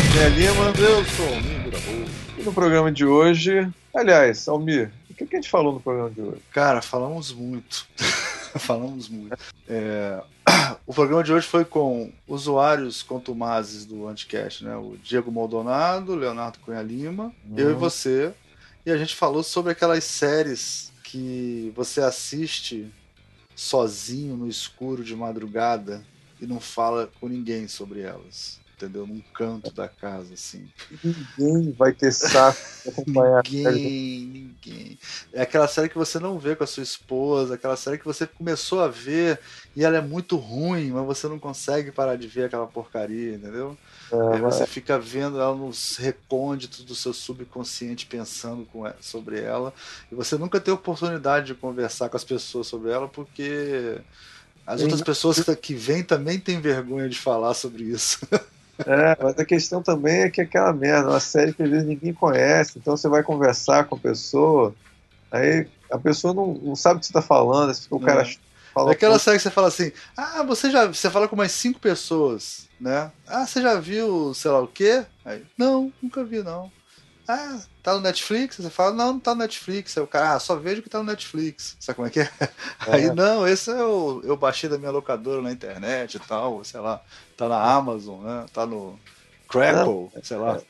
Cunha Lima. Eu sou o Almir E no programa de hoje, aliás, Almir, o que a gente falou no programa de hoje? Cara, falamos muito. falamos muito. É... O programa de hoje foi com usuários contumazes do Anticast, né? O Diego Maldonado, Leonardo Cunha Lima, uhum. eu e você. E a gente falou sobre aquelas séries que você assiste sozinho no escuro de madrugada e não fala com ninguém sobre elas entendeu? Num canto da casa, assim. Ninguém vai ter saco pra acompanhar. ninguém, ninguém. É aquela série que você não vê com a sua esposa, aquela série que você começou a ver e ela é muito ruim, mas você não consegue parar de ver aquela porcaria, entendeu? É, Aí você fica vendo ela nos recônditos do seu subconsciente pensando com, sobre ela e você nunca tem oportunidade de conversar com as pessoas sobre ela porque as outras pessoas que vêm também têm vergonha de falar sobre isso. É, mas a questão também é que é aquela merda, uma série que às vezes ninguém conhece, então você vai conversar com a pessoa, aí a pessoa não, não sabe o que você está falando, o cara é. fala. É aquela série que você fala assim, ah, você já. Você fala com mais cinco pessoas, né? Ah, você já viu sei lá o quê? Aí, não, nunca vi, não. Ah, tá no Netflix? Você fala, não, não tá no Netflix. Aí o cara, ah, só vejo que tá no Netflix. Sabe como é que é? é. Aí, não, esse é o. Eu baixei da minha locadora na internet e tal, sei lá. Tá na Amazon, né? Tá no Crackle, é, sei lá.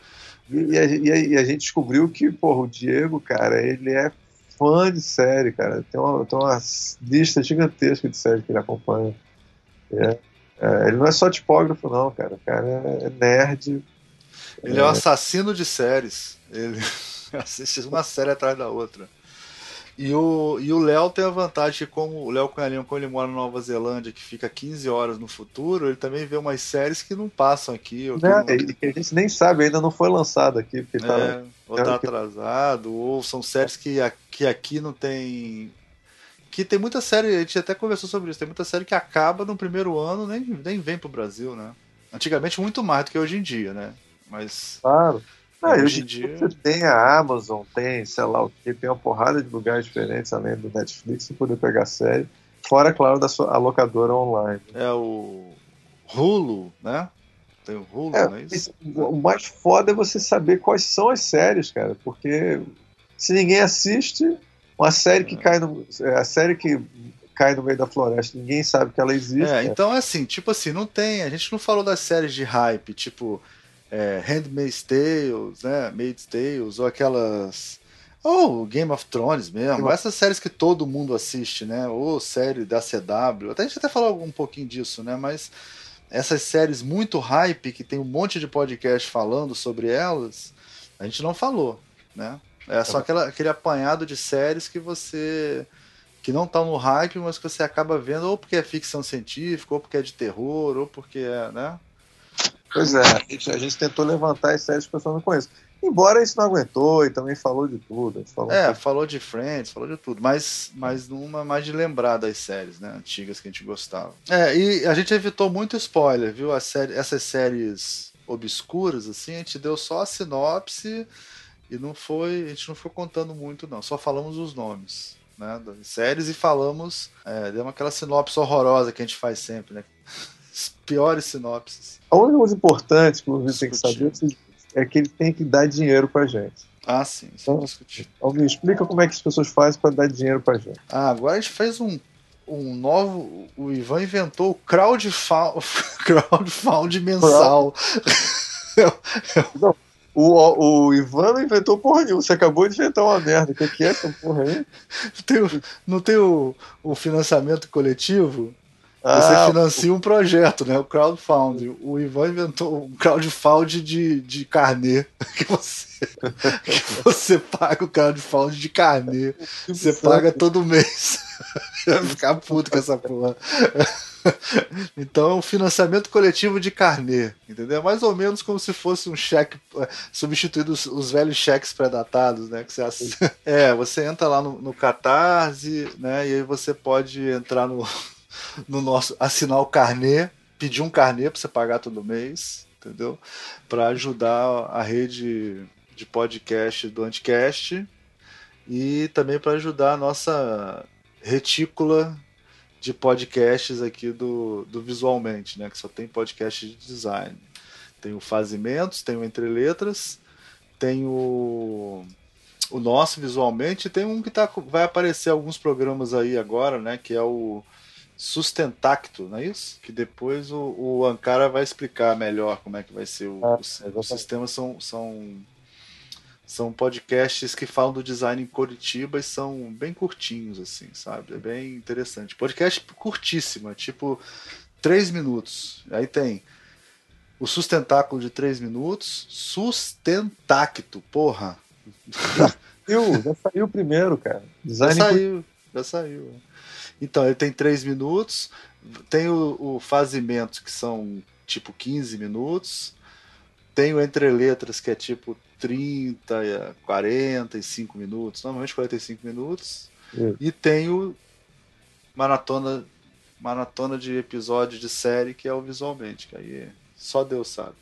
E a, e, a, e a, gente descobriu que, porra, o Diego, cara, ele é fã de série, cara. Tem uma, tem uma lista gigantesca de séries que ele acompanha. É, é, ele não é só tipógrafo, não, cara. O cara é nerd. Ele é, um assassino de séries. Ele assiste uma série atrás da outra. E o e o Léo tem a vantagem que, como o Léo Cunhalinho, como ele mora na Nova Zelândia, que fica 15 horas no futuro, ele também vê umas séries que não passam aqui. Ou que, não, não... a gente nem sabe, ainda não foi lançado aqui. Porque tá, é, ou tá atrasado, ou são séries que, que aqui não tem. Que tem muita série, a gente até conversou sobre isso, tem muita série que acaba no primeiro ano, nem, nem vem pro Brasil, né? Antigamente muito mais do que hoje em dia, né? Mas. Claro. Ah, hoje em dia você tem a Amazon, tem, sei lá o que, tem uma porrada de lugares diferentes além do Netflix para poder pegar série. Fora, claro, da sua locadora online. É o Hulu, né? Tem o Hulu, é, não é isso? O mais foda é você saber quais são as séries, cara, porque se ninguém assiste, uma série que é. cai no. É, a série que cai no meio da floresta, ninguém sabe que ela existe. É, então é assim, tipo assim, não tem. A gente não falou das séries de hype, tipo é, Handmaid's Tales, né? Maid's Tales, ou aquelas. Ou Game of Thrones mesmo, essas séries que todo mundo assiste, né? Ou série da CW. Até a gente até falou um pouquinho disso, né? Mas essas séries muito hype, que tem um monte de podcast falando sobre elas, a gente não falou, né? É só aquela, aquele apanhado de séries que você. que não tá no hype, mas que você acaba vendo ou porque é ficção científica, ou porque é de terror, ou porque é, né? Pois é, a gente, tentou levantar as séries que o pessoal não conhece. Embora isso não aguentou e também falou de tudo. Falou é, falou de Friends, falou de tudo, mas, mas numa mais de lembrar das séries, né, antigas que a gente gostava. É, e a gente evitou muito spoiler, viu? A série, essas séries obscuras, assim, a gente deu só a sinopse e não foi, a gente não foi contando muito, não, só falamos os nomes. Né, das séries e falamos, é, demos aquela sinopse horrorosa que a gente faz sempre, né? As piores sinopses. A única coisa importante que o Luiz tem que saber é que ele tem que dar dinheiro pra gente. Ah, sim. Então, alguém explica como é que as pessoas fazem para dar dinheiro pra gente. Ah, agora a gente fez um, um novo. O Ivan inventou o crowdfund, crowdfund mensal. Não, o, o Ivan não inventou porra nenhuma. Você acabou de inventar uma merda. O que, que é essa porra aí? Tem o, não tem o, o financiamento coletivo? Você ah, financia um projeto, né? O crowdfunding. O Ivan inventou um crowdfunding de, de carnê. Que você, que você paga o crowdfunding de carnê. Você paga todo mês. Vai ficar puto com essa porra. Então é um financiamento coletivo de carnê, entendeu? É mais ou menos como se fosse um cheque é, substituindo os, os velhos cheques pré-datados, né? Que você, é, você entra lá no, no Catarse, né? E aí você pode entrar no, no nosso assinar o carnê, pedir um carnê para você pagar todo mês, entendeu? Para ajudar a rede de podcast do Anticast e também para ajudar a nossa retícula de podcasts aqui do, do Visualmente, né? Que só tem podcast de design. Tem o Fazimentos, tem o Entre Letras, tem o, o nosso visualmente, e tem um que tá, vai aparecer alguns programas aí agora, né? Que é o Sustentacto, não é isso? Que depois o, o Ankara vai explicar melhor como é que vai ser o, ah, o, o sistema. São, são, são podcasts que falam do design em Curitiba e são bem curtinhos, assim, sabe? É bem interessante. Podcast curtíssimo, é tipo três minutos. Aí tem o sustentáculo de 3 minutos. Sustentacto, porra. Já saiu, já saiu primeiro, cara. Design já saiu, já saiu. Então, ele tem 3 minutos. Tem o, o fazimento, que são tipo 15 minutos. Tem o entre letras, que é tipo 30, 45 minutos. Normalmente 45 minutos. Isso. E tem o maratona maratona de episódio de série que é o visualmente, que aí é só Deus sabe.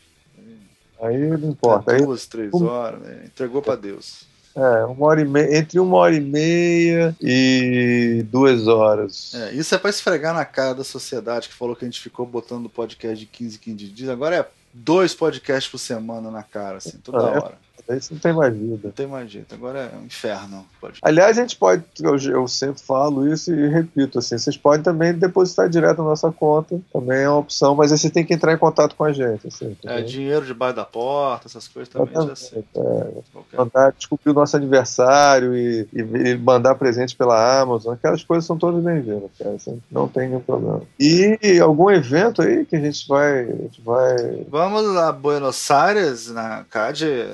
Aí não importa. É duas, três horas, né? entregou para Deus. É, uma hora e meia, entre uma hora e meia e duas horas. É, isso é para esfregar na cara da sociedade que falou que a gente ficou botando podcast de 15, 15 dias. Agora é dois podcasts por semana na cara, assim, toda é, hora. Isso não tem mais vida. Não tem mais jeito. Agora é um inferno. Pode... Aliás, a gente pode, eu, eu, sempre falo isso e repito, assim, vocês podem também depositar direto na nossa conta, também é uma opção, mas aí você tem que entrar em contato com a gente. Assim, é, dinheiro debaixo da porta, essas coisas também já sei. É, mandar descobrir o nosso aniversário e, e, e, mandar presente pela Amazon, aquelas coisas são todas bem-vindas, cara. Assim, não tem nenhum problema. E algum evento aí que a gente vai. A gente vai... Vamos a Buenos Aires, na CAD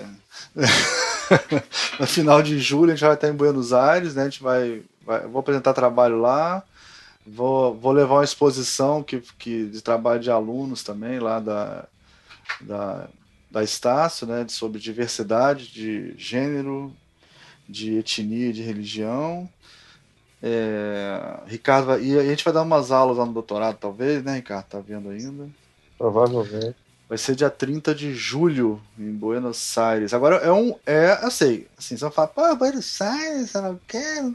no final de julho a gente vai estar em Buenos Aires, né? A gente vai, vai vou apresentar trabalho lá, vou, vou levar uma exposição que, que de trabalho de alunos também lá da, da, da Estácio, né? Sobre diversidade de gênero, de etnia, de religião. É, Ricardo e a gente vai dar umas aulas lá no doutorado, talvez, né, Ricardo? Tá vendo ainda? Provavelmente. Vai ser dia 30 de julho em Buenos Aires. Agora é um. É, eu sei. Assim, você vai falar, pô, Buenos Aires, eu não quero.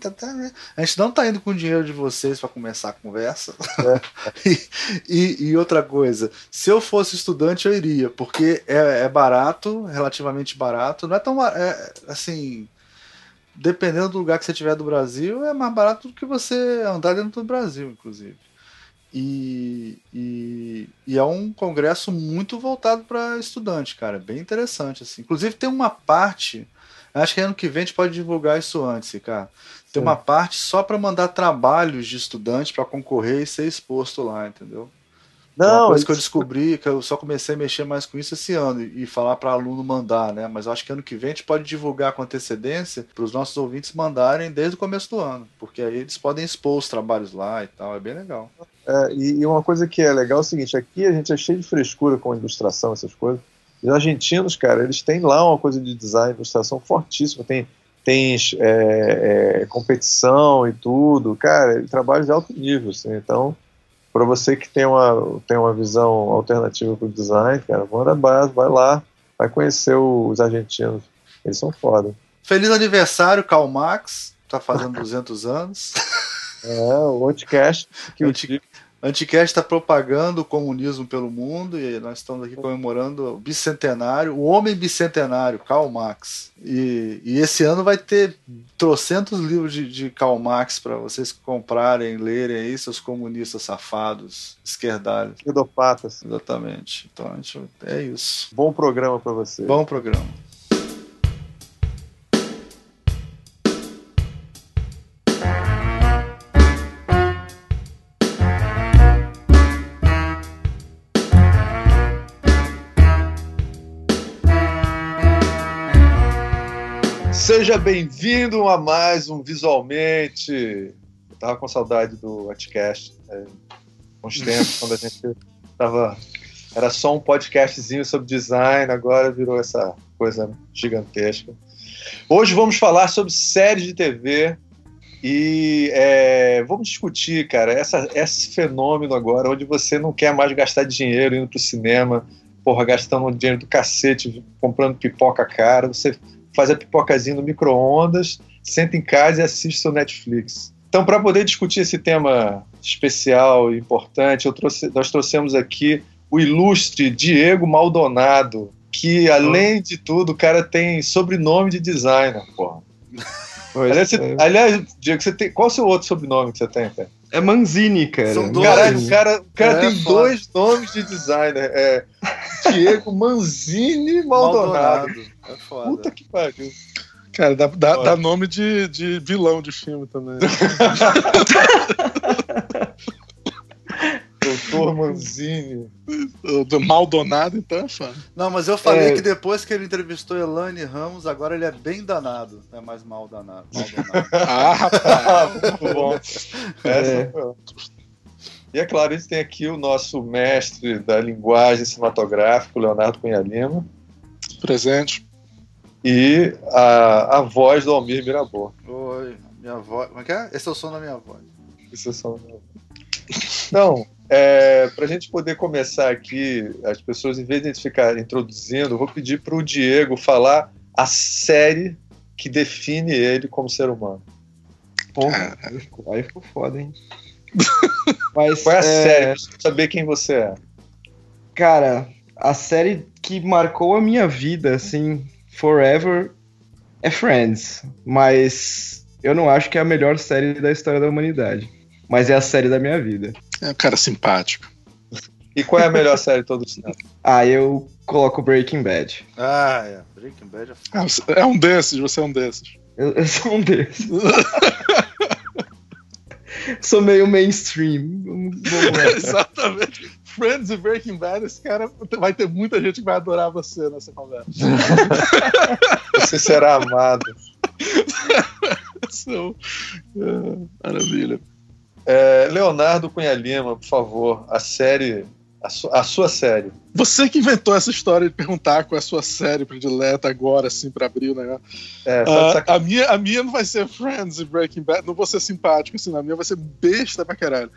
Tá, tá, né. A gente não tá indo com o dinheiro de vocês para começar a conversa. É. e, e, e, outra coisa, se eu fosse estudante, eu iria, porque é, é barato, relativamente barato. Não é tão. É, assim. Dependendo do lugar que você tiver do Brasil, é mais barato do que você andar dentro do Brasil, inclusive. E, e, e, é um congresso muito voltado para estudante, cara. Bem interessante. Assim. Inclusive tem uma parte. Acho que ano que vem a gente pode divulgar isso antes, cara. Tem Sim. uma parte só para mandar trabalhos de estudante para concorrer e ser exposto lá, entendeu? Não, uma coisa isso... que eu descobri, que eu só comecei a mexer mais com isso esse ano e falar para aluno mandar, né? Mas eu acho que ano que vem a gente pode divulgar com antecedência para os nossos ouvintes mandarem desde o começo do ano, porque aí eles podem expor os trabalhos lá e tal, é bem legal. É, e, uma coisa que é legal é o seguinte: aqui a gente é cheio de frescura com ilustração, essas coisas. Os argentinos, cara, eles têm lá uma coisa de design, ilustração fortíssima. Tem, tem é, é, competição e tudo. Cara, trabalho de alto nível, assim. Então, para você que tem uma, tem uma visão alternativa para o design, cara, manda base, vai lá, vai conhecer os argentinos. Eles são foda. Feliz aniversário, Karl Marx. Tá fazendo 200 anos. É, o Anticast. Que Anti... Anticast está propagando o comunismo pelo mundo e nós estamos aqui comemorando o bicentenário, o homem bicentenário, Karl Marx. E, e esse ano vai ter trocentos livros de, de Karl Marx para vocês comprarem, lerem aí, seus comunistas safados, esquerdalhos. Esquerdopatas. Exatamente. Então, gente, é isso. Bom programa para você. Bom programa. Seja bem-vindo a mais um Visualmente. Eu tava com saudade do Watchcast. Né? Uns tempos, quando a gente tava. Era só um podcastzinho sobre design, agora virou essa coisa gigantesca. Hoje vamos falar sobre séries de TV e é, vamos discutir, cara, essa, esse fenômeno agora, onde você não quer mais gastar dinheiro indo pro cinema, porra, gastando dinheiro do cacete, comprando pipoca cara, você faz a pipocazinha no micro-ondas, senta em casa e assiste seu Netflix. Então, para poder discutir esse tema especial e importante, trouxe, nós trouxemos aqui o ilustre Diego Maldonado, que além de tudo, o cara tem sobrenome de designer, porra. Aliás, você, é. aliás, Diego, você tem, qual é o seu outro sobrenome que você tem, cara? É Manzini, cara. São dois. Caralho, o cara, o cara é, tem foda. dois nomes de designer. É Diego Manzini Maldonado. Maldonado. É foda. Puta que pariu. Cara, dá, dá, dá, nome de, de vilão de filme também. Doutor Manzini. Do Maldonado, então é fã. Não, mas eu falei é... que depois que ele entrevistou Elaine Ramos, agora ele é bem danado. Não é mais mal danado. Mal danado. ah, rapaz. Muito bom. É. E é claro, a gente tem aqui o nosso mestre da linguagem cinematográfica, Leonardo Cunha Lima. Presente. E a, a voz do Almir Mirabô. Oi, minha voz. Como é que é? Esse é o som da minha voz. Esse é o som da minha voz. Então, é, para a gente poder começar aqui, as pessoas, em vez de ficar introduzindo, vou pedir para o Diego falar a série que define ele como ser humano. Porra, aí ficou foda, hein? Mas, Qual é a é... série? saber quem você é. Cara, a série que marcou a minha vida, assim, forever, é Friends. Mas eu não acho que é a melhor série da história da humanidade. Mas é a série da minha vida. É um cara simpático. E qual é a melhor série de todos os? Ah, eu coloco Breaking Bad. Ah, é. Breaking Bad é ah, É um desses, você é um desses. Eu, eu sou um desses. sou meio mainstream. Exatamente. Friends e Breaking Bad, esse cara vai ter muita gente que vai adorar você nessa conversa. você será amado. so, uh, maravilha. É, Leonardo Cunha Lima, por favor, a série, a, su a, sua série. Você que inventou essa história de perguntar qual é a sua série predileta agora, assim, para abrir o negócio. É, uh, a, minha, a minha não vai ser Friends e Breaking Bad, não vou ser simpático, assim, a minha vai ser besta pra caralho.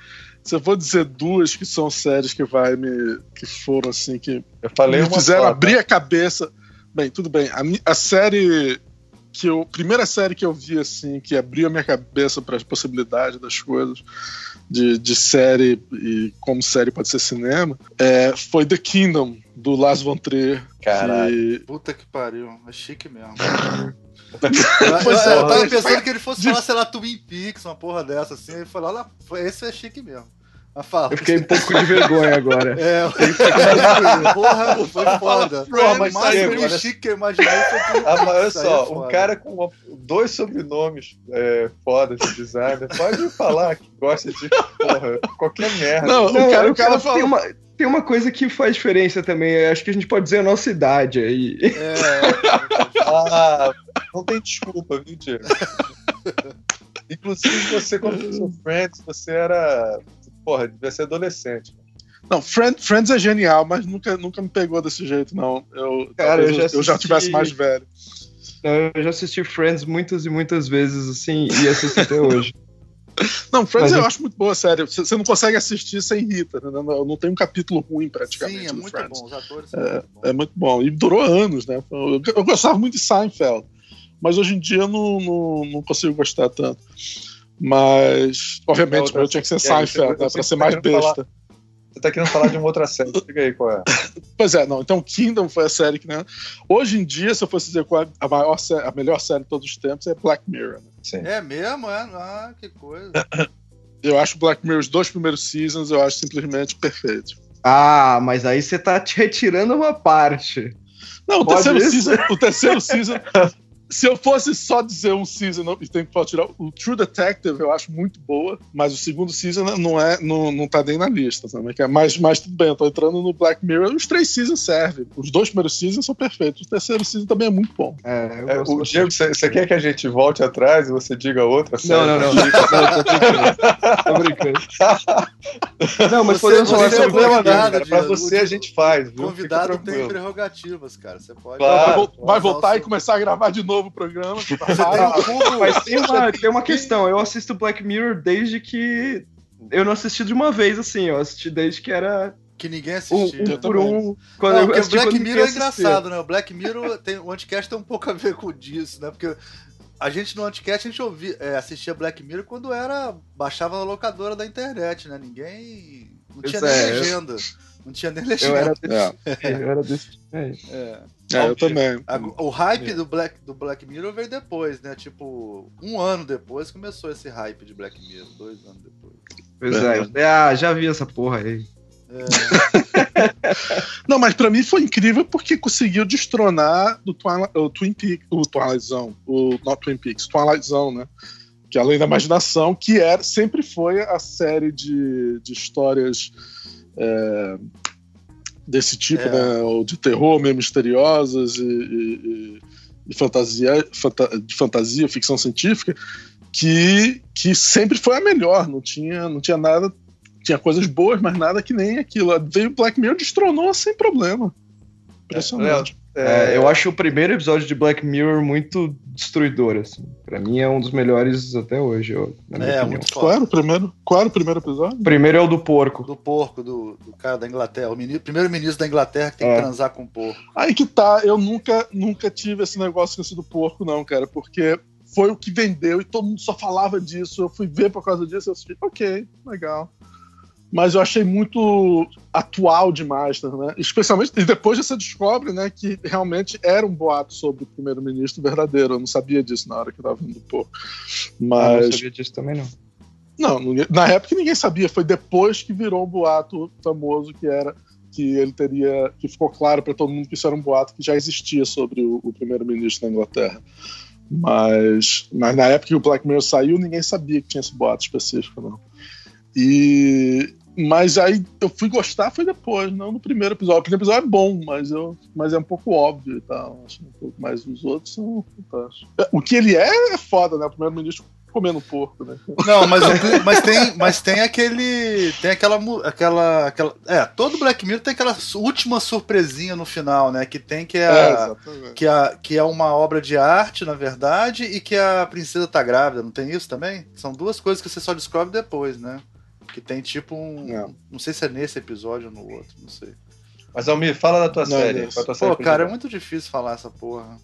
Se eu vou dizer duas que são séries que vai me. que foram assim, que eu falei me fizeram abrir a cabeça. Bem, tudo bem. A, a série que eu primeira série que eu vi assim que abriu a minha cabeça para as possibilidades das coisas de, de série e como série pode ser cinema é, foi The Kingdom do Lars von Trier Caralho. Que... Puta que pariu, é chique mesmo. pois é, eu tava pensando que ele fosse falar, sei lá, Twin Peaks, uma porra dessa, assim. Ele falou, olha, esse é chique mesmo. Fala. Eu fiquei um pouco de vergonha agora. É, porra, foi foda. Porra, mas mais chique que eu imaginei foi que... Ah, mas olha só, é um cara com dois sobrenomes é, foda de designer pode falar que gosta de porra, qualquer merda. Não, não o cara, o cara fala... tem, uma, tem uma coisa que faz diferença também, acho que a gente pode dizer a nossa idade aí. É. ah, não tem desculpa, viu, Diego? Inclusive, você, quando fez Friends, você era porra, devia ser adolescente. Não, Friends, Friends é genial, mas nunca, nunca me pegou desse jeito, não. Eu, Cara, eu já, assisti... eu já tivesse mais velho. Eu já assisti Friends muitas e muitas vezes, assim, e assisto até hoje. Não, Friends Mas eu, acho muito boa, sério. Você não consegue assistir sem Rita, né? não, não, tem um capítulo ruim praticamente. Sim, é muito Friends. bom. Os atores é, muito é, muito bom. E durou anos, né? Eu, eu, gostava muito de Seinfeld, mas hoje em dia eu não, não, não consigo gostar tanto. Mas, obviamente, eu tinha que ser Seinfeld, né, pra ser mais besta. Falar, você tá querendo falar de uma outra série, diga aí qual é. Pois é, não. Então, Kingdom foi a série que, né? Hoje em dia, se eu fosse dizer qual é a, maior a melhor série de todos os tempos, é Black Mirror. Né? Sim. É mesmo? É? Ah, que coisa. Eu acho Black Mirror, os dois primeiros seasons, eu acho simplesmente perfeito. Ah, mas aí você tá te retirando uma parte. Não, o terceiro, season, o terceiro season se eu fosse só dizer um season e tem que tirar o True Detective, eu acho muito boa, mas o segundo season não é, não, não tá nem na lista também. É mas, mas tudo bem, eu tô entrando no Black Mirror, os três seasons servem. Os dois primeiros seasons são perfeitos, o terceiro season também é muito bom. É, é, o Diego, você quer que a gente volte atrás e você diga outra? Não, não, não, não. tô brincando. Não, mas podemos falar sobre problema nada. Pra você a gente faz. Viu? Convidado tem prerrogativas, cara. Você pode. Claro. Vai, vai voltar e começar a gravar de novo novo programa. Mas tem uma, tem uma questão. Eu assisto Black Mirror desde que. Eu não assisti de uma vez, assim. Eu assisti desde que era que ninguém assistiu. Um, um por um. Quando não, o Black Mirror é engraçado, né? O Black Mirror tem. O Anticast tem um pouco a ver com disso, né? Porque a gente no Anticast a gente ouvia, é, assistia Black Mirror quando era. baixava na locadora da internet, né? Ninguém. Não tinha nem é, legenda. Não tinha nem Eu legenda. era desse, eu era desse tipo aí. É. É, eu também. A- o hype do Black, do Black Mirror veio depois, né? Tipo, um ano depois começou esse hype de Black Mirror, dois anos depois. Pois é, eu falei, ah, já vi essa porra aí. É, Não, mas pra mim foi incrível porque conseguiu destronar do Twilight, o Twin Peaks, o Twilight Zone, o not Twin Peaks, Twilight Zone, né? Que é além da imaginação, que era, sempre foi a série de, de histórias é, desse tipo, É. né? Ou de terror, meio misteriosas e, e- e- fantasia, fanta- de fantasia, ficção científica, que, que sempre foi a melhor. Não tinha, não tinha nada tinha coisas boas, mas nada que nem aquilo. Veio Black Mirror destronou sem problema. Impressionante. É, eu acho o primeiro episódio de Black Mirror muito destruidor, assim. Pra mim é um dos melhores até hoje, eu- na minha é opinião. muito Qual era o primeiro? Qual era o primeiro episódio? Primeiro é o do porco. Do porco, do, do cara da Inglaterra, o primeiro ministro da Inglaterra que tem É. que transar com o porco. Aí que tá, eu nunca, nunca tive esse negócio com esse do porco, não, cara, porque foi o que vendeu e todo mundo só falava disso. Eu fui ver por causa disso, eu assisti, ok, legal. Mas eu achei muito atual demais, né? Especialmente e depois você descobre, né, que realmente era um boato sobre o primeiro-ministro verdadeiro. Eu não sabia disso na hora que eu tava vendo o porco. Ah, não Mas sabia disso também, não. Não, ninguém- na época ninguém sabia, foi depois que virou um boato famoso que era que ele teria, que ficou claro para todo mundo que isso era um boato que já existia sobre o, o primeiro-ministro da Inglaterra. Mas, mas na época que o Black Mirror saiu, ninguém sabia que tinha esse boato específico, não. E mas aí eu fui gostar foi depois, não no primeiro episódio. O primeiro episódio é bom, mas eu, mas é um pouco óbvio e tal. Acho um pouco mais os outros são fantásticos. O que ele é é foda, né? O primeiro-ministro comendo porco, né? Não, mas, mas tem, mas tem aquele. Tem aquela, aquela, aquela. É, todo Black Mirror tem aquela última surpresinha no final, né? Que tem que é, É, a, que, a, que é uma obra de arte, na verdade, e que a princesa tá grávida, não tem isso também? São duas coisas que você só descobre depois, né? Que tem tipo um. Não. Não sei se é nesse episódio ou no outro, não sei. Mas, Almir, fala da tua Não, série. A tua série Pô, cara, é muito difícil falar essa porra.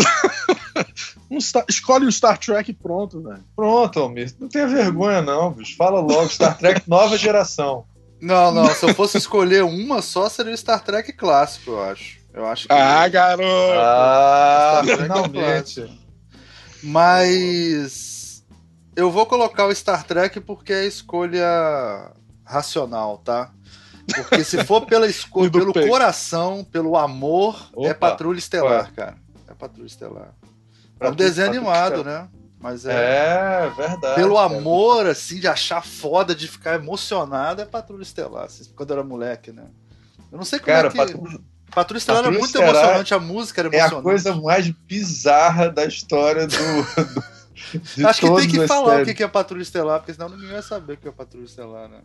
Um Star- escolhe o Star Trek e pronto, velho. Pronto, Almir. Não tenha vergonha, não, bicho. Fala logo. Star Trek nova geração. Não, não, se eu fosse escolher uma só, seria o Star Trek clássico, eu acho. Eu acho que. Ah, garoto! Ah, Star Trek é finalmente. Mas eu vou colocar o Star Trek porque é a escolha racional, tá? Porque se for pela escolha, pelo peito. coração, pelo amor, é Opa. Patrulha Estelar, cara. É Patrulha Estelar. É Pra um tu- desenho animado, né? Mas é. É, verdade. Pelo cara. amor, assim, de achar foda, de ficar emocionado, é Patrulha Estelar. assim, Quando eu era moleque, né? Eu não sei como Cara, é que. Patrulha- Patrulha Estelar era Patrulha muito Estelar emocionante, a música era É a emocionante. coisa mais bizarra da história do. do Acho que tem que falar séries. o que é Patrulha Estelar, porque senão ninguém vai saber o que é Patrulha Estelar, né?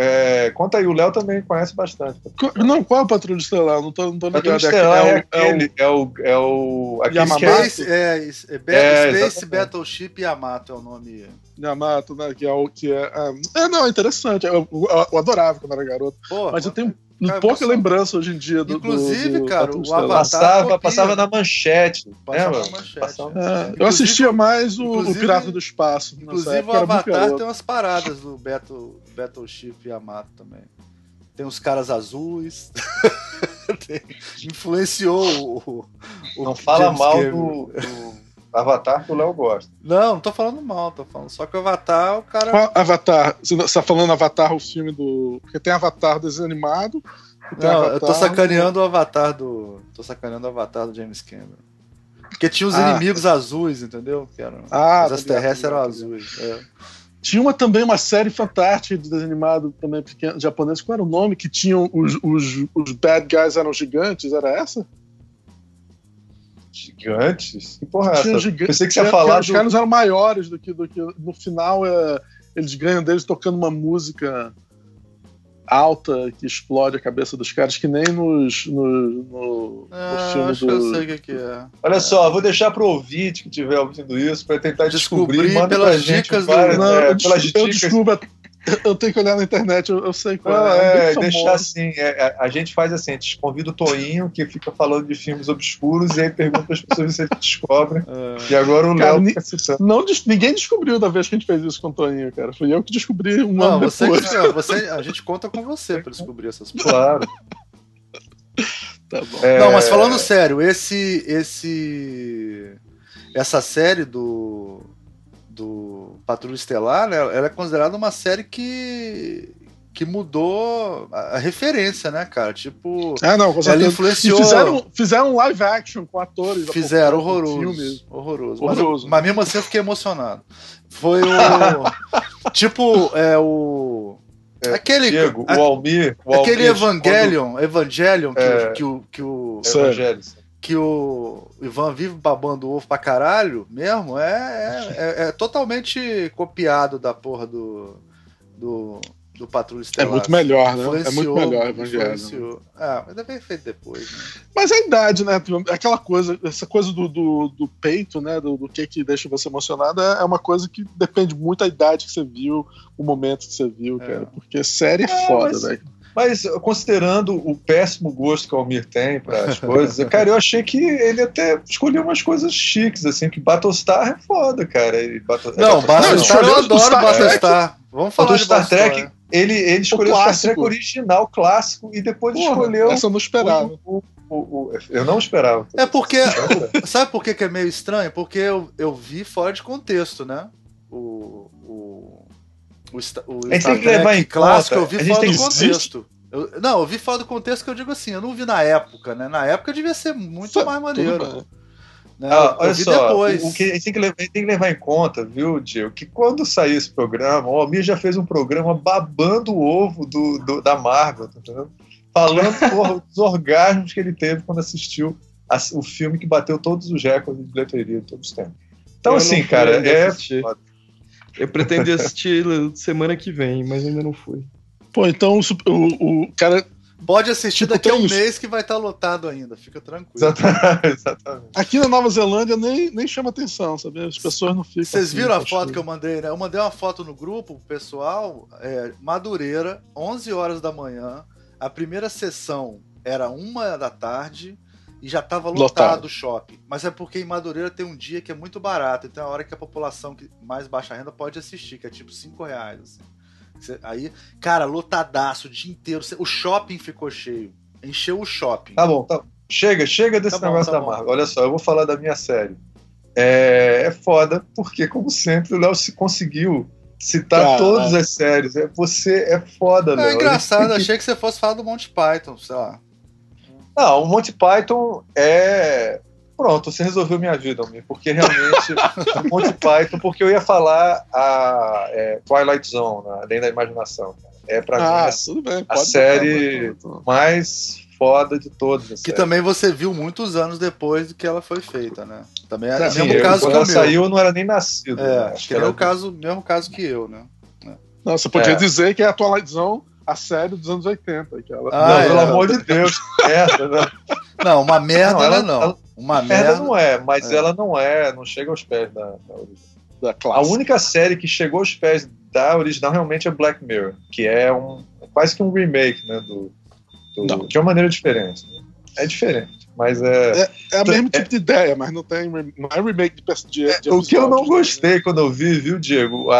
É, conta aí, o Léo também conhece bastante. Não, qual é o Patrulha Estelar? Não tô, não tô ligado. Patrulha É Estelar é, o- é o- aquele, é o. É o Yamamoto. que é- Space, é, é, É, Space. Battleship Yamato é o nome. Yamato, né? Que é o que é. É, não, é interessante. Eu, eu- eu adorava quando era garoto. Pô, Mas eu tenho Cara, pouca lembrança hoje em dia do. Inclusive, do, do cara, Patrulha o Estelar. Avatar- passava, copia. passava na manchete. Passava lembra? na manchete, Passava- é. Eu assistia mais o, o Pirata do Espaço. Inclusive época, o Avatar tem umas paradas do Battle, Battleship Yamato também. Tem uns caras azuis. Tem- influenciou o, o Não fala James mal Cameron. do, do Avatar que o Léo gosta. Não, não tô falando mal, tô falando só que o Avatar, o cara. Qual Avatar? Você tá falando Avatar, o filme do. Porque tem Avatar desenho animado. tem Não, Avatar- eu tô sacaneando o Avatar do. Tô sacaneando o Avatar do James Cameron. Porque tinha os Ah. inimigos azuis, entendeu? Que eram, Ah, os tá extraterrestres eram tá azuis. é. Tinha uma, também uma série fantástica de desenho animado também pequeno, japonês. Qual era o nome? Que tinham os, os, os bad guys eram gigantes? Era essa? Gigantes? Que porra é Tinha essa? giga- Pensei que você ia tinha- falar Os do- caras eram maiores do que, do que. No final, é, eles ganham deles tocando uma música alta que explode a cabeça dos caras, que nem nos, no, no, no Ah, filme acho que eu do. sei o que, é. Olha só, eu vou deixar pro ouvinte que estiver ouvindo isso para tentar descobrir. Descobrir Manda pelas pra gente dicas do- várias, Não, é, eu, pelas eu dicas. descubro, Eu tenho que olhar na internet, eu, eu sei qual Não, é. é, deixar assim, é, é, a gente faz assim, a gente convida o Toinho, que fica falando de filmes obscuros, e aí pergunta as pessoas se eles descobrem. E agora o Léo fica citando. Não, ninguém descobriu da vez que a gente fez isso com o Toninho, cara. Fui eu que descobri um Não, ano você, depois. que- você, a gente conta com você pra descobrir essas coisas. Claro. Tá bom. É, Não, mas falando sério, esse. esse essa série do. Do Patrulha Estelar, né, ela é considerada uma série que. que mudou a, a referência, né, cara? Tipo. Ah, não, com Ela influenciou. E fizeram, fizeram um live action com atores. Fizeram horroroso. filme. Horroroso. Horroroso. Mas, mas mesmo assim eu fiquei emocionado. Foi o. tipo, é o. É, aquele. Diego, a- o Almir. O aquele Almir, Evangelion, Evangelion que, É. o- que o. Que o quando- Evangelho. Que o Ivan vive babando ovo pra caralho mesmo, é, é, é- é totalmente copiado da porra do. do, do Patrulha É Estelar. muito melhor, né? É muito melhor Evangelho. Ah, mas deve ter feito depois, né? Mas a idade, né? Aquela coisa, essa coisa do, do, do peito, né? Do, do que que deixa você emocionado é é uma coisa que depende muito da idade que você viu, o momento que você viu, É. cara. Porque série é É, foda, mas- velho. Mas considerando o péssimo gosto que o Almir tem para as coisas, cara, eu achei que ele até escolheu umas coisas chiques, assim, que Battlestar é foda, cara. E Battle- é Não, Battlestar, Battlestar eu o adoro Star Trek- Battlestar. Vamos O falar do de Star Battlestar. Trek, ele, ele escolheu o Star clássico. Trek original, clássico, e depois Porra, escolheu. Essa eu não esperava. o- o- o- o- eu não esperava. É porque. Sabe por que, que é meio estranho? Porque eu, eu vi fora de contexto, né? O. O, o, Sta- o A gente Star tem que levar em clássico conta, eu vi fora tem do contexto. Eu- não, eu vi fora do contexto que eu digo assim, eu não vi na época, né? Na época devia ser muito mais maneiro. Né? Ah, eu olha vi só, depois. o, que a gente tem que, levar, a gente tem que levar em conta, viu, Diego, que quando sair esse programa, o Almir já fez um programa babando o ovo do, do- da Marvel, tá entendendo? Falando porra, dos orgasmos que ele teve quando assistiu a- o filme que bateu todos os recordes de bilheteria de todos os tempos. Então, Eu assim, cara, é. assistir. Eu pretendo assistir semana que vem, mas ainda não fui. Pô, então o, o, cara. Pode assistir Tipo, daqui a um isso. mês que vai estar lotado ainda, fica tranquilo. Exatamente. Aqui na Nova Zelândia nem, nem chama atenção, sabe? As pessoas não ficam. Vocês assim, viram a foto que eu mandei, né? Eu mandei uma foto no grupo, pessoal, é, Madureira, 11 horas da manhã. A primeira sessão era uma da tarde e já estava lotado, Lotado. o shopping. Mas é porque em Madureira tem um dia que é muito barato, então é a hora que a população que mais baixa renda pode assistir, que é tipo 5 reais. assim. Cê- Aí, cara, lotadaço o dia inteiro. O shopping ficou cheio. Encheu o shopping. Tá bom, tá. Chega, chega desse Tá bom, negócio tá da bom. Marvel. Olha só, eu vou falar da minha série. É, é foda, porque, como sempre, o Léo se conseguiu citar Cara. todas as séries. É, você é foda, Léo. É A gente engraçado, tem que- achei que você fosse falar do Monty Python, sei lá. Não, o Monty Python é. Pronto, você resolveu minha vida, Almir, porque realmente o Monty Python, porque eu ia falar a é, Twilight Zone, né, Além da Imaginação. É pra Ah, mim tudo bem. a série- botar, mais foda de todas. as Que também você viu muitos anos depois que ela foi feita, né? Também o Sim, mesmo eu- caso quando que o ela meu. saiu, eu não era nem nascido. É, né? acho que é o caso, mesmo caso que eu, né? Não, você podia É. dizer que é a Twilight Zone, a série dos anos 80. Que ela... Ah, não, é. pelo amor de Deus. Merda, não. Não, uma merda Não, ela, não. ela- uma Merda merda. não é, mas É. ela não é, não chega aos pés da, da original. da A classe. única série que chegou aos pés da original realmente é Black Mirror, que é um quase que um remake, né, do, do- de uma maneira diferente. né? É diferente, mas é, É o mesmo tipo de ideia, mas não tem não é remake de, de, de o que eu não né? gostei quando eu vi, viu, Diego, a,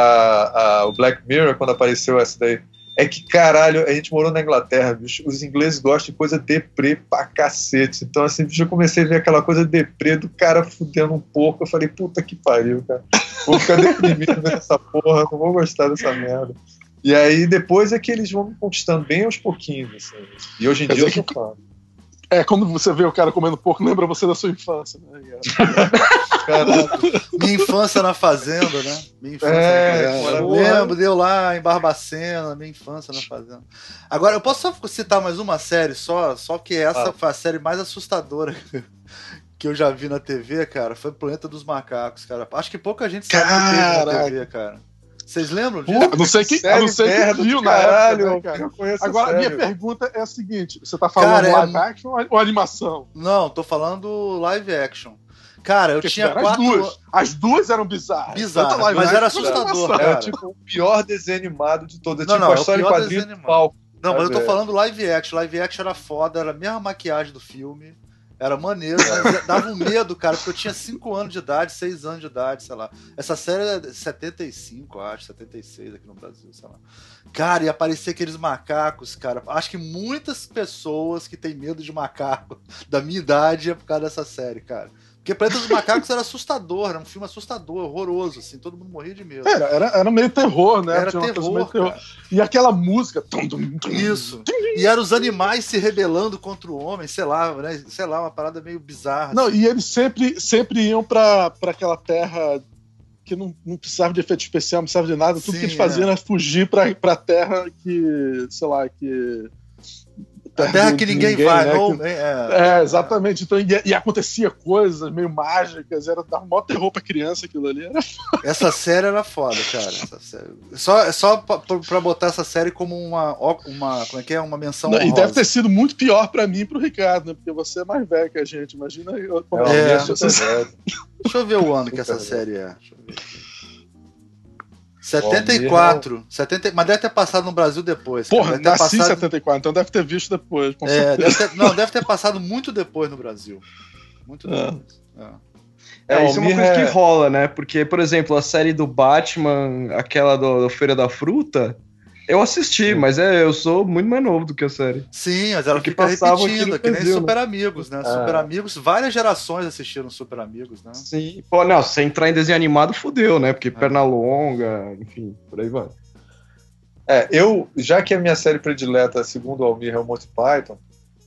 a- o Black Mirror quando apareceu essa daí, é que caralho, a gente morou na Inglaterra, bicho, os ingleses gostam de coisa deprê pra cacete. Então assim, bicho, eu comecei a ver aquela coisa deprê do cara fudendo um porco, eu falei, puta que pariu, cara. Vou ficar deprimido vendo essa porra, não vou gostar dessa merda. E aí depois é que eles vão me conquistando bem aos pouquinhos, assim. E hoje em Quer dia eu dizer sou fã. É, quando você vê o cara comendo porco, lembra você da sua infância, né? Caralho. Minha infância na fazenda, né? Minha infância É, na fazenda. Eu lembro, deu lá em Barbacena, minha infância na fazenda. Agora, eu posso só citar mais uma série só, só que essa Ah. foi a série mais assustadora que eu já vi na TV, cara. Foi Planeta dos Macacos, cara. Acho que pouca gente sabe que teve na Caraca. TV, cara. Vocês lembram disso? A não ser que, a não que merda viu na caralho, época, né, cara? Agora, a minha pergunta é a seguinte: você tá falando Cara, é live mu- action ou animação? Não, tô falando live action. Cara, eu tinha As quatro. duas. As duas eram bizarras. Bizarras, mas action era assustador, animação. É cara. tipo o pior desenho animado de todos. É Não, tipo não, a é o história em pior Falco. Não, mas eu tô É. falando live action. Live action era foda, era a mesma maquiagem do filme. Era maneiro, dava um medo, cara, porque eu tinha 5 anos de idade, 6 anos de idade, sei lá. Essa série é de 75, eu acho, 76 aqui no Brasil, sei lá. Cara, e aparecia aqueles macacos, cara. Acho que muitas pessoas que têm medo de macaco da minha idade é por causa dessa série, cara. Porque Planeta dos Macacos era assustador, era um filme assustador, horroroso, assim, todo mundo morria de medo. Era, era, era meio terror, né? Era terror, terror. E aquela música. tum, tum, tum, Isso. E eram os animais se rebelando contra o homem, sei lá, né? Sei lá, uma parada meio bizarra. Não, assim. e eles sempre, sempre iam pra, pra aquela terra que não, não precisava de efeito especial, não precisava de nada. Tudo Sim, que eles faziam é. era fugir pra, pra terra que, sei lá, que. A terra que de ninguém, vai, né, não, que- é, É, exatamente. Então, e, e acontecia coisas meio mágicas, era dar um maior terror pra criança aquilo ali. Era Essa série era foda, cara. Essa série. Só, é só pra, pra botar essa série como uma, uma. Como é que é? Uma menção. Não, e deve ter sido muito pior pra mim e pro Ricardo, né? Porque você é mais velho que a gente. Imagina eu. como É, É. é. Deixa eu ver o ano que essa série é. Deixa eu ver aqui. 74. 70, mas deve ter passado no Brasil depois. cara. Porra, deve ter nasci em passado, 74, então deve ter visto depois. com é, deve ter, Não, deve ter passado muito depois no Brasil. Muito É. depois. É. É, É, isso é uma coisa é- que rola, né? Porque, por exemplo, a série do Batman, aquela do, do Feira da Fruta, eu assisti, mas é, eu sou muito mais novo do que a série. Sim, mas ela Porque fica passava aqui repetindo, no que nem Brasil, né? Super Amigos, né? Ah. Super Amigos, várias gerações assistiram Super Amigos, né? Sim. Pô, não, se entrar em desenho animado, fudeu, né? Porque perna longa, enfim, por aí vai. É, eu, já que a minha série predileta, segundo o Almir, é o Monty Python,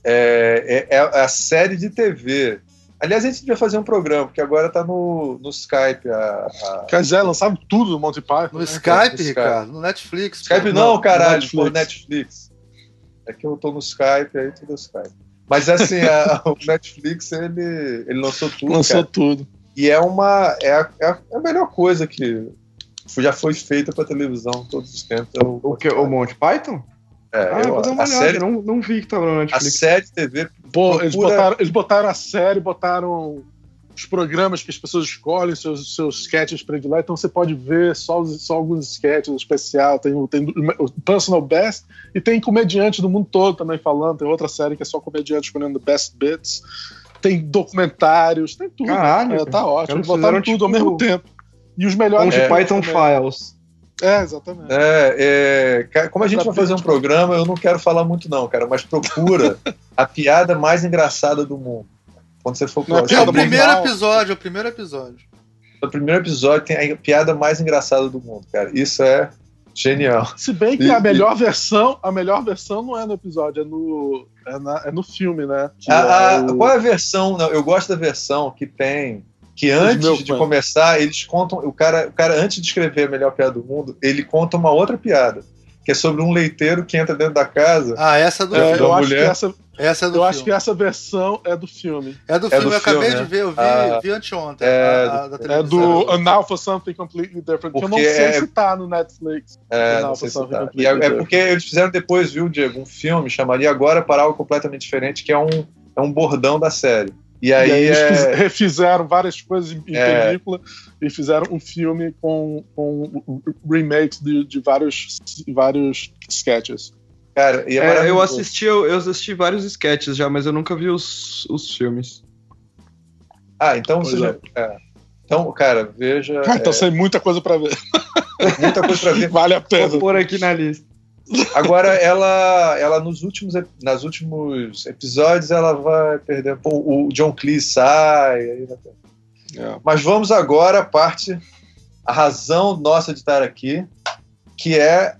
é, é- é a série de TV. Aliás, a gente devia fazer um programa, porque agora tá no, no Skype. A, a- Quer dizer, lançaram tudo no Monty Python. No né? Skype. Ricardo, no Netflix. Skype pô. não, caralho, Netflix. por Netflix. É que eu tô no Skype, aí tudo é Skype. Mas assim, a- o Netflix, ele, ele lançou tudo, Lançou cara. tudo. E é uma. É a, é a melhor coisa que já foi feita pra televisão todos os tempos. é O que? O Monty Python? É, Ah, eu- vou dar uma a, olhada, série, não, não vi que tava no a Netflix. série de TV Pô, eles, botaram, eles botaram a série, botaram os programas que as pessoas escolhem, seus, seus sketches prediletos, então você pode ver só, só alguns sketches especial, tem, o- tem o Personal Best e tem comediante do mundo todo também falando, tem outra série que é só comediante escolhendo Best Bits, tem documentários, tem tudo. Caralho, É, tá ótimo, eles botaram tudo ao tipo, mesmo tempo. E os melhores. Monty É. Python também. Files. É, exatamente. É, é, como a gente vai fazer um programa, eu não quero falar muito, não, cara, mas procura a piada mais engraçada do mundo. Quando você for Não é É o primeiro legal. episódio, é o primeiro episódio. no primeiro episódio tem a piada mais engraçada do mundo, cara. Isso é genial. Se bem que E- a melhor versão, a melhor versão não é no episódio, é no, é na- é no filme, né? A- é o- Qual é a versão? Não, eu gosto da versão que tem. Que antes meu de começar, eles contam. O cara, o cara, antes de escrever a melhor piada do mundo, ele conta uma outra piada. Que é sobre um leiteiro que entra dentro da casa. Ah, essa é do É, da eu acho, que essa, Essa é do eu filme. acho que essa versão é do filme. É do é filme, do eu acabei filme, de né? ver, eu vi, Ah, vi anteontem. é a- a- da É do An Now for Something Completely Different. Que eu não Porque sei é- se tá no Netflix. É, Não, sei se tá. E é, é porque eles fizeram depois, viu, Diego, um filme chamaria Agora para algo completamente diferente, que é um, é um bordão da série. E aí, e aí eles é, fiz- refizeram várias coisas em, É. película e fizeram um filme com, com remakes de, de vários, vários sketches. cara, e é, É, eu assisti, eu, eu assisti vários sketches já, mas eu nunca vi os, os filmes. Ah, então Pois você já- é. Então, cara, veja. Ah, então é, tem muita coisa pra ver. muita coisa pra ver. Vale a pena. Vou pôr aqui na lista. Agora, ela, ela nos últimos, nas últimos episódios, ela vai perdendo. Pô, o John Cleese sai. aí vai ter- É. Mas vamos agora à parte, a razão nossa de estar aqui, que é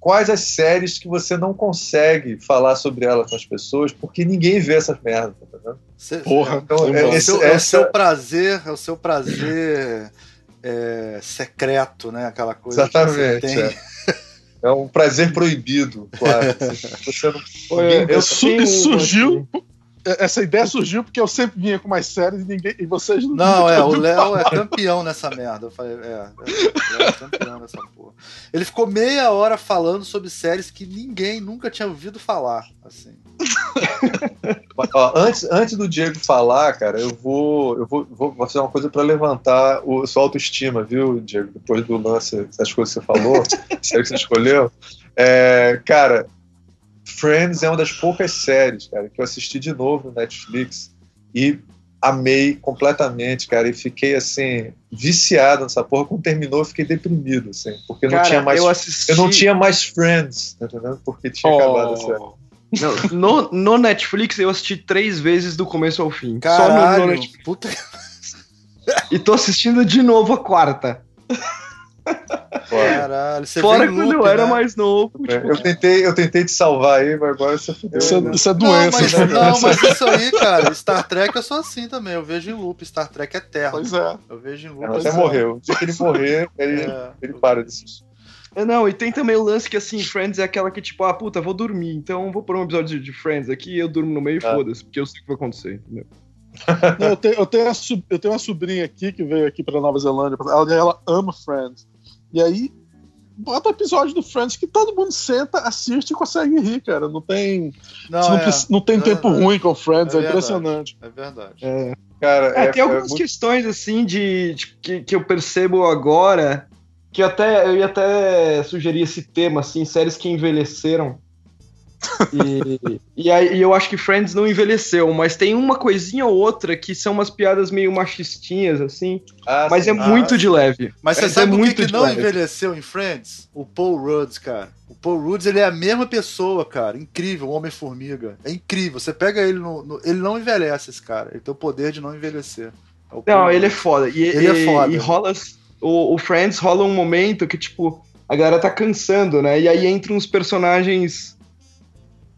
quais as séries que você não consegue falar sobre elas com as pessoas, porque ninguém vê essas merdas, tá vendo? Cê- Porra. Então, é, É, o é o essa- seu prazer, é o seu prazer é, secreto, né? Aquela coisa. que Exatamente. você tem. É. É um prazer proibido, claro. Você não- eu- eu essa- Isso, tenho isso uma surgiu. Essa ideia surgiu porque eu sempre vinha com mais séries e ninguém. E vocês Não, é, o Léo falar. é campeão nessa merda. Eu falei, é, é, é campeão nessa porra. Ele ficou meia hora falando sobre séries que ninguém nunca tinha ouvido falar. Assim. Ó, antes, antes do Diego falar, cara, eu vou, eu vou, vou, fazer uma coisa para levantar o, sua autoestima, viu, Diego? Depois do lance, das coisas que você falou, série que você escolheu. É, cara, Friends é uma das poucas séries, cara, que eu assisti de novo no Netflix e amei completamente, cara, e fiquei assim viciado nessa porra. Quando terminou, eu fiquei deprimido, assim, porque cara, não tinha mais, eu, assisti... eu, não tinha mais Friends, tá entendendo? Porque tinha oh. acabado a série. Não, no, no, Netflix eu assisti três vezes do começo ao fim. Caralho, Só no, no Netflix. Puta... E tô assistindo de novo a quarta. Caralho, você Fora quando loop, eu era né? mais novo. É, tipo... eu, tentei, eu tentei te salvar aí, mas agora você fudeu. Isso, né? isso é doença, não, mas, né? Não, mas isso aí, cara, Star Trek eu sou assim também. Eu vejo em loop, Star Trek é eterno. Pois é. Eu vejo em loop. Não, até é. morreu. O dia que ele morrer, ele, é. ele para de assistir. É, não, e tem também o lance que, assim, Friends é aquela que, tipo, ah, puta, vou dormir, então vou pôr um episódio de Friends aqui e eu durmo no meio e ah. foda-se, porque eu sei o que vai acontecer, entendeu? Não, eu, tenho, eu, tenho uma, eu tenho uma sobrinha aqui que veio aqui pra Nova Zelândia, ela, ela ama Friends. E aí, bota episódio do Friends que todo mundo senta, assiste e consegue rir, cara. Não tem. Não, não, é, não tem é tempo ruim com Friends, é, é impressionante. É verdade. É. Cara, é, tem algumas muito... questões assim de, de que, que eu percebo agora que até eu ia até sugerir esse tema, assim, séries que envelheceram. E, e, aí, eu acho que Friends não envelheceu, mas tem uma coisinha ou outra que são umas piadas meio machistinhas, assim. Ah, mas sim. é ah, muito de leve. Mas você é sabe é muito que, que não leve. envelheceu em Friends? O Paul Rudd, cara. O Paul Rudd, ele é a mesma pessoa, cara. Incrível, o Homem-Formiga. É incrível. Você pega ele no, no, Ele não envelhece, esse cara. Ele tem o poder de não envelhecer. É não, ele é foda. E, ele é e, é foda. E rola o, o Friends rola um momento que, tipo, a galera tá cansando, né? E aí entram uns personagens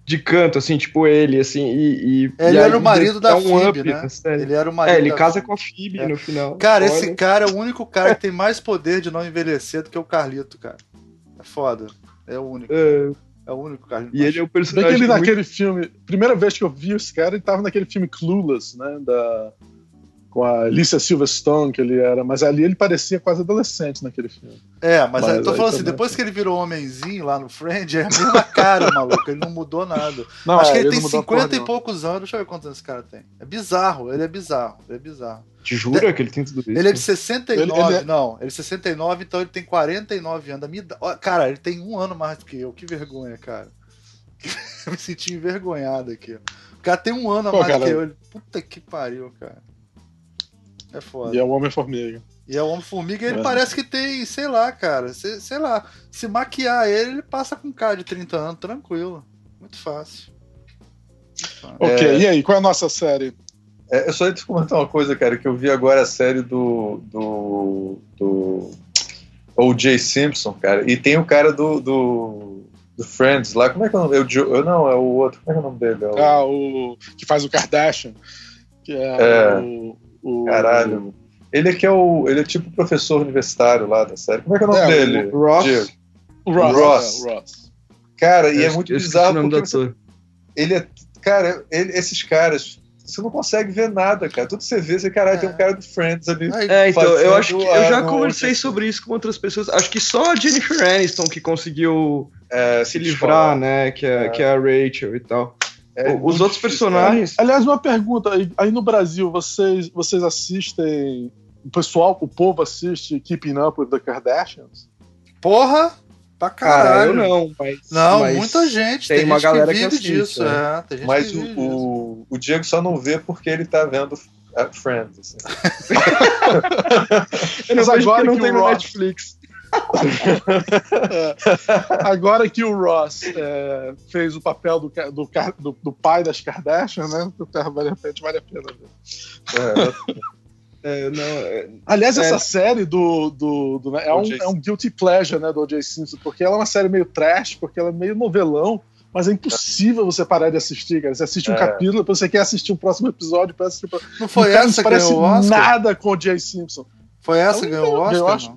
de canto, assim, tipo ele, assim, e... e ele e era o marido da um Phoebe, né? Ele era o marido É, ele casa Phoebe. com a Phoebe é. no final. Cara, Olha. esse cara é o único cara que tem mais poder de não envelhecer do que o Carlito, cara. É foda. É o único. É, é o único Carlito. E ele é o personagem... Bem que ele muito... naquele filme... Primeira vez que eu vi esse cara, ele tava naquele filme Clueless, né? Da com a Alicia Silverstone, que ele era, mas ali ele parecia quase adolescente naquele filme. É, mas, mas eu tô falando assim, depois que ele virou homenzinho lá no Friend, é a mesma cara, maluco, ele não mudou nada. Não, Acho é, que ele, ele tem 50 e poucos anos, deixa eu ver quantos anos esse cara tem. É bizarro, ele é bizarro, ele é bizarro. Te jura que ele tem tudo isso? Ele é de 69, ele, ele é... não, ele é 69, então ele tem 49 anos. minha... Cara, ele tem um ano mais do que eu, que vergonha, cara. Eu me senti envergonhado aqui. O cara tem um ano a mais cara... que eu. Puta que pariu, cara. É foda. E é o Homem-Formiga. E é o Homem-Formiga, ele é. parece que tem, sei lá, cara, sei, sei, lá, se maquiar ele, ele passa com um cara de 30 anos, tranquilo. Muito fácil. Ok, é... e aí, qual é a nossa série? É, eu só ia te comentar uma coisa, cara, que eu vi agora a série do. do. do O.J. Simpson, cara, e tem o cara do, do, do Friends lá, como é que é o nome? Eu, eu, não, é o outro, como é que é o nome dele? É o... Ah, o que faz o Kardashian, que é, é. o o... Caralho. Ele é que é o. Ele é tipo professor universitário lá da série. Como é que é o nome é, dele? O Ross. O Ross. Ross. É, Ross. Cara, e é muito bizarro porque você, ele é. Cara, ele, esses caras. Você não consegue ver nada, cara. Tudo que você vê, você, caralho, é. tem um cara do Friends ali. É, então, eu acho que eu já conversei sobre isso com outras pessoas. Acho que só a Jennifer Aniston que conseguiu é, se livrar, falar. né? Que é, que é a Rachel e tal. É, os outros personagens. Aliás, uma pergunta: aí no Brasil, vocês, vocês assistem. O pessoal, o povo assiste Keeping Up with the Kardashians? Porra! Pra caralho. Cara, não, mas, não, mas muita gente. Tem, tem uma gente galera que vive que assiste, disso. É. É, mas o, o, o, Diego só não vê porque ele tá vendo Friends. Assim. Eu não mas agora que não tem no Netflix. Agora que o Ross é, fez o papel do, do, do, do, pai das Kardashian, né? Vale a pena, vale a pena ver. É, é, não, é, Aliás, essa é. série do, do, do né, é, um, é um guilty pleasure né, do O.J. Simpson, porque ela é uma série meio trash, porque ela é meio novelão, mas é impossível você parar de assistir, cara. Você assiste um capítulo, depois você quer assistir o próximo episódio, parece, tipo, não foi essa não parece nada com o J. Simpson. Foi essa que ganhou o Oscar?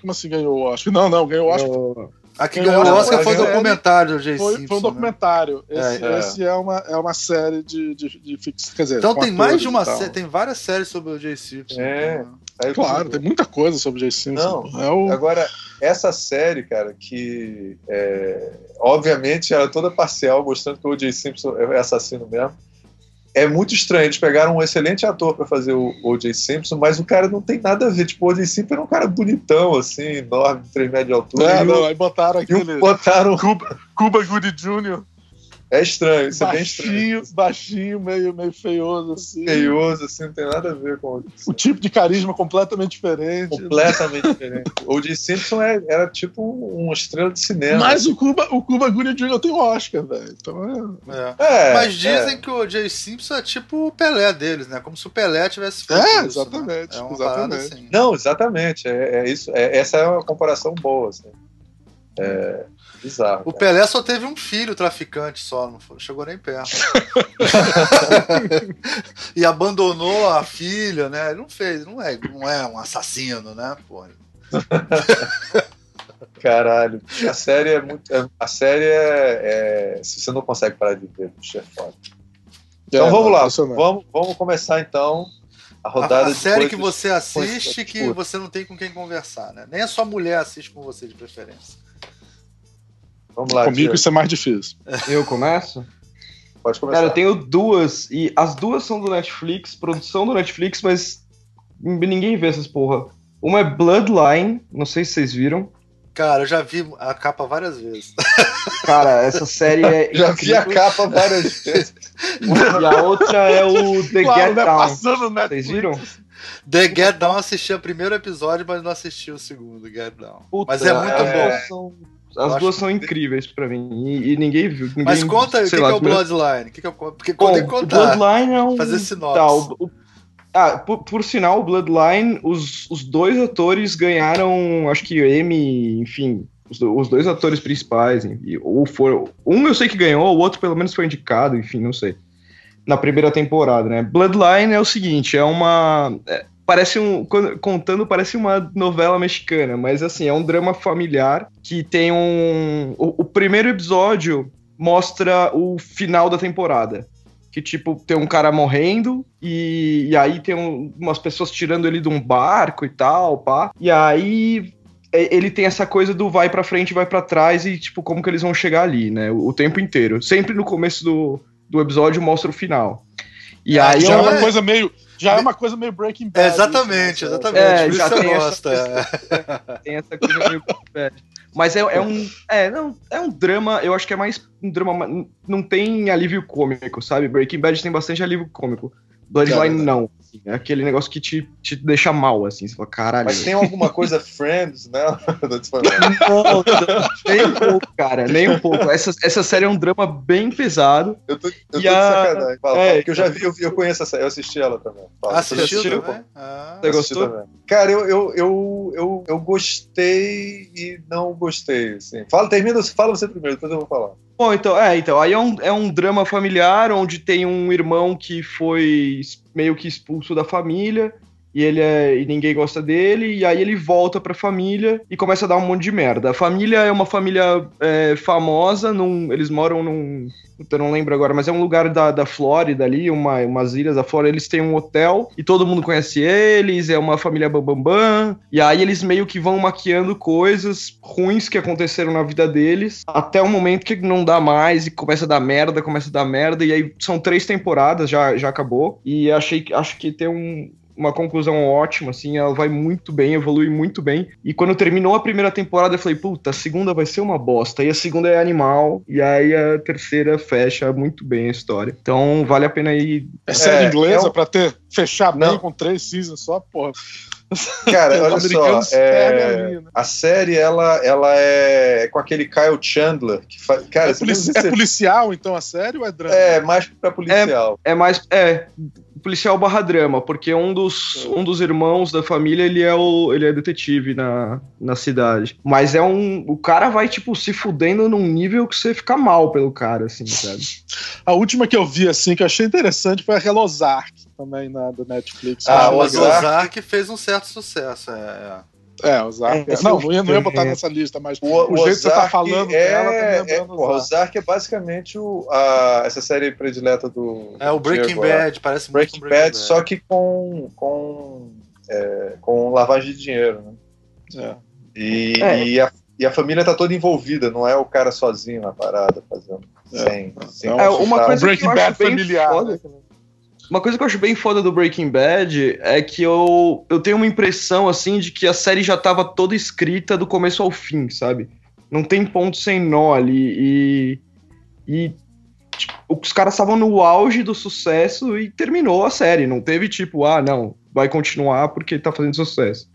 Como assim ganhou o Oscar? Não, não, ganhou o Oscar. A que ganhou o Oscar foi o ganhou- documentário do Jay Foi, Simpson. foi um né? documentário. Esse, É. esse é. uma, é uma série de, de, de ficção. Quer dizer, Então tem mais de uma série, tem várias séries sobre o Jay Simpson. É. Eu Claro, tem muita coisa sobre Jay Simpson. Não. É o... Agora, essa série, cara, que é, obviamente era toda parcial, mostrando que o O.J. Simpson é assassino mesmo. É muito estranho. Eles pegaram um excelente ator pra fazer o O.J. Simpson, mas o cara não tem nada a ver. Tipo, o O.J. Simpson era um cara bonitão, assim, enorme, 3 metros de altura. É, e, não, o, aí botaram aquele. botaram. Cuba, Cuba Goody Jr. É estranho, isso é bem estranho. Baixinho, baixinho, meio, meio feioso, assim. Feioso, assim, não tem nada a ver com O tipo de carisma completamente diferente. completamente diferente. O O.J. Simpson é- era tipo um- uma estrela de cinema. Mas o Cuba, o Cuba Goody Jr. tem o Oscar, velho. Então é. é. É, Mas dizem é. que o Jay Simpson é tipo o Pelé deles, né? Como se o Pelé tivesse feito É, isso, exatamente, Né? É uma exatamente. assim. Não, exatamente. É, é isso. é- essa é uma comparação boa. Assim. É bizarro. O cara. Pelé só teve um filho traficante só, não foi- chegou nem perto. e abandonou a filha, né? Ele não fez, não é, não é um assassino, né? Porra. Caralho. A série é muito. é- A série é, é- Se você não consegue parar de ver, bicho, é foda. Então É, vamos lá. Vamos, vamos começar então a A, rodada a de série que você assiste que você não tem com quem conversar, né? Nem a sua mulher assiste com você de preferência. Vamos lá, Comigo Diego, isso é mais difícil. Eu começo? pode começar. Cara, eu tenho duas, e as duas são do Netflix, produção do Netflix, mas ninguém vê essas porra. Uma é Bloodline, não sei se vocês viram. Cara, eu já vi a capa várias vezes. Cara, essa série é. Já vi a incrível. capa várias vezes. E a outra é o The Claro, Get né? Down. Passando Vocês viram? The Get Down assisti o primeiro episódio, mas não assisti o segundo, Get Down. Puta, Mas é muito as bom. Eu As duas são incríveis pra mim. E, e ninguém viu. Ninguém, Mas conta aí, o que, que é o Bloodline? O que, que é o... Porque Bom, tem que o contar. Bloodline é um. Fazer sinopse. Tá, o- o- ah, por, por sinal, o Bloodline, os, os dois atores ganharam, acho que Emmy, enfim, os, os dois atores principais, e- ou foram. Um eu sei que ganhou, o outro pelo menos foi indicado, enfim, não sei. Na primeira temporada, né? Bloodline é o seguinte, é uma. é, parece um. Contando, parece uma novela mexicana, mas assim, é um drama familiar que tem um. O, o primeiro episódio mostra o final da temporada que, tipo, tem um cara morrendo e, e aí tem um- umas pessoas tirando ele de um barco e tal, pá. E aí é, ele tem essa coisa do vai pra frente, vai pra trás e, tipo, como que eles vão chegar ali, né? O, o tempo inteiro. Sempre no começo do, do episódio mostra o final. E É, aí já é é uma coisa meio. Já é uma coisa meio Breaking É, Bad. exatamente, isso, né? exatamente. É, Por isso já você tem essa gosta. é. tem essa coisa meio bad. Mas é, é um. É, não, é um drama, eu acho que é mais um drama. ma- Não tem alívio cômico, sabe? Breaking Bad tem bastante alívio cômico. Bloodline É, não. assim, é aquele negócio que te, te deixa mal, assim. Você fala, caralho. Mas tem alguma coisa Friends, né? Não, nem um pouco, cara, nem um pouco. Essa, essa série é um drama bem pesado. Eu tô, eu tô E de a- sacanagem. Fala, é, fala, porque eu já vi, eu, vi- eu conheço essa série, eu assisti ela também. Fala, Assistiu assistiu? também? Ah. Você gostou? também. Cara, eu, eu, eu, eu, eu gostei e não gostei. Assim. Fala, termina, fala você primeiro, depois eu vou falar. Bom, então, é, então, aí é um, é um drama familiar onde tem um irmão que foi meio que expulso da família e ele é, e ninguém gosta dele, e aí ele volta pra família e começa a dar um monte de merda. A família é uma família é, famosa, num, eles moram num. Eu não lembro agora, mas é um lugar da, da Flórida ali, uma, umas ilhas da Flórida. Eles têm um hotel e todo mundo conhece eles, é uma família bambambam. Bam, bam, e aí eles meio que vão maquiando coisas ruins que aconteceram na vida deles, até o momento que não dá mais e começa a dar merda, começa a dar merda. E aí são três temporadas, já, já acabou. E achei, acho que tem um, uma conclusão ótima, assim, ela vai muito bem, evolui muito bem. E quando terminou a primeira temporada, eu falei, puta, a segunda vai ser uma bosta. E a segunda é animal, e aí a terceira fecha muito bem a história. Então vale a pena ir. É série É, inglesa é um- pra ter fechar bem Não. com três seasons só, porra. Cara, olha Os só, é, né? a série ela, ela é com aquele Kyle Chandler que faz, cara, É, polici- é policial, então, a série ou é drama? é mais pra policial. É mais. É. Policial barra drama, porque um dos, um dos irmãos da família, ele é o ele é detetive na, na cidade. Mas é um. O cara vai, tipo, se fudendo num nível que você fica mal pelo cara, assim, sabe? A última que eu vi, assim, que eu achei interessante foi aquela Ozark, também na do Netflix. Ah, o. Ozark- Ozark fez um certo sucesso. É, É, Ozark. É, não, não ia, não ia botar nessa lista, mas o, o, o jeito que você tá falando é, dela, tá é, o Ozark é basicamente o, a, essa série predileta do. É o Breaking Diego lá. Bad, parece Breaking, muito Bad, só que com, com, é, com lavagem de dinheiro, né? É. E, É. e, a, e a família tá toda envolvida, não é o cara sozinho na parada fazendo. É. Sem, sem É É, uma coisa Breaking que eu Bad acho bem familiar, foda, né? Uma coisa que eu acho bem foda do Breaking Bad é que eu, eu tenho uma impressão, assim, de que a série já tava toda escrita do começo ao fim, sabe? Não tem ponto sem nó ali. E. E. tipo, os caras estavam no auge do sucesso e terminou a série. Não teve tipo, ah, não, vai continuar porque tá fazendo sucesso.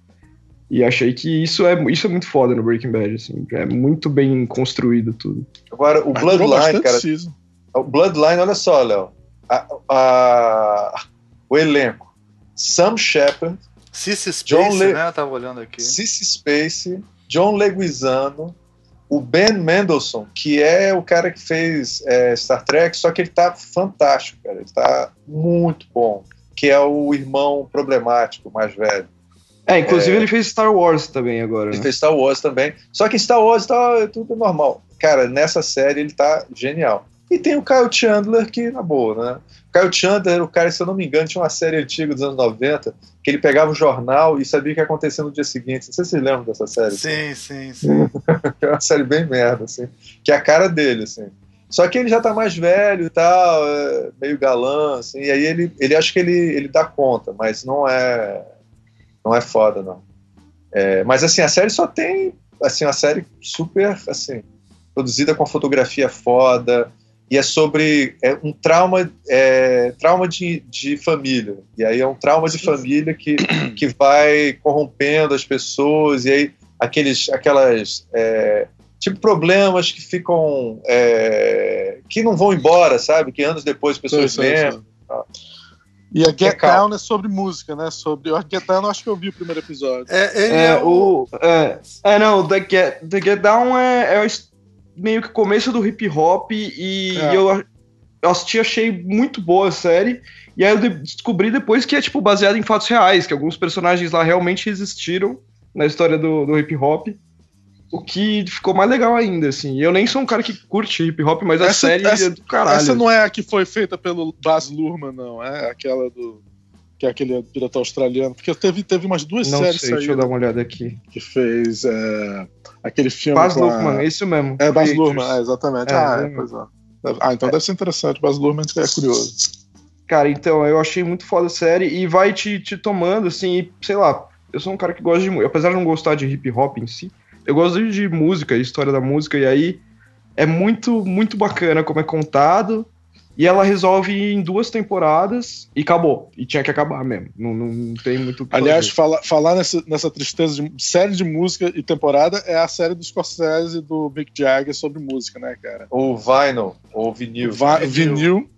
E achei que isso é, isso é muito foda no Breaking Bad, assim. É muito bem construído tudo. Agora, o Bloodline, cara. season. O Bloodline, olha só, Léo. A- a- o elenco. Sam Shepard, Cissy John Space, Le- né? Eu tava olhando aqui. Cissy Space, John Leguizano, o Ben Mendelsohn, que é o cara que fez é, Star Trek, só que ele tá fantástico, cara. Ele tá muito bom. Que é o irmão problemático, mais velho. É, inclusive É. ele fez Star Wars também agora, Ele né? fez Star Wars também. Só que em Star Wars tá é tudo normal. Cara, nessa série ele tá genial. E tem o Kyle Chandler, que, na boa, né? O Kyle Chandler, o cara, se eu não me engano, tinha uma série antiga dos anos 90, que ele pegava o jornal e sabia o que ia acontecer no dia seguinte. Não sei se vocês lembram dessa série. Sim, sim, sim. Que é uma série bem merda, assim. Que é a cara dele, assim. Só que ele já tá mais velho e tal, é meio galã, assim. E aí ele, ele acho que ele, ele dá conta, mas não é. Não é foda, não. É, mas assim, a série só tem. Assim, uma série super, assim, produzida com fotografia foda. E é sobre é um trauma, é, trauma de, de família. E aí é um trauma de família que, que vai corrompendo as pessoas. E aí aqueles, aquelas é, tipo problemas que ficam é, que não vão embora, sabe? Que anos depois as pessoas lembram. E a Get calma. Down é sobre música, né? Sobre. O Get Down eu acho que eu vi o primeiro episódio. É, ele É, é, o... É, é, não, The Get, The Get Down é, é meio que começo do hip hop e É. eu, eu assisti, achei muito boa a série. E aí eu de- descobri depois que é, tipo, baseado em fatos reais, que alguns personagens lá realmente existiram na história do, do hip hop. O que ficou mais legal ainda, assim. Eu nem sou um cara que curte hip hop, mas a Essa- série essa- é do caralho. Essa não é a que foi feita pelo Baz Luhrmann, não. É aquela do. Que é aquele diretor australiano. Porque teve, teve umas duas Não séries sei, deixa eu saídas dar uma olhada aqui. que fez é, aquele filme. Baz com a- Luhrmann, é isso mesmo. É, Baz. Luhrmann, é, exatamente. É, ah, é, pois é. Ah, então deve ser interessante. Baz Luhrmann é curioso. Cara, então, eu achei muito foda a série e vai te, te tomando, assim, e, sei lá, eu sou um cara que gosta de apesar de não gostar de hip hop em si, eu gosto de, de música, de história da música, e aí é muito, muito bacana como é contado, e ela resolve em duas temporadas e acabou, e tinha que acabar mesmo, não, não, não tem muito o que Aliás, fala, falar nessa, nessa tristeza de série de música e temporada é a série do Scorsese e do Mick Jagger sobre música, né, cara? Ou vinyl, ou vinil. Va- vinil,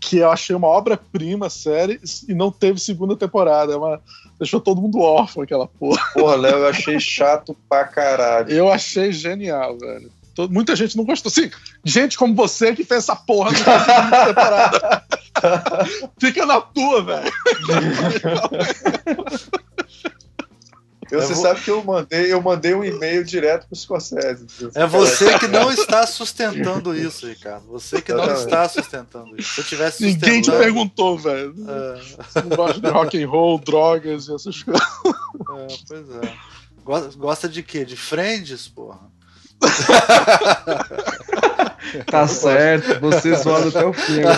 que eu achei uma obra-prima série e não teve segunda temporada. É uma- deixou todo mundo órfão aquela porra. Porra, Léo, eu achei chato pra caralho. Eu achei genial, velho. Todo- muita gente não gostou. Sim, gente como você que fez essa porra não temporada. Fica na tua, velho. Eu, você vou- sabe que eu mandei, eu mandei um e-mail direto pro Scorsese. É você que não está sustentando isso, Ricardo. Você que não está sustentando isso. Se eu tivesse Ninguém te sustentando- perguntou, velho. É, Você não gosta de rock and roll, drogas e essas coisas. é, pois é. Gosta, gosta de quê? De Friends, porra? Tá certo, você zoado até o fim. né?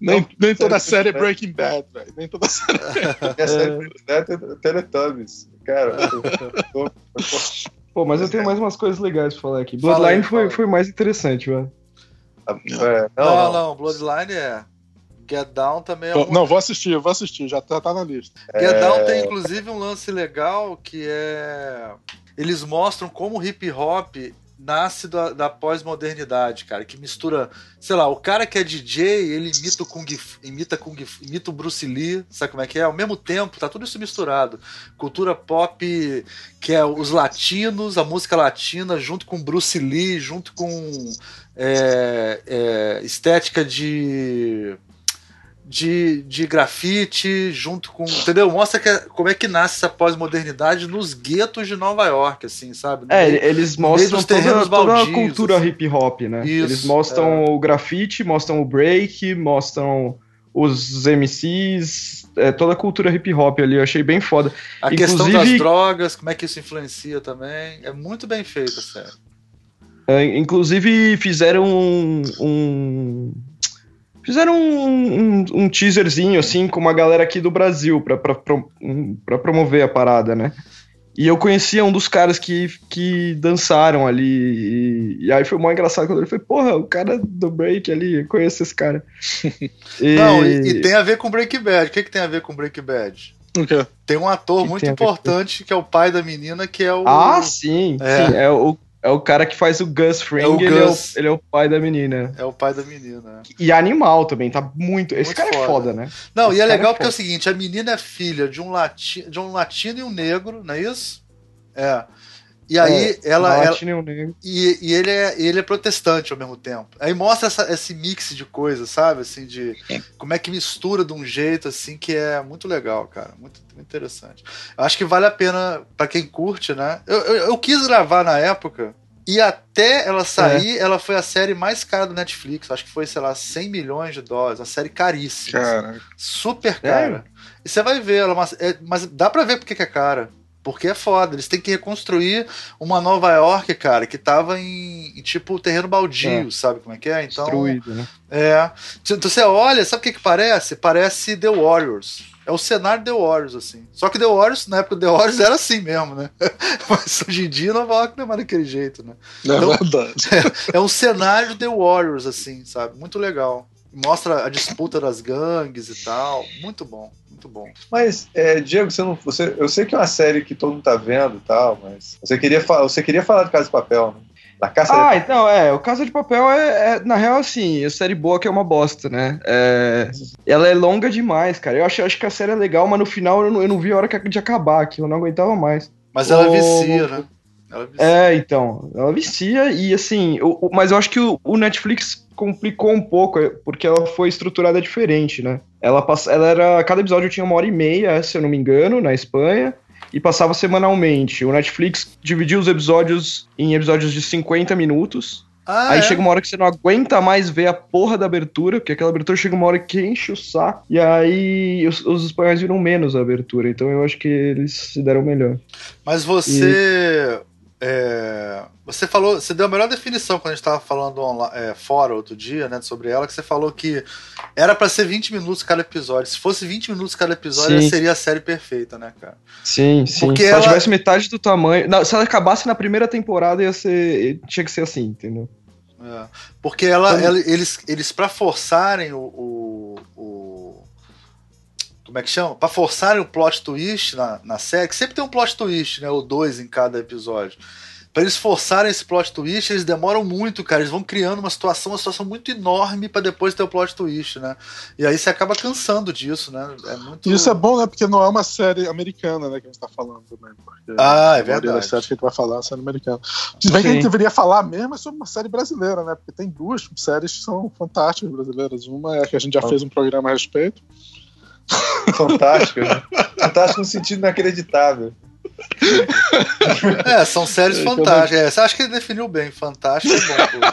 Nem, nem toda série é Breaking Bad, velho. Nem toda série. Minha série predileta é Teletubbies. Cara, eu Pô, mas eu tenho mais umas coisas legais pra falar aqui. Fala aí, Bloodline fala foi, foi mais interessante, velho. é, Não, não, não, Bloodline é. Get Down também é Pô, muito Não, vou assistir, eu vou assistir, já tá, tá na lista. Get É. Down tem inclusive um lance legal que é. Eles mostram como o hip hop nasce da, da pós-modernidade, cara, que mistura, sei lá, o cara que é DJ, ele imita o Kung, imita Kung, imita o Bruce Lee, sabe como é que é? Ao mesmo tempo, tá tudo isso misturado. Cultura pop, que é os latinos, a música latina, junto com Bruce Lee, junto com é, é, estética de de, de grafite, junto com. Entendeu? Mostra que, como é que nasce essa pós-modernidade nos guetos de Nova York, assim, sabe? No É, meio- eles mostram toda, terrenos toda a baldios, cultura assim. hip hop, né? Isso, eles mostram é. o grafite, mostram o break, mostram os MCs, é, toda a cultura hip hop ali, eu achei bem foda. a questão das inclusive- drogas, como é que isso influencia também. É muito bem feita, sério. É, inclusive fizeram um, um- fizeram um, um- um teaserzinho assim com uma galera aqui do Brasil pra, pra, pro- um- pra promover a parada, né? E eu conhecia um dos caras que, que dançaram ali. E, e aí foi mó engraçado quando ele foi, porra, o cara do break ali, eu conheço esse cara. E- Não, e, e tem a ver com Breaking Bad. O que, que tem a ver com Breaking Bad? O quê? Tem um ator Que muito com- importante que é o pai da menina, que é o. Ah, sim, É. sim. É o, é o cara que faz o Gus Fring, É o ele, Gus. É o, ele é o pai da menina. É o pai da menina. E animal também, tá muito. Esse Muito cara é foda. foda, né? Não, Esse e é cara legal é porque é o seguinte: a menina é filha de um, lati de um latino e um negro, não é isso? É. E aí É, ela, ela- e e, ele, é, ele é protestante ao mesmo tempo. Aí mostra essa- esse mix de coisas, sabe? Assim, de como é que mistura de um jeito assim que é muito legal, cara. Muito, muito interessante. Eu acho que vale a pena pra quem curte, né? Eu, eu, eu quis gravar na época. E até ela sair, ela foi a série mais cara do Netflix. Acho que foi, sei lá, 100 milhões de dólares. Uma série caríssima. assim. Cara, Super cara. E você vai ver, ela, mas, é- mas dá pra ver porque que é cara. Porque é foda. Eles têm que reconstruir uma Nova York, cara, que tava em, em, tipo terreno baldio, É. sabe como é que é? Então, Destruído, né? é. Então você olha, sabe o que que parece? Parece The Warriors. É o cenário The Warriors, assim. Só que The Warriors, na época do The Warriors, era assim mesmo, né? Mas hoje em dia Nova York não é mais daquele jeito, né? é Então- verdade. É um cenário The Warriors, assim, sabe? Muito legal. Mostra a disputa das gangues e tal. Muito bom, muito bom. Mas, é, Diego, você não, você, eu sei que é uma série que todo mundo tá vendo e tal, mas você queria, fa- você queria falar de Casa de Papel, né? Da Caça Ah, então, é, o Casa de Papel é, é, na real, assim, a série boa que é uma bosta, né? É, ela é longa demais, cara. Eu acho, acho que a série é legal, mas no final eu não, eu não vi a hora de acabar, que eu não aguentava mais. Mas ela Ô, vicia, né? Ela vicia. É, então, ela vicia e assim, o- o- mas eu acho que o, o Netflix complicou um pouco, é, porque ela foi estruturada diferente, né? Ela, passa, ela era. Cada episódio tinha uma hora e meia, se eu não me engano, na Espanha, e passava semanalmente. O Netflix dividiu os episódios em episódios de 50 minutos. Ah, Aí é? chega uma hora que você não aguenta mais ver a porra da abertura, porque aquela abertura chega uma hora que enche o saco, e aí os, os espanhóis viram menos a abertura, então eu acho que eles se deram melhor. Mas você. É, você falou. Você deu a melhor definição quando a gente estava falando onla- é, fora outro dia, né? Sobre ela, que você falou que era pra ser 20 minutos cada episódio. Se fosse 20 minutos cada episódio, Sim. seria a série perfeita, né, cara? Sim, sim. Porque se ela tivesse metade do tamanho. Não, se ela acabasse na primeira temporada, ia ser. Tinha que ser assim, entendeu? É. Porque ela, Como- ela- eles, eles para forçarem o, o, o- Como é que chama? Pra forçarem o plot twist na, na série, que sempre tem um plot twist, né? Ou dois em cada episódio. Pra eles forçarem esse plot twist, eles demoram muito, cara. Eles vão criando uma situação, uma situação muito enorme pra depois ter o plot twist, né? E aí você acaba cansando disso, né? É muito. E isso é bom, né? Porque não é uma série americana, né? Que a gente tá falando também. Porque Ah, é a verdade. das séries que a gente vai falar é uma série americana. Se bem que a gente deveria falar mesmo é sobre uma série brasileira, né? Porque tem duas séries que são fantásticas brasileiras. Uma é a que a gente já fez um programa a respeito. Fantástico, né? Fantástico no sentido inacreditável. É, são séries fantásticas. É, você acha que ele definiu bem? Fantástico é bom.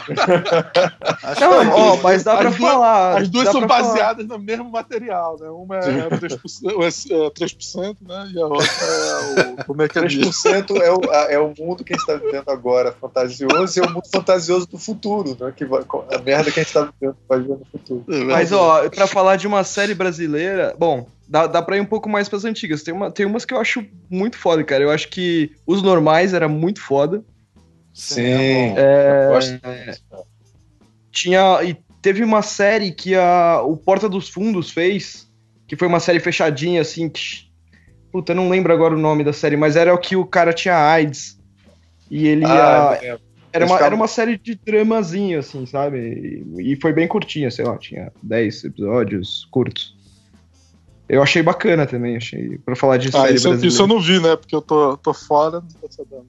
Acho Não, que- ó, mas dá As pra duas- falar. As duas são pra falar. baseadas no mesmo material, né? Uma é 3%, é 3% né? E a outra é o. Como é que é diz? 3% é o, é o mundo que a gente está vivendo agora, fantasioso, e é o mundo fantasioso do futuro, né? Que vai, a merda que a gente está vivendo vai viver no futuro. Mas, ó, pra falar de uma série brasileira, bom, dá, dá pra ir um pouco mais pras antigas. Tem, uma, tem umas que eu acho muito foda, cara. Eu acho que Os Normais era muito foda. Sim. é. É, Gosto disso. tinha. E teve uma série que a, o Porta dos Fundos fez, que foi uma série fechadinha, assim. Que, puta, eu não lembro agora o nome da série, mas era o que o cara tinha AIDS. E ele ia. Ah, lembro. Era uma, era uma série de dramazinho, assim, sabe? E, e foi bem curtinha, sei lá, tinha 10 episódios curtos. Eu achei bacana também, achei. Pra falar de Ah, série isso, brasileira. isso eu não vi, né? Porque eu tô, tô fora, não tô sabendo.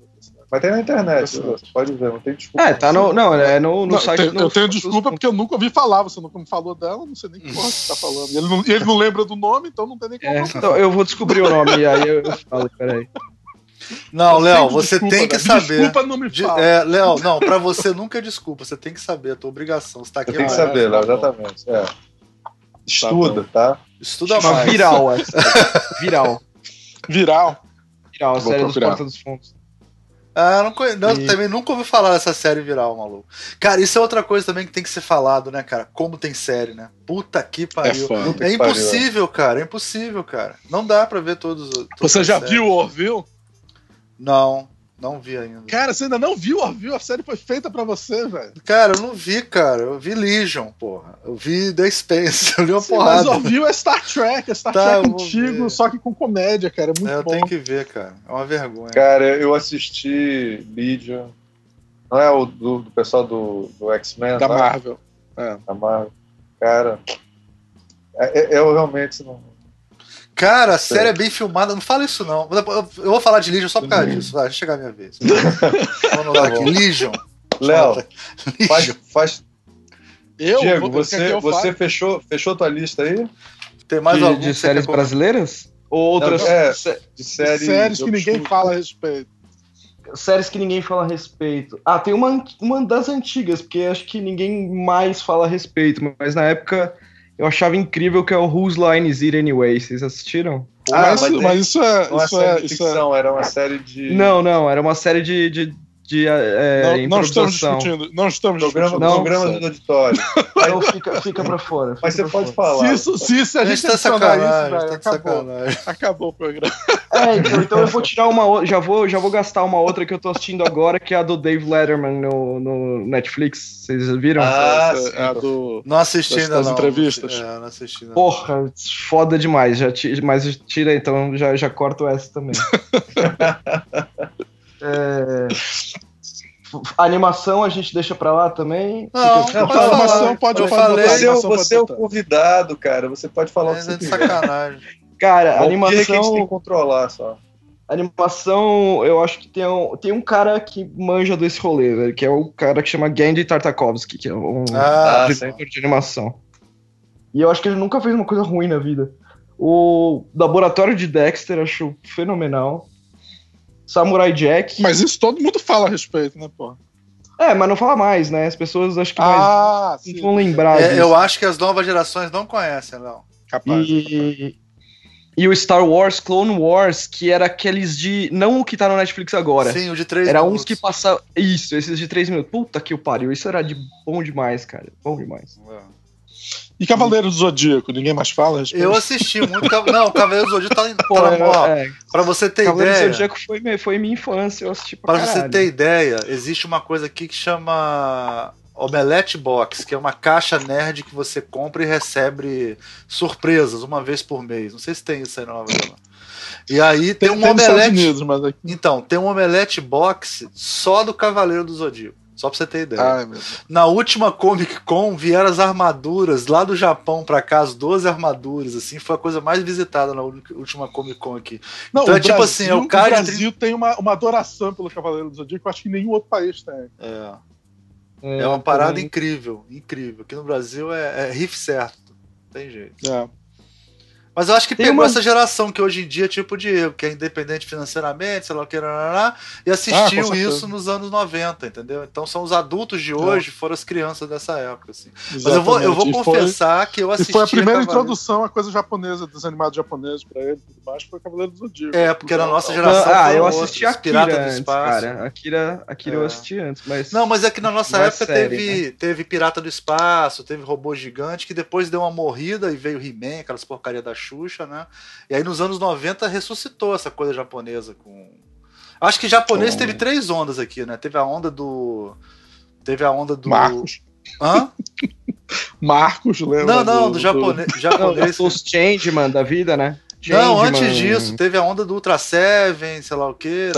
Mas tem na internet, pode ver, não tem desculpa. É, tá no. Não, é no, no Não, site. tem- no- eu tenho desculpa porque eu nunca ouvi falar. Você nunca me falou dela, não sei nem que porra que você tá falando. E ele não, ele não lembra do nome, então não tem nem como. É, falar. então eu vou descobrir o nome e aí eu, eu falo, peraí. Não, Léo, você desculpa, tem que né? saber. Desculpa, não me De- fala. é, Léo, não, pra você nunca é desculpa, você tem que saber, é tua obrigação. Você tá aqui Você tem que saber, Léo, tá exatamente. É. Estuda, tá? Estuda Chama mais. Viral essa. Viral. Viral. Viral, a Vou série dos procurar. Porta dos Fundos. Ah, não conhe... não, E- também nunca ouvi falar dessa série viral, maluco. Cara, isso é outra coisa também que tem que ser falado, né, cara? Como tem série, né? Puta que É pariu. foda. Puta É que pariu, impossível, cara. É impossível, cara. Não dá pra ver todos. Você já séries. viu o Orville? Não, não vi ainda. Cara, você ainda não viu o Orville? A série foi feita pra você, velho. Cara, eu não vi, cara. Eu vi Legion, porra. Eu vi The Space. Eu li uma Sim, porrada. mas Orville é Star Trek, é Star Tá, Trek eu vou antigo, ver. só que com comédia, cara. É muito É, eu bom. tenho que ver, cara. É uma vergonha. Cara, eu assisti Legion. Não é o do, do pessoal do, do X-Men? Da lá? Marvel. Da Marvel. Cara, é- é- eu realmente não. Cara, a série é bem filmada. Não fala isso, não. Eu vou falar de Legion só por causa disso. Vai chegar a minha vez. Vamos lá Tá aqui. Legion. Léo, faz, faz Eu? Diego, você, eu você fechou, fechou tua lista aí? Tem mais de, algum de séries quer brasileiras? Ou outras Não, é. De série, Séries de que ninguém fala a respeito. séries que ninguém fala a respeito? Ah, tem uma, uma das antigas, porque acho que ninguém mais fala a respeito, mas na época eu achava incrível que é o Whose Line Is It Anyway. Vocês assistiram? Ah, mas, mas isso é. Não é Isso série é, de isso é ficção, era uma série de. Não, não, era uma série de, de, de é, não, não estamos discutindo. Não estamos Programa, discutindo. Não. programa do auditório. Então fica, fica pra fora. fica Mas você pode fora. falar. Se, isso, se, isso, a A gente tá isso, sacanagem, velho, tá acabou. sacanagem. Acabou o programa. É, então, então eu vou tirar uma outra. Já vou, já vou gastar uma outra que eu tô assistindo agora, que é a do Dave Letterman no, no Netflix. Vocês viram? Ah, Essa sim. é a do. Não assisti ainda, das não. entrevistas? É, não assisti ainda. Porra, foda demais. Já mas tira então, já, já corto essa também. É, A animação a gente deixa pra lá também. Não, Não, pode falar. animação pode- eu botar. Você, é o- animação você é o convidado, cara. Você pode falar o que você é de sacanagem. Cara, a O que é a gente tem animação, que controlar só. animação, eu acho que tem um, tem um cara que manja desse rolê, velho, que é o cara que chama Gandhi Tartakovsky, que é um Ah, Ah, diretor de animação. E eu acho que ele nunca fez uma coisa ruim na vida. O Laboratório de Dexter acho fenomenal. Samurai Jack. Mas isso todo mundo fala a respeito, né, pô? É, mas não fala mais, né? As pessoas acho que mais Ah, não sim. vão lembrar É, disso. eu acho que as novas gerações não conhecem, não. Capaz. E, e o Star Wars Clone Wars, que era aqueles de. Não o que tá no Netflix agora. Sim, o de três Era minutos. uns que passavam. Isso, esses de 3 minutos. Puta que o pariu. Isso era de bom demais, cara. Bom demais. É. E Cavaleiro do Zodíaco, ninguém mais fala? Eu assisti muito. Não, Cavaleiro do Zodíaco tá, Pô, tá na ó, é, Pra você ter Cavaleiro do ideia. Zodíaco foi, foi minha infância, eu assisti pra Para você ter ideia, existe uma coisa aqui que chama Omelette Box, que é uma caixa nerd que você compra e recebe surpresas uma vez por mês. Não sei se tem isso aí na Nova Zelândia. E aí tem, Tem, um tem omelete. Unidos, mas aqui. Então, tem um omelete box só do Cavaleiro do Zodíaco. Só pra você ter ideia. Ai. Na última Comic Con vieram as armaduras lá do Japão pra cá, as 12 armaduras, assim, foi a coisa mais visitada na última Comic Con aqui. Não, Então o é tipo Brasil, assim, é o cara O Brasil tem uma, uma adoração pelo Cavaleiro do Zodíaco que eu acho que nenhum outro país tem. É, É, é uma parada também. incrível, incrível. Aqui no Brasil é, é riff certo, não tem jeito. É. Mas eu acho que Tem pegou uma- essa geração que hoje em dia é tipo o Diego, que é independente financeiramente, sei lá o que, e assistiu Ah, isso nos anos 90, entendeu? Então são os adultos de hoje, foram as crianças dessa época, assim. Mas eu vou, eu vou E foi- confessar que eu E assisti. foi a primeira introdução à coisa japonesa, dos animados japoneses pra ele tudo mais, foi o Cavaleiro do Zodíaco. É, porque na nossa Então, geração. ah, eu assisti Akira Pirata do Espaço. cara. Akira, Akira eu É. assisti antes, mas... Não, mas é que na nossa é época série, teve, teve Pirata do Espaço, teve Robô Gigante, que depois deu uma morrida e veio He-Man, aquelas porcaria da Xuxa, né? E aí nos anos 90 ressuscitou essa coisa japonesa com. Acho que japonês Com- teve três ondas aqui, né? Teve a onda do. Teve a onda do. Marcos. Hã? Marcos, lembra? Não, não, do, japonês. Não, japonês os Changeman da vida, né? Não, antes disso, teve a onda do Ultra Seven, sei lá o que,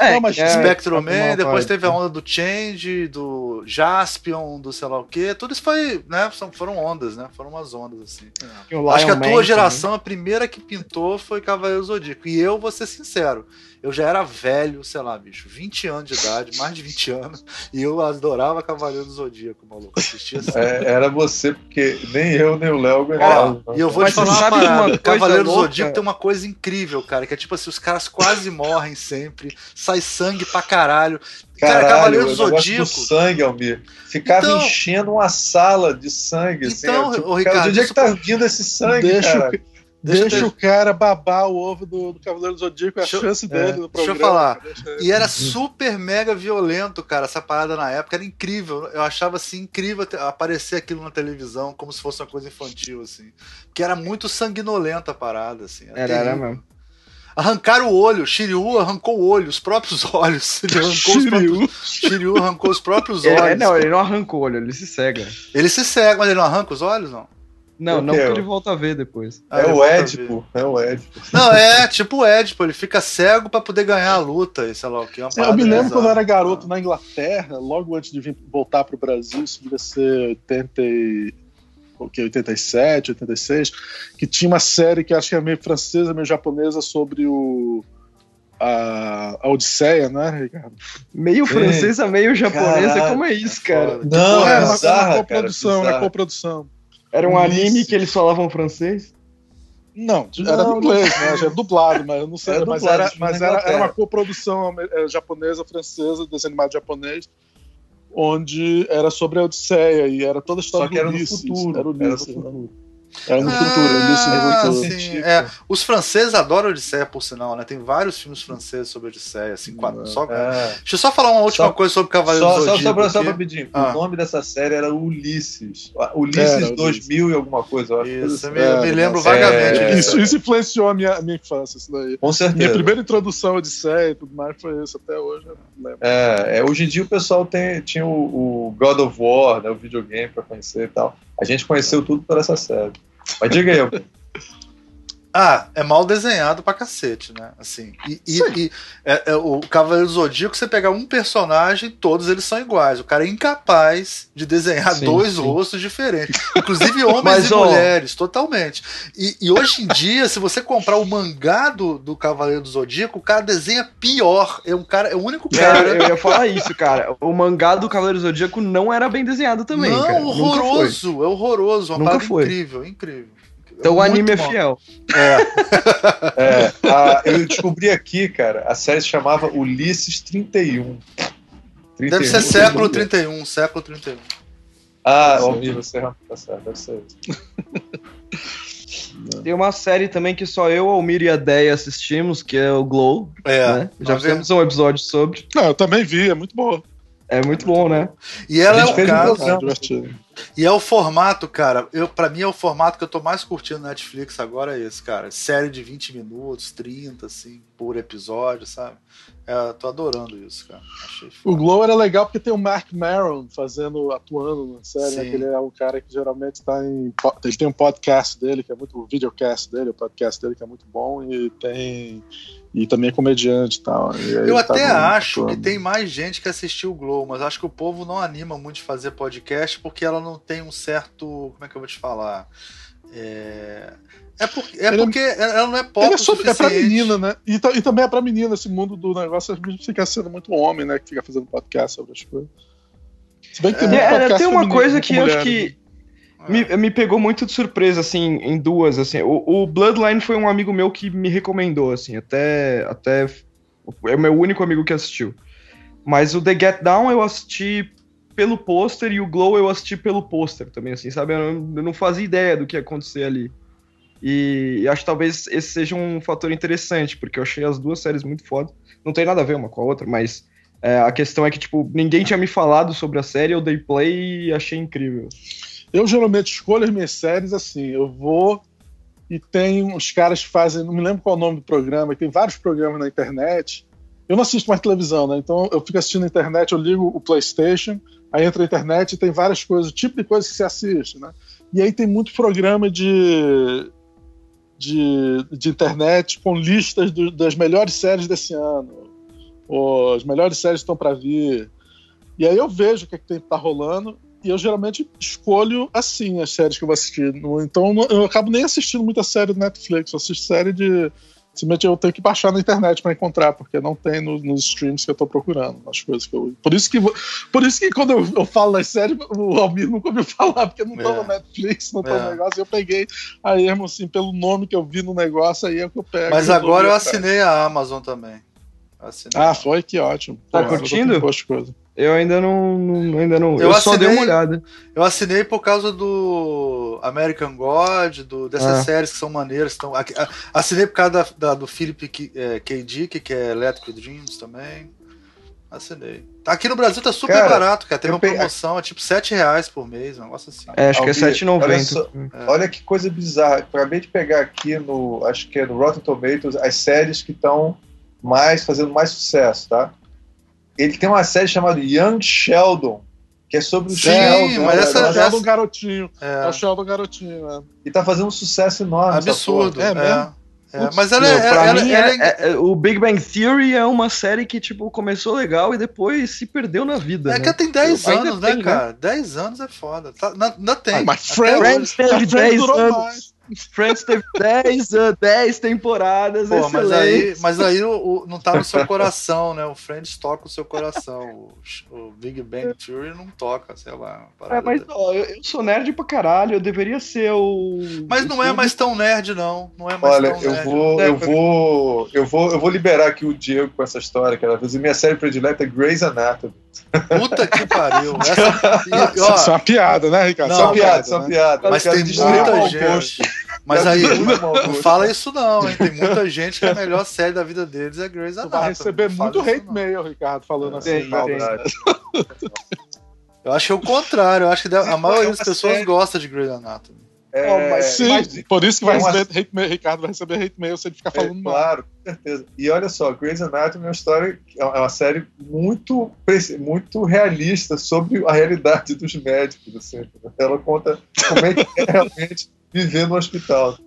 é. é, mas é, Spectrum Man, depois teve a onda do Change, do Jaspion, do sei lá o que. Tudo isso foi, né? Foram ondas, né? Foram umas ondas, assim. É. Acho que a tua geração, a primeira que pintou foi Cavaleiro Zodíaco. E eu vou ser sincero, eu já era velho, sei lá, bicho, 20 anos de idade, mais de 20 anos, e eu adorava Cavaleiro do Zodíaco, maluco. Assistia assim. É, era você, porque nem eu, nem o Léo ganhavam. E eu vou Mas te falar uma parada. Cavaleiro do Zodíaco tem uma coisa incrível, cara, que é tipo assim, os caras quase morrem sempre, sai sangue pra caralho. Caralho, cara, Cavaleiro do Zodíaco. sangue, Almir. Ficava então, enchendo uma sala de sangue. Assim, então, assim, tipo, Ricardo, cara, de onde é que tá vindo esse sangue, deixa, cara? Deixa, deixa o cara babar o ovo do, do Cavaleiro do Zodíaco, é a chance dele é, no programa. Deixa eu falar. Deixa... E era super mega violento, cara, essa parada na época. Era incrível. Eu achava assim incrível aparecer aquilo na televisão como se fosse uma coisa infantil, assim. Porque era muito sanguinolenta a parada, assim. Era, era, era mesmo. Arrancaram o olho, Shiryu arrancou o olho, os próprios olhos. Ele arrancou Shiryu. os próprios. Shiryu arrancou os próprios olhos. É, não, ele não arrancou o olho, ele se cega. Ele se cega, mas ele não arranca os olhos, não? Não, não porque ele volta a ver depois. É o Édipo, é o Édipo. Não, é tipo o Édipo, ele fica cego para poder ganhar a luta e sei lá o que. É é, eu me lembro quando eu era garoto na Inglaterra, logo antes de vir voltar pro Brasil, isso devia ser 80 e... o que, 87, 86, que tinha uma série que acho que é meio francesa, meio japonesa sobre o a, Odisseia, né, Ricardo? Meio francesa, meio japonesa, Caraca, como é isso, cara? Não, é, é uma, uma coprodução, uma coprodução. Era um anime que eles falavam francês? Não, era não, inglês, né? Já é dublado, mas eu não sei. Era mas dublado, era, mas era, era, uma coprodução é, japonesa, francesa, desenho animado japonês, onde era sobre a Odisseia e era toda a história Só que do era Ulisses. No futuro, era o Ulisses. Era no futuro. É no futuro, ah, no futuro. Sim, é. Os franceses adoram Odisseia, por sinal, né? Tem vários filmes franceses sobre Odisseia, assim, quatro, só, é. Deixa eu só falar uma última só, coisa sobre Cavaleiro só, do Zodíaco. Só, só, só rapidinho. Ah. O nome dessa série era Ulisses. Ulisses era, 2000 e alguma coisa, eu acho. Isso, eu me, é, me lembro vagamente. É, isso, isso influenciou a minha, minha infância, isso daí. Com certeza. Minha primeira introdução a Odisseia e tudo mais foi isso, até hoje. É, é, hoje em dia o pessoal tem, tinha o, o God of War, né, o videogame pra conhecer e tal. A gente conheceu tudo por essa série. Mas diga aí. Ah, é mal desenhado pra cacete, né? Assim, e, e, e é, é, o Cavaleiro do Zodíaco, você pegar um personagem, todos eles são iguais. O cara é incapaz de desenhar sim, dois sim. rostos diferentes. Inclusive homens Mas, e ó, mulheres, totalmente. E, e, hoje em dia, se você comprar o mangá do, do Cavaleiro do Zodíaco, o cara desenha pior. É um cara, é o único cara. É, eu ia falar isso, cara. O mangá do Cavaleiro do Zodíaco não era bem desenhado também. Não, cara. horroroso. É horroroso. Uma Nunca foi. incrível, incrível. Então o anime é fiel. É. é a, eu descobri aqui, cara, a série se chamava Ulisses 31. 31 deve ser século 31, século 31. Ah, Almir, você tá certo, deve ser isso. Tem uma série também que só eu, Almir e a Deia assistimos, que é o Glow. É. Né? Já fizemos um episódio sobre. Não, eu também vi, é muito boa. É muito bom, né? E ela é o caso. E é o formato, cara. Eu, pra mim é o formato que eu tô mais curtindo na Netflix agora, é esse, cara. Série de 20 minutos, 30, assim, por episódio, sabe? É, tô adorando isso, cara. Achei o Glow era legal porque tem o Mark Maron fazendo, atuando na série, né? Ele é um cara que geralmente tá em. Ele tem um podcast dele, que é muito. O videocast dele, o podcast dele, que é muito bom, e tem e também é comediante e tal. E eu até acho que tem mais gente que assistiu o Glow, mas acho que o povo não anima muito de fazer podcast porque ela não tem um certo. Como é que eu vou te falar? É, é, porque, é porque ela não é pop. É, sobre, é pra menina, né? E, e, também é pra menina esse mundo do negócio. A gente fica sendo muito homem, né? Que fica fazendo podcast sobre as coisas. Se bem que tem, é, tem uma coisa que eu acho que me, me pegou muito de surpresa, assim, em duas, assim. O, o, Bloodline foi um amigo meu que me recomendou, assim, até, até... É o meu único amigo que assistiu. Mas o The Get Down eu assisti pelo pôster e o Glow eu assisti pelo pôster também, assim, sabe? Eu não, eu não fazia ideia do que ia acontecer ali. E acho que talvez esse seja um fator interessante, porque eu achei as duas séries muito foda. Não tem nada a ver uma com a outra, mas é, a questão é que, tipo, ninguém tinha me falado sobre a série, eu dei play e achei incrível. Eu geralmente escolho as minhas séries assim, eu vou e tem uns caras que fazem, não me lembro qual é o nome do programa, tem vários programas na internet. Eu não assisto mais televisão, né? Então eu fico assistindo na internet, eu ligo o PlayStation, aí entra na internet e tem várias coisas, o tipo de coisa que você assiste, né? E aí tem muito programa de de, de internet com listas do, das melhores séries desse ano, ou as melhores séries estão para vir. E aí eu vejo o que, é que tem, tá rolando e eu geralmente escolho assim as séries que eu vou assistir. Então eu acabo nem assistindo muita série do Netflix, eu assisto série de Simplesmente eu tenho que baixar na internet para encontrar, porque não tem no, nos streams que eu tô procurando, as coisas que eu. Por isso que, por isso que quando eu, eu falo das séries, o Almir nunca ouviu falar, porque não é. no Netflix, não tô é. no negócio. Eu peguei a Ermo, assim, pelo nome que eu vi no negócio, aí é que eu pego. Mas agora eu assinei a Amazon também. Assinei. Ah, foi? Que ótimo. Tá Pô, curtindo? Eu ainda não, não ainda não. Eu, eu assinei, só dei uma olhada. Eu assinei por causa do American God, do, dessas ah. séries que são maneiras. Então, assinei por causa da, da do Philip é, K. Dick, que é Electric Dreams também. Assinei. Aqui no Brasil tá super cara, barato, cara. Tem uma promoção, é tipo 7 reais por mês, um negócio assim. É, acho que é 7,90. Olha, é. olha que coisa bizarra. Acabei de pegar aqui no. Acho que é no Rotten Tomatoes as séries que estão mais fazendo mais sucesso, tá? Ele tem uma série chamada Young Sheldon, que é sobre o Sim, Sheldon. mas essa, é o Sheldon garotinho. É. é o Sheldon garotinho, né? E tá fazendo um sucesso enorme. Absurdo. É, mesmo. É, mas ela, é, ela, mim, ela, é, é, o Big Bang Theory é uma série que, tipo, começou legal e depois se perdeu na vida. É né? que tem 10 anos, né, tem, cara? 10 anos é foda. Tá, não, tem. Ah, mas Friends, Friends teve 10 anos. Mais. Friends teve 10, 10 temporadas, Pô, mas aí, mas aí o, o, não tá no seu coração, né? O Friends toca o seu coração. O, o Big Bang Theory não toca, sei lá. É, mas ó, eu, eu, sou nerd pra caralho, eu deveria ser o. Mas não é mais tão nerd, não. Não é mais Olha, tão eu nerd. vou, eu vou, eu vou, eu vou liberar aqui o Diego com essa história, que ela fez. Minha série predileta é Grey's Anatomy. Puta que pariu. Essa, e, ó, é uma piada, né, Ricardo? Não, só piada, só né? piada. Mas tem muita gente. Mas aí, não fala isso não, hein? Tem muita gente que a melhor série da vida deles é Grey's Anatomy. vai receber muito hate não. mail, Ricardo, falando assim. Eu acho é o contrário. Eu acho que a maioria das pessoas gosta de Grey's Anatomy. É, mas, sim, mas, por isso que vai receber uma... hate mail, Ricardo vai receber hate mail se ele ficar é, falando é, mal. Claro, com certeza. E olha só, Grey's Anatomy é uma história, é uma série muito, muito realista sobre a realidade dos médicos. Assim. Ela conta como é que é realmente viver no hospital.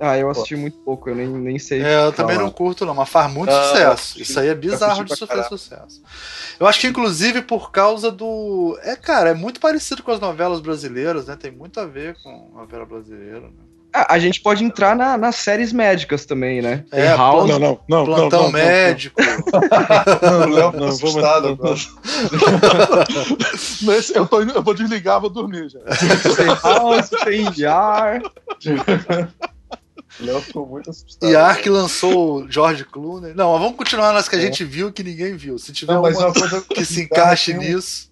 Ah, eu assisti Pô. muito pouco, eu nem, nem sei. É, eu também não curto, não, mas faz muito ah, sucesso. Isso aí é bizarro de fazer sucesso. Eu acho que, inclusive, por causa do. É, cara, é muito parecido com as novelas brasileiras, né? Tem muito a ver com a novela brasileira, né? Ah, a gente pode entrar na, nas séries médicas também, né? É, House, não, não, não, plantão não, médico. Não, não, não, assustado Mas eu, tô, eu vou desligar, vou dormir já. Tem House, tem Jar. Léo ficou muito assustado. E a Ark lançou o George Clooney. Não, mas vamos continuar nas que a é. gente viu que ninguém viu. Se tiver não, uma, coisa que se encaixe nisso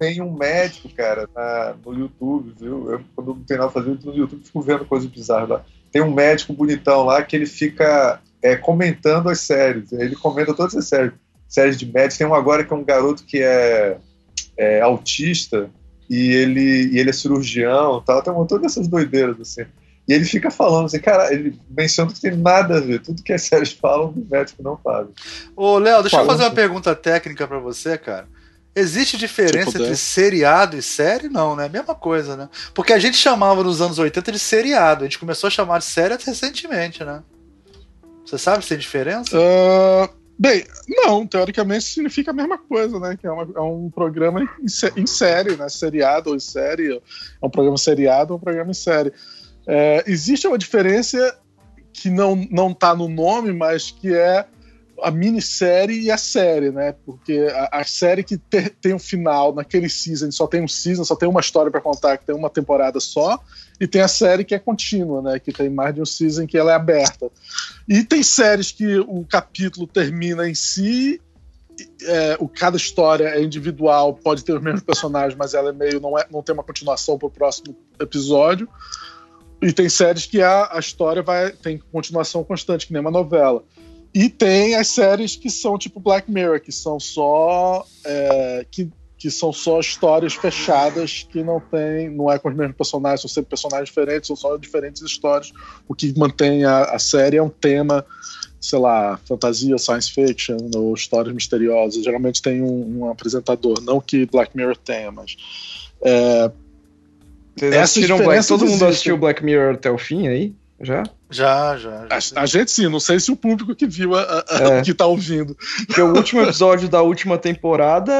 tem um médico, cara, na, no YouTube, viu? Eu, quando não tem nada a fazer, no YouTube fico vendo coisas bizarras lá. Tem um médico bonitão lá que ele fica é, comentando as séries. Ele comenta todas as séries, séries de médicos. Tem um agora que é um garoto que é, é autista e ele, e ele é cirurgião tal. Tem um montão dessas doideiras, assim. E ele fica falando assim, cara, ele menciona que tem nada a ver. Tudo que as séries falam, o médico não faz. Ô, Léo, deixa eu fazer uma pergunta técnica para você, cara. Existe diferença entre seriado e série? Não, né? Mesma coisa, né? Porque a gente chamava nos anos 80 de seriado. A gente começou a chamar de série recentemente, né? Você sabe se tem diferença? Uh, bem, não. Teoricamente significa a mesma coisa, né? Que é, uma, é um programa em, em, série, né? Seriado ou em série. É um programa seriado ou um programa em série. É, existe uma diferença que não, não tá no nome, mas que é a minissérie e a série, né? Porque a, a série que te, tem um final naquele season, só tem um season, só tem uma história para contar, que tem uma temporada só, e tem a série que é contínua, né? Que tem mais de um season que ela é aberta. E tem séries que o capítulo termina em si é, o, cada história é individual, pode ter os mesmos personagens, mas ela é meio não, é, não tem uma continuação para o próximo episódio. E tem séries que a, a história vai tem continuação constante, que nem uma novela. E tem as séries que são tipo Black Mirror, que são só é, que, que são só histórias fechadas que não tem, não é com os mesmos personagens, são sempre personagens diferentes, são só diferentes histórias. O que mantém a, a série é um tema, sei lá, fantasia, science fiction ou histórias misteriosas. Geralmente tem um, um apresentador, não que Black Mirror tenha, mas é, Vocês assistiram Black, todo mundo assistiu Black Mirror até o fim aí? Já? Já, já. já a, a, gente sim, não sei se o público que viu, a, a, é. que tá ouvindo. Porque o último episódio da última temporada.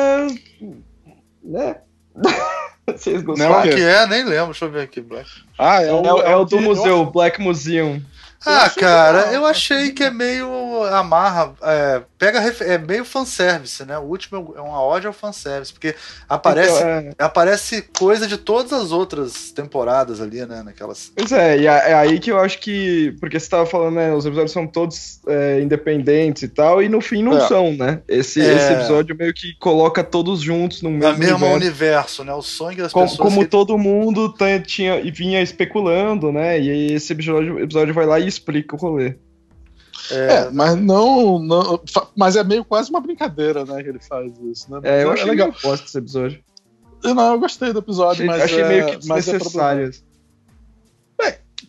Né? Vocês gostaram? Não, que é, nem lembro, deixa eu ver aqui, Black. Ah, é o, é, é o do museu, Black Museum. Ah, cara, legal, eu achei que é meio amarra, é, pega é meio fanservice, né? O último é uma ódio ao fanservice, porque aparece, então, é... aparece coisa de todas as outras temporadas ali, né? Naquelas. Pois é, e é, aí que eu acho que. Porque você tava falando, né? Os episódios são todos é, independentes e tal, e no fim não é. são, né? Esse, é. esse episódio meio que coloca todos juntos no mesmo, mesmo universo. universo. né? O sonho das como, pessoas. Como que... todo mundo tinha, vinha especulando, né? E aí esse episódio, episódio vai lá e explica o rolê. É, é, mas não, não, Mas é meio quase uma brincadeira, né? Que ele faz isso, né? É, eu é achei legal. gosto desse episódio. Eu, não, eu gostei do episódio, achei, mas. Achei é, meio que desnecessário.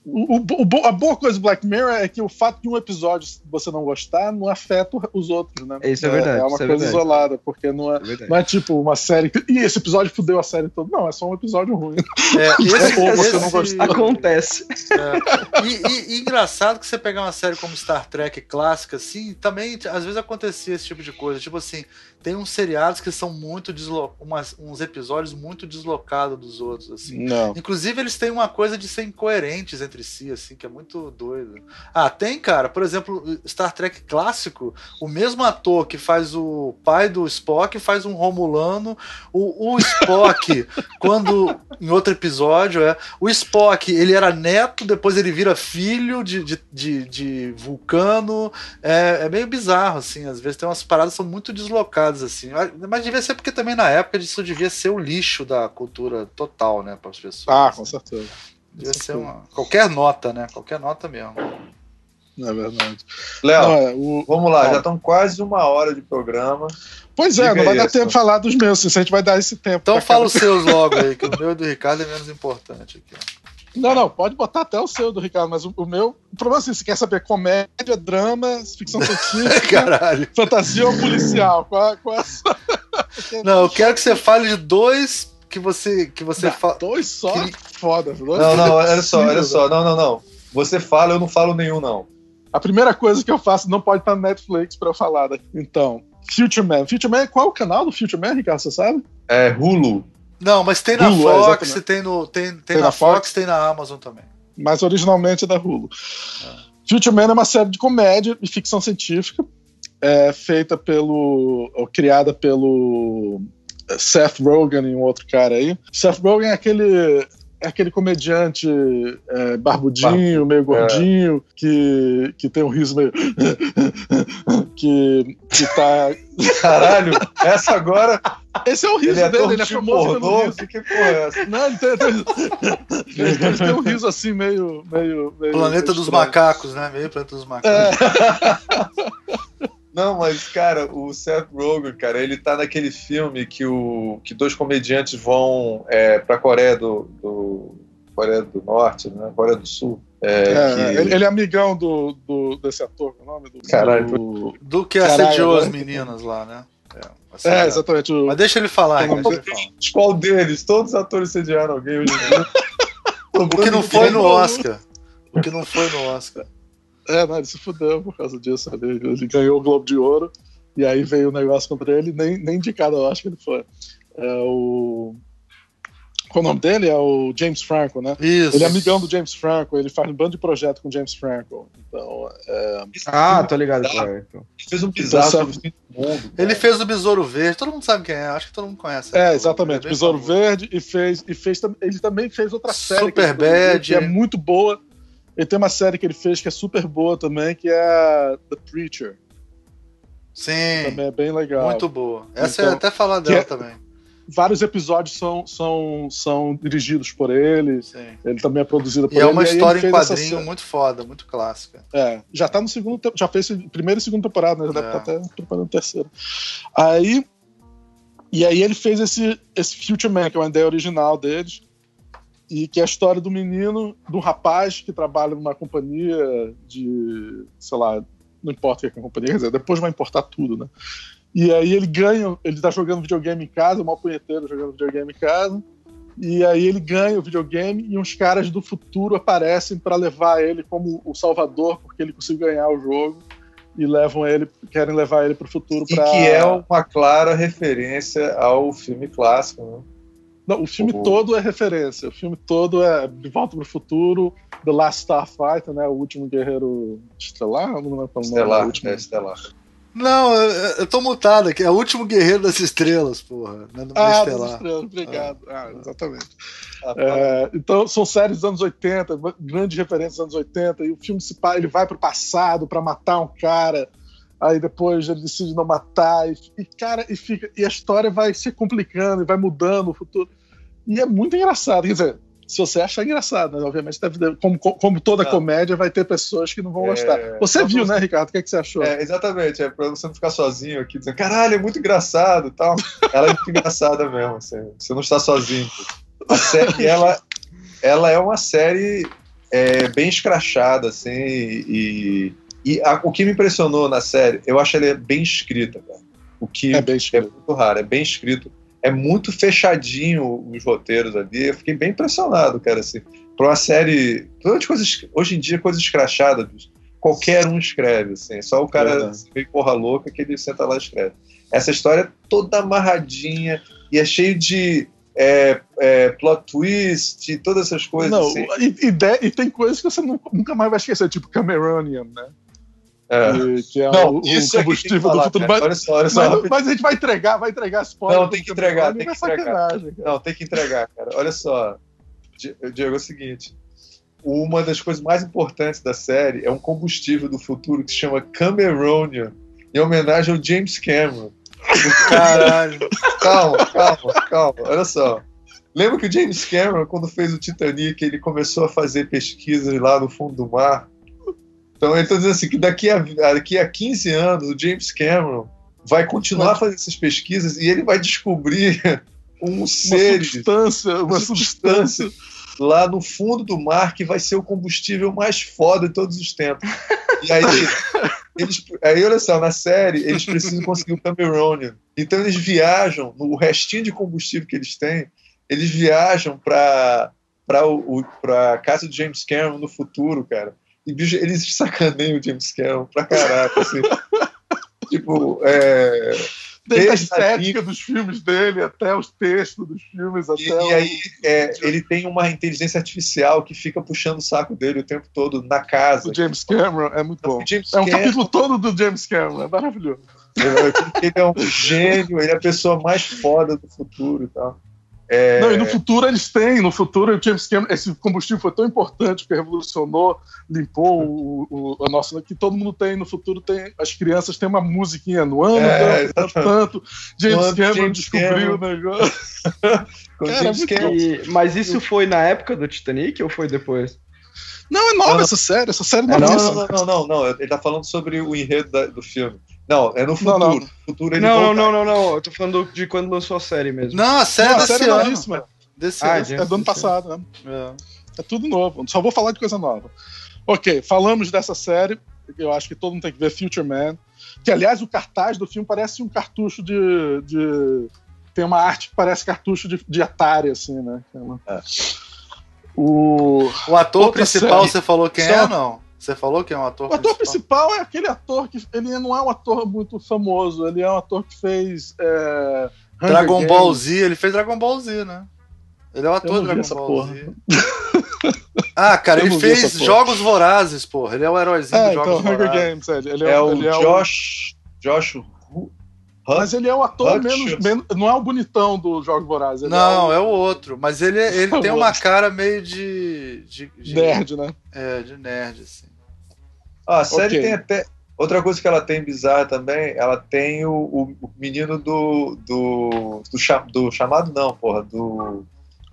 O, o, a boa coisa do Black Mirror é que o fato de um episódio você não gostar não afeta os outros, né? Isso é verdade. É, uma coisa é isolada, porque não é, é não é tipo uma série. E esse episódio fudeu a série toda. Não, é só um episódio ruim. É, esse, Ou você não gostou. Acontece. É. E, e, e, engraçado que você pegar uma série como Star Trek clássica, assim, também às vezes acontecia esse tipo de coisa. Tipo assim, tem uns seriados que são muito deslocados, uns episódios muito deslocados dos outros, assim. Não. Inclusive, eles têm uma coisa de ser incoerentes entre si, assim, que é muito doido. Ah, tem, cara, por exemplo, Star Trek clássico, o mesmo ator que faz o pai do Spock faz um Romulano, o, o Spock, quando, em outro episódio, é, o Spock, ele era neto, depois ele vira filho de, de, de, de Vulcano, é, é meio bizarro, assim, às vezes tem umas paradas que são muito deslocadas assim. Mas devia ser porque também na época isso devia ser o lixo da cultura total, né, para as pessoas. Ah, com certeza. Devia ser uma qualquer nota, né? Qualquer nota mesmo. É verdade. Léo, é, o... vamos lá, já estão quase uma hora de programa. Pois é, Diga não vai isso. dar tempo de falar dos meus, se a gente vai dar esse tempo. Então fala os seus logo aí, que o meu e do Ricardo é menos importante aqui. Não, não, pode botar até o seu do Ricardo, mas o, o meu. O problema é assim: você quer saber comédia, drama, ficção científica, Caralho. fantasia ou policial? Qual, qual é essa... Não, eu quero que você fale de dois que você. Que você fala. Dois só? Que... Foda. Dois não, não, olha só, olha só. Não, não, não. Você fala, eu não falo nenhum, não. A primeira coisa que eu faço não pode estar no Netflix pra eu falar. Né? Então, Future Man. Future Man, qual é o canal do Future Man, Ricardo? Você sabe? É Hulu. Não, mas tem na Hulu, é, Fox, é, tem, no, tem, tem, tem na, na Fox, Fox, tem na Amazon também. Mas originalmente é da Hulu. É. Future Man é uma série de comédia e ficção científica, é, feita pelo. criada pelo Seth Rogen e um outro cara aí. Seth Rogen é aquele é aquele comediante é, barbudinho, meio gordinho, é. que, que tem um riso meio. que, que tá. Caralho, essa agora. Esse é o riso ele é dele, ele é famoso pelo riso. Que porra é essa? Não, ele tem, tem, ele tem um riso assim meio. meio, meio Planeta dos macacos, né? Meio planeta dos macacos. É. Não, mas, cara, o Seth Rogen, cara, ele tá naquele filme que, o, que dois comediantes vão é, pra Coreia do, do Coreia do Norte, né? Coreia do Sul. É, é, que... ele, ele, é amigão do, do, desse ator, é o nome do. Caralho. Do, do que assediou as meninas lá, né? É, é exatamente. O... Mas deixa ele falar. Então, deixa ele falar. Qual deles? Todos os atores sediaram alguém hoje em dia. o que não foi no Oscar. O que não foi no Oscar. É, não, ele se fudeu por causa disso. Ele, ele ganhou o Globo de Ouro e aí veio o negócio contra ele, nem, nem indicado, eu acho que ele foi. É o. Qual o nome dele? É o James Franco, né? Isso. Ele é amigão do James Franco, ele faz um bando de projeto com o James Franco. Então. É... Ah, tô ligado. Ele fez um bizarro sobre o mundo. Ele fez o Besouro Verde, todo mundo sabe quem é, acho que todo mundo conhece. É, exatamente. É Besouro Verde e fez, e fez. Ele também fez outra série. Super Bad. Que é muito boa ele tem uma série que ele fez que é super boa também, que é The Preacher. Sim. Também é bem legal. Muito boa. Essa então, é até falar dela é, também. Vários episódios são, são, são dirigidos por ele. Sim. Ele também é produzido por e ele. E é uma história em quadrinho muito foda, muito clássica. É. Já tá no segundo. Já fez primeira e segunda temporada, né? Já é. deve estar até preparando a terceira. Aí. E aí ele fez esse, esse Future Man, que é uma ideia original deles e que é a história do menino, do rapaz que trabalha numa companhia de, sei lá, não importa o que é a companhia, quer dizer, depois vai importar tudo, né? E aí ele ganha, ele tá jogando videogame em casa, mal punheteiro jogando videogame em casa, E aí ele ganha o videogame e uns caras do futuro aparecem para levar ele como o salvador, porque ele conseguiu ganhar o jogo e levam ele, querem levar ele para o futuro. E pra... que é uma clara referência ao filme clássico, né? Não, o filme o... todo é referência. O filme todo é De Volta para o Futuro, The Last Starfighter, né? O último guerreiro estelar, não é tão estelar, último... é estelar. Não, eu, eu tô mutado aqui. É o último guerreiro das estrelas, porra. Não é ah, das estrelas, obrigado. Ah, ah exatamente. Ah, tá. é, então, são séries dos anos 80, grandes referências dos anos 80, e o filme se ele vai pro passado para matar um cara, aí depois ele decide não matar, e, e, cara, e, fica, e a história vai se complicando e vai mudando o futuro. E é muito engraçado. Quer dizer, se você achar engraçado, né? obviamente, deve, como, como toda não. comédia, vai ter pessoas que não vão é... gostar. Você viu, você... né, Ricardo? O que, é que você achou? É, exatamente, é pra você não ficar sozinho aqui dizendo, caralho, é muito engraçado e tal. Ela é muito engraçada mesmo, assim, você não está sozinho. A série, ela, ela é uma série é, bem escrachada, assim, e, e a, o que me impressionou na série, eu acho ela bem escrita, cara. O que é, bem é muito raro, é bem escrito é muito fechadinho os roteiros ali. Eu fiquei bem impressionado, cara, assim. Pra uma série. Todas coisas. Hoje em dia, coisas escrachadas, qualquer um escreve, assim. Só o cara assim, meio porra louca que ele senta lá e escreve. Essa história é toda amarradinha e é cheio de. É, é, plot twist e todas essas coisas. Não, assim. e, e, e, tem coisas que você nunca mais vai esquecer, tipo Cameronian, né? É. Que, que é não, o, o combustível falar, do futuro. Mas, olha só, olha só, mas, mas, a gente vai entregar, vai entregar spoiler. Não, tem que entregar, tem que entregar. Não, tem que entregar, cara. Olha só, Diego, é o seguinte. Uma das coisas mais importantes da série é um combustível do futuro que se chama Cameronian, em homenagem ao James Cameron. Caralho. calma, calma, calma. Olha só. Lembra que o James Cameron, quando fez o Titanic, ele começou a fazer pesquisas lá no fundo do mar então ele está dizendo assim que daqui a, daqui a 15 anos o James Cameron vai continuar fazer essas pesquisas e ele vai descobrir um ser, substância, uma, uma substância, substância lá no fundo do mar que vai ser o combustível mais foda de todos os tempos. E aí, eles, aí olha só, na série eles precisam conseguir o Cameronian. Então eles viajam, no restinho de combustível que eles têm, eles viajam para para casa do James Cameron no futuro, cara. E, bicho, eles sacaneiam o James Cameron pra caraca, assim. tipo, é. Desde a estética dos filmes dele, até os textos dos filmes. E, até e aí, é, ele tem uma inteligência artificial que fica puxando o saco dele o tempo todo na casa. O James Cameron é muito bom. é um capítulo todo do James Cameron, é maravilhoso. Ele é um gênio, ele é a pessoa mais foda do futuro e tal. É... Não, e no futuro eles têm, no futuro o James Cameron, esse combustível foi tão importante que revolucionou, limpou o, o, a nossa, que todo mundo tem, no futuro tem, as crianças têm uma musiquinha no ano, é, tanto, tanto, James ano, Cameron James descobriu Cameron. o negócio. Cara, mas isso foi na época do Titanic ou foi depois? Não, é nova não, essa série, essa série não, é não, não, não, não, não, ele tá falando sobre o enredo da, do filme. Não, é no futuro. Não, não. futuro ele não, não, não, não, Eu tô falando de quando lançou a série mesmo. Não, a série, não, a série é novíssima. Desse ah, ano. É do ano passado, né? É. é tudo novo. Só vou falar de coisa nova. Ok, falamos dessa série. Eu acho que todo mundo tem que ver Future Man. Que, aliás, o cartaz do filme parece um cartucho de. de... Tem uma arte que parece cartucho de, de Atari, assim, né? É. O, o ator principal, série. você falou quem Só... é ou não? Você falou que é um ator O ator principal? principal é aquele ator que ele não é um ator muito famoso, ele é um ator que fez. É, Dragon Games. Ball Z, ele fez Dragon Ball Z, né? Ele é o ator de Dragon Ball porra. Z. ah, cara, ele fez Jogos Vorazes, porra. Ele é o heróizinho é, de Jogos então, Vorazes. Games, ele, ele é, é, o ele é Josh. O... Josh mas ele é o ator menos, menos, Não é o bonitão do Jogos Vorazes. Não, é o... é o... outro. Mas ele, ele é tem uma cara meio de, de, de, Nerd, né? É, de nerd, assim. Ah, a série okay. tem até. Outra coisa que ela tem bizarra também, ela tem o, o, menino do. do, do, cham, do, chamado, não, porra, do.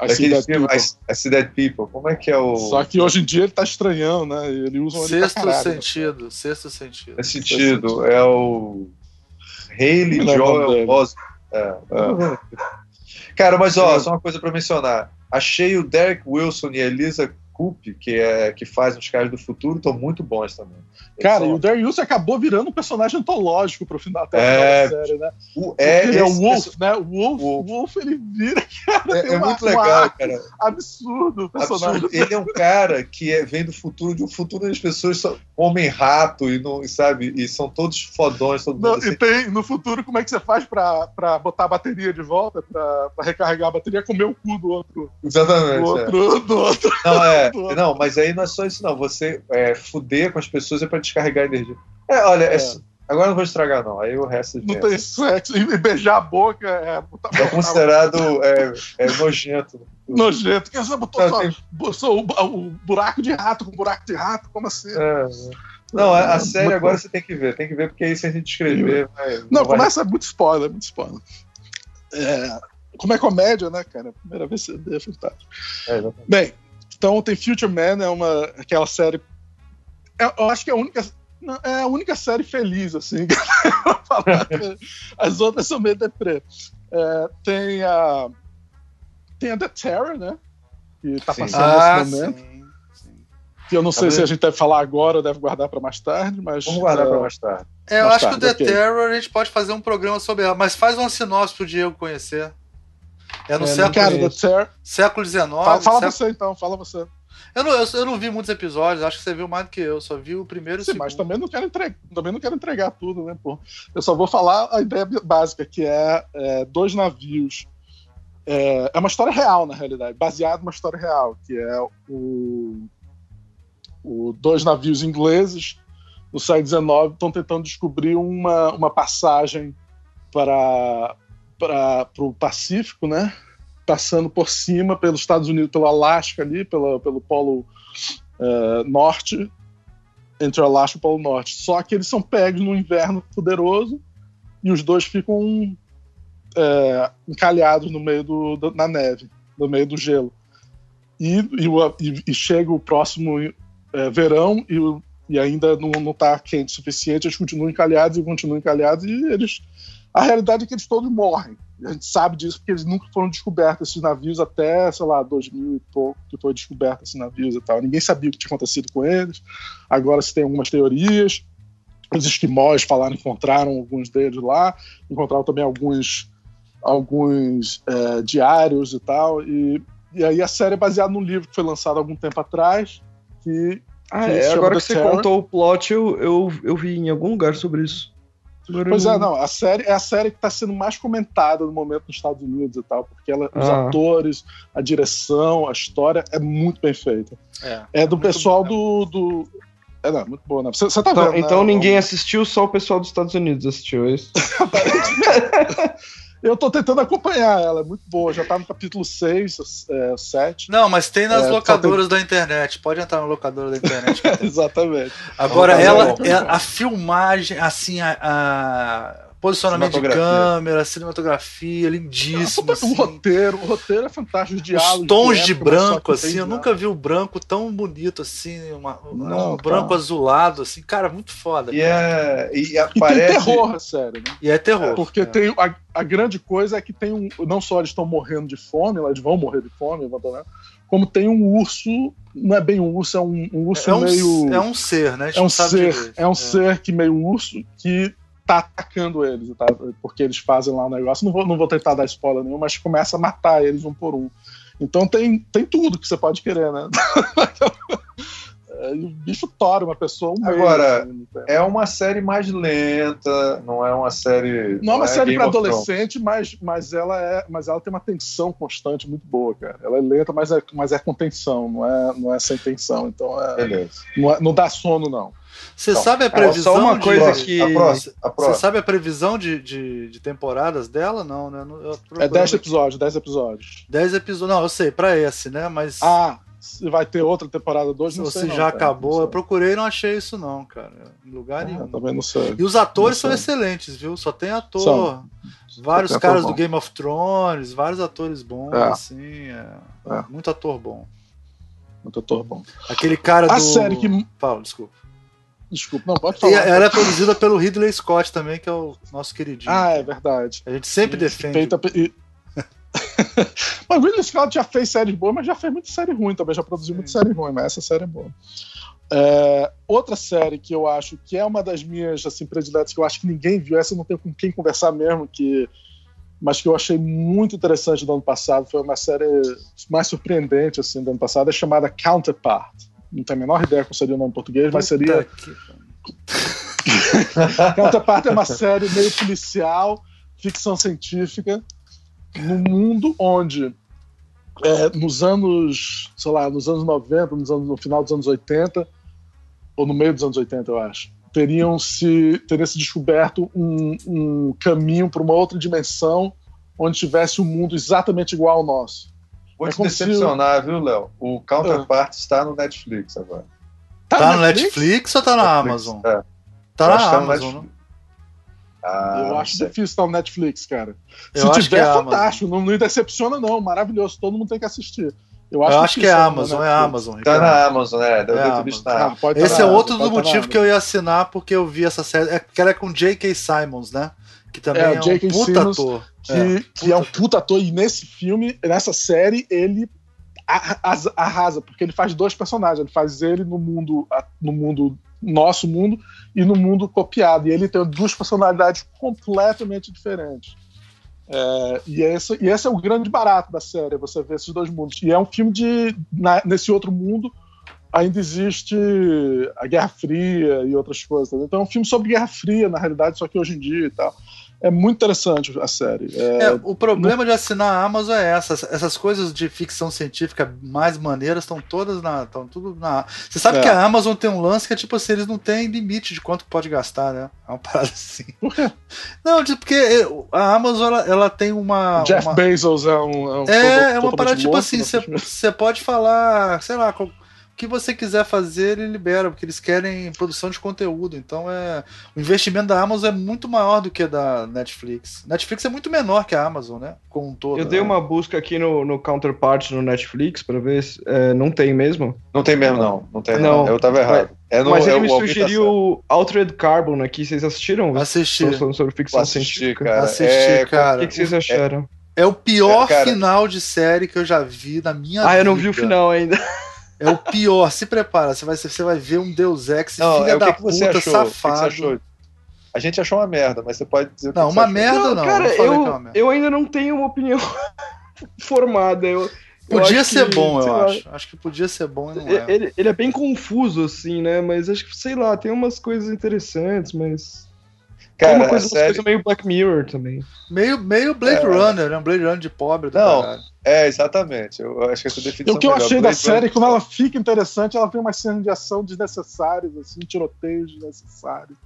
I see, dead filme, I, I see Dead People. Como é que é o. Só que hoje em dia ele tá estranhão, né? Ele usa um Sexto caralho, sentido, né? sexto sentido. É sentido, é o. Haley Joel Osment. É, é. Cara, mas ó, só uma coisa pra mencionar. Achei o Derek Wilson e a Elisa Coop, que, é, que faz os caras do futuro, estão muito bons também. Cara, são... e o Darius acabou virando um personagem antológico pro final até é, da série, né? O, é, ele é o Wolf, né? O Wolf, Wolf. Wolf, ele vira, cara. É, é muito legal, cara. Absurdo o personagem. Absurdo. Ele é um cara que é, vem do futuro, de um futuro onde as pessoas são homem-rato e, não, sabe, e são todos fodões. Todo não, assim. E tem, no futuro, como é que você faz pra, pra botar a bateria de volta, pra, pra recarregar a bateria? Comer o cu do outro. Exatamente. Do outro, é. do outro. Não, é. Não, mas aí não é só isso, não. Você é, fuder com as pessoas é pra descarregar energia. É, olha, é. É, agora não vou estragar, não. Aí o resto. Não tem sexo. E beijar a boca é. É considerado é, é nojento. Nojento. Que você botou não, só, tem... o, o, buraco de rato com buraco de rato? Como assim? É. Não, a, a série agora você tem que ver, tem que ver, porque aí se a gente escrever. Vai, não, não vai... começa muito spoiler, muito spoiler. É, como é comédia, né, cara? Primeira vez que você vê, é fantástico. É, Bem, então tem Future Man, é uma, aquela série. É, eu acho que é a única. É a única série feliz, assim. As outras são meio deprê. É, tem a. Tem a The Terror, né? Que tá passando ah, nesse momento. Sim, sim. Que eu não sei se a gente deve falar agora ou deve guardar para mais tarde, mas. Vamos guardar uh, para mais tarde. É, eu mais acho tarde, que o The okay. Terror a gente pode fazer um programa sobre ela, mas faz uma sinopse pro Diego conhecer. É no é, século, cara, século XIX. Fala, fala século... você então, fala você. Eu não, eu, eu, não vi muitos episódios, acho que você viu mais do que eu, só vi o primeiro e o Sim, segundo. mas também não, quero entregar, também não quero entregar tudo, né, pô? Eu só vou falar a ideia básica, que é, é dois navios. É, é, uma história real, na realidade, baseada numa história real, que é o, o dois navios ingleses no século XIX estão tentando descobrir uma, uma passagem para, para o Pacífico, né? passando por cima pelos Estados Unidos, pelo Alasca ali, pelo, pelo Polo uh, Norte, entre o Alasca e o Polo Norte. Só que eles são pegos no inverno poderoso e os dois ficam é, encalhados no meio do, do, na neve, no meio do gelo. E, e, e chega o próximo é, verão e, e ainda não está quente o suficiente, eles continuam encalhados e continuam encalhados e eles. A realidade é que eles todos morrem. A gente sabe disso porque eles nunca foram descobertos esses navios até, sei lá, 2000 e pouco que foi descoberto esses navios e tal. Ninguém sabia o que tinha acontecido com eles. Agora se tem algumas teorias. Os esquimós falaram encontraram alguns deles lá, encontraram também alguns alguns é, diários e tal. E, e aí a série é baseada num livro que foi lançado algum tempo atrás. Que, ah, que é, agora que você Terror. contou o plot, eu, eu, eu vi em algum lugar sobre isso. Pois é, não, a série é a série que está sendo mais comentada no momento nos Estados Unidos e tal, porque ela, ah. os atores, a direção, a história é muito bem feita. É, é do é pessoal bom, né? do, do. É, não, muito boa, né? Você, você tá então, vendo, Então né? ninguém assistiu, só o pessoal dos Estados Unidos assistiu, é isso? Eu tô tentando acompanhar ela, é muito boa. Já tá no capítulo 6, é, 7. Não, mas tem nas é, locadoras tem... da internet. Pode entrar na locadora da internet. Exatamente. Agora, ela, é, a filmagem, assim, a, a Posicionamento de câmera, cinematografia, lindíssimo. assim. O roteiro, o roteiro é fantástico. Os, os tons de, época, de branco, assim, eu nunca vi o branco tão bonito assim, uma, Não, um branco azulado, assim, cara, muito foda. E, é, e aparece. E tem terror, sério, né? E é terror. Porque é. tem a, a, grande coisa é que tem um. Não só eles estão morrendo de fome, eles vão morrer de fome, como tem um urso, não é bem um urso, é um, um urso é um, meio. É um ser, né? É um ser, é um é. ser que meio urso que tá atacando eles, tá? porque eles fazem lá o um negócio. Não vou, não vou tentar dar spoiler nenhum, mas começa a matar eles um por um. Então tem, tem tudo que você pode querer, né? e o bicho tora uma pessoa um Agora, assim, é uma série mais lenta, não é uma série. Não, é uma é série para adolescente, mas, mas, ela é, mas ela tem uma tensão constante muito boa, cara. Ela é lenta, mas é, mas é com tensão, não é, não é sem tensão. Então é, Beleza. Não, é, não dá sono, não. Você então, sabe a previsão só uma coisa de... que Você sabe a previsão de, de, de temporadas dela? Não, né? é 10 episódios, 10 episódios. 10 episódios. Não, eu sei, pra esse, né? Mas. Ah, se vai ter outra temporada 2, não sei. Se já cara, acabou, eu procurei e não achei isso, não, cara. Em lugar ah, nenhum. Também não sei. E os atores são excelentes, viu? Só tem ator. São. Vários caras do Game of Thrones, vários atores bons, é. assim. É. É. Muito ator bom. Muito ator bom. Aquele cara a do. A série que. Paulo, desculpa. Desculpa, não, pode falar. E ela é produzida pelo Ridley Scott também, que é o nosso queridinho. Ah, é verdade. A gente sempre e, defende. Feita, e, mas Ridley Scott já fez séries boas, mas já fez muita série ruim também, já produziu muita série ruim, mas essa série é boa. É, outra série que eu acho que é uma das minhas assim, prediletas, que eu acho que ninguém viu, essa eu não tenho com quem conversar mesmo, que, mas que eu achei muito interessante do ano passado, foi uma série mais surpreendente assim, do ano passado, é chamada Counterpart. Não tenho a menor ideia qual seria o nome em português, mas seria. Counterpart é uma série meio policial, ficção científica, num mundo onde é, nos anos, sei lá, nos anos 90, nos anos, no final dos anos 80, ou no meio dos anos 80, eu acho, teriam se, teria se descoberto um, um caminho para uma outra dimensão onde tivesse um mundo exatamente igual ao nosso. Vou é te decepcionar, se... viu, Léo? O Counterpart ah. está no Netflix agora. Tá, tá no Netflix? Netflix ou tá na Netflix, Amazon? É. Tá na Amazon, né? Ah, eu acho difícil estar no Netflix, cara. Se eu tiver, é fantástico. Não, não decepciona, não. Maravilhoso. Todo mundo tem que assistir. Eu acho, eu acho que, é Amazon, é Amazon. Tá na Amazon, né? Deve é ter ah, Esse é outro do motivo que eu ia assinar, porque eu vi essa série. É que ela é com J.K. Simons, né? Que também é, é um puta Simmons, ator. Que é, que é um puta ator. E nesse filme, nessa série, ele arrasa, porque ele faz dois personagens. Ele faz ele no mundo, no mundo nosso mundo e no mundo copiado. E ele tem duas personalidades completamente diferentes. É, e, esse, e esse é o grande barato da série, você vê esses dois mundos. E é um filme de. Na, nesse outro mundo ainda existe a Guerra Fria e outras coisas. Então é um filme sobre Guerra Fria, na realidade, só que hoje em dia e tal é muito interessante a série. É, é, o problema de assinar a Amazon é essa. Essas coisas de ficção científica mais maneiras estão todas na. Estão tudo na. Você sabe é. que a Amazon tem um lance que é tipo assim, eles não têm limite de quanto pode gastar, né? É uma parada assim. Não, porque a Amazon ela, ela tem uma. Jeff uma... Bezos é um. É, um é, é uma parada tipo assim, você pode falar, sei lá, que você quiser fazer, ele libera, porque eles querem produção de conteúdo. Então é o investimento da Amazon é muito maior do que da Netflix. Netflix é muito menor que a Amazon, né? Com um todo. Eu dei né? uma busca aqui no, no Counterpart no Netflix para ver se é, não tem mesmo. Não tem mesmo, não. Não tem. Não. Eu tava errado. É no, Mas ele é me sugeriu Altered Carbon aqui. Vocês assistiram? Assisti. falando sobre ficção Assisti, científica. Cara. Assisti, é, cara. O que, que, vocês acharam? É, é o pior cara... final de série que eu já vi na minha vida. Ah, eu não vi o final ainda. É o pior. Se prepara, você vai, você vai ver um Deus Ex, não, filha é, da que puta, que safado. Que a gente achou uma merda, mas você pode dizer Não, uma merda não. não cara, eu, é eu ainda não tenho uma opinião formada. Eu, podia ser que, bom, eu acho. Acho que podia ser bom e não é. Ele, ele é bem confuso, assim, né? Mas acho que, sei lá, tem umas coisas interessantes, mas. Cara, tem uma coisa, série... coisa meio Black Mirror também. Meio, meio Blade é. Runner, né? Um Blade Runner de pobre. Não, caralho. é, exatamente. Eu acho que essa definição. E o que eu achei Blade da série, Runner... quando ela fica interessante, ela tem uma cena de ação desnecessárias, assim, tiroteios desnecessários.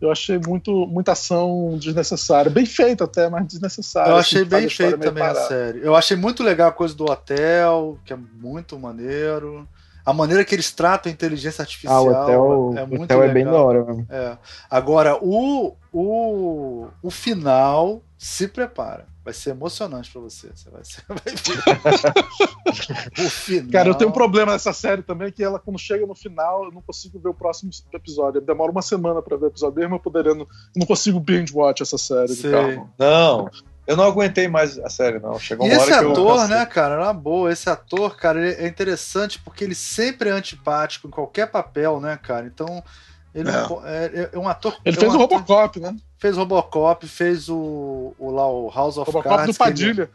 Eu achei muito, muita ação desnecessária. Bem feita até, mas desnecessária. Eu achei assim, bem feita também parada. a série. Eu achei muito legal a coisa do hotel, que é muito maneiro a maneira que eles tratam a inteligência artificial ah, o hotel, é muito hotel legal. é bem da hora mesmo. É. Agora, o, o, o final se prepara. Vai ser emocionante pra você. Você vai, ser, o final. Cara, eu tenho um problema nessa série também, que ela, quando chega no final, eu não consigo ver o próximo episódio. Demora uma semana pra ver o episódio, mesmo eu poderia. Não, não consigo binge watch essa série. Não. Eu não aguentei mais a série, não. Chegou uma e esse ator, eu... né, cara, na boa, esse ator, cara, é interessante porque ele sempre é antipático em qualquer papel, né, cara? Então, ele é, é, é um ator. Ele é fez um o Robocop, né? Fez o Robocop, fez o, o lá o House of Robocop Cards. do Padilha.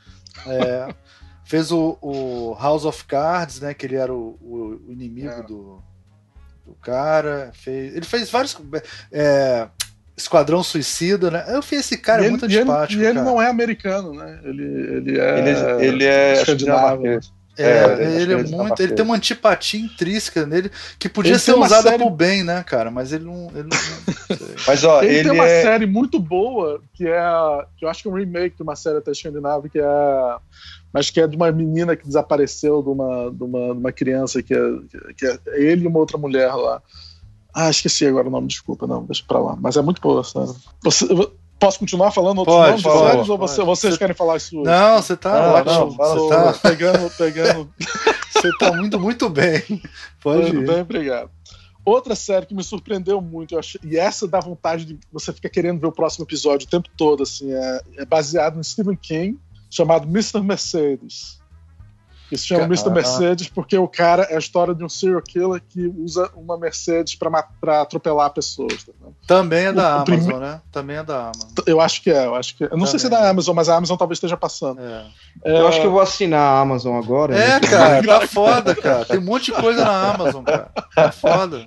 Ele, é, fez o, o, House of Cards, né? Que ele era o, o inimigo é. do, do cara. Fez, ele fez vários. É, Esquadrão Suicida, né? Eu fiz esse cara e muito ele, antipático. E ele, cara. não é americano, né? Ele, ele é. Ele, ele é escandinavo. É, é, ele é muito. Ele tem uma antipatia intrínseca nele que podia ele ser usada série... pro bem, né, cara? Mas ele não. Ele não Mas ó, ele, ele tem uma é... série muito boa que é. Que eu acho que é um remake de uma série até escandinava, que é. Mas que é de uma menina que desapareceu de uma, de uma, de uma criança que é, que é ele e uma outra mulher lá. Ah, esqueci agora o nome, desculpa, não, deixa pra lá. Mas é muito boa, sabe? Você, posso continuar falando outros pode, nomes pode, séries, ou você, vocês você... querem falar isso hoje? Não, você tá ah. Não, você tá pegando, pegando. você tá muito, muito bem. Pode muito ir. bem, obrigado. Outra série que me surpreendeu muito, eu achei, e essa dá vontade de você ficar querendo ver o próximo episódio o tempo todo, assim, é, é baseado no Stephen King, chamado Mr. Mercedes. Que se chama Ca- Mr. ah. Mercedes porque o cara é a história de um serial killer que usa uma Mercedes pra atropelar pessoas. tá? Também é da O- o Amazon, prime- né? Também é da Amazon. Eu acho que é, eu acho que é. Eu não sei se é Também. da Amazon, mas a Amazon talvez esteja passando. É, É, Eu acho que eu vou assinar a Amazon agora. é né? cara, tá foda, cara. Tem um monte de coisa na Amazon, cara. Tá foda.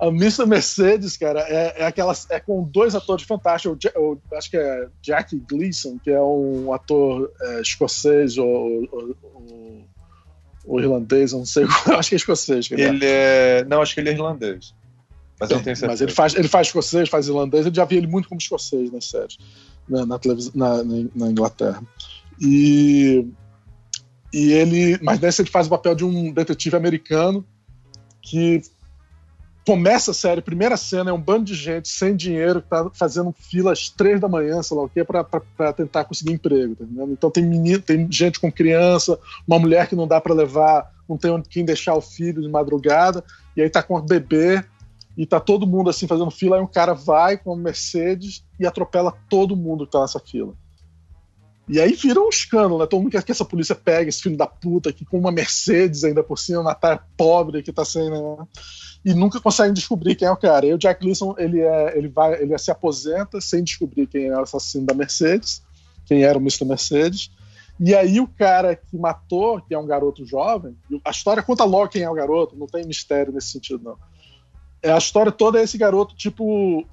A Mr. Mercedes, cara, é, é aquela. É com dois atores fantásticos. O o- acho que é Jack Gleason, que é um ator é, escocês ou, ou- ou- ou irlandês, eu não sei. Eu acho que é escocês. ele é. É. Não, acho que ele é irlandês. Mas eu não tenho certeza. Mas ele faz, ele faz escocês, faz irlandês, eu já vi ele muito como escocês nas séries, na, na, televis- na, na- Inglaterra. E, e ele. Mas nesse ele faz o papel de um detetive americano que começa a série, primeira cena é um bando de gente sem dinheiro que tá fazendo fila às três da manhã, sei lá o quê, pra, pra, pra tentar conseguir emprego, tá? Então tem menino, tem gente com criança, uma mulher que não dá pra levar, não tem onde quem deixar o filho de madrugada, e aí tá com o bebê, e tá todo mundo assim fazendo fila, aí um cara vai com uma Mercedes e atropela todo mundo que tá nessa fila. E aí vira um escândalo, né? Todo mundo quer que essa polícia pegue esse filho da puta aqui com uma Mercedes ainda por cima, uma Natália pobre que tá sem, né? E nunca conseguem descobrir quem é o cara. E o Jack Gleason, ele, é, ele, vai, ele se aposenta sem descobrir quem é o assassino da Mercedes, quem era o Mr. Mercedes. E aí o cara que matou, que é um garoto jovem, a história conta logo quem é o garoto, não tem mistério nesse sentido, não. É, a história toda é esse garoto, tipo,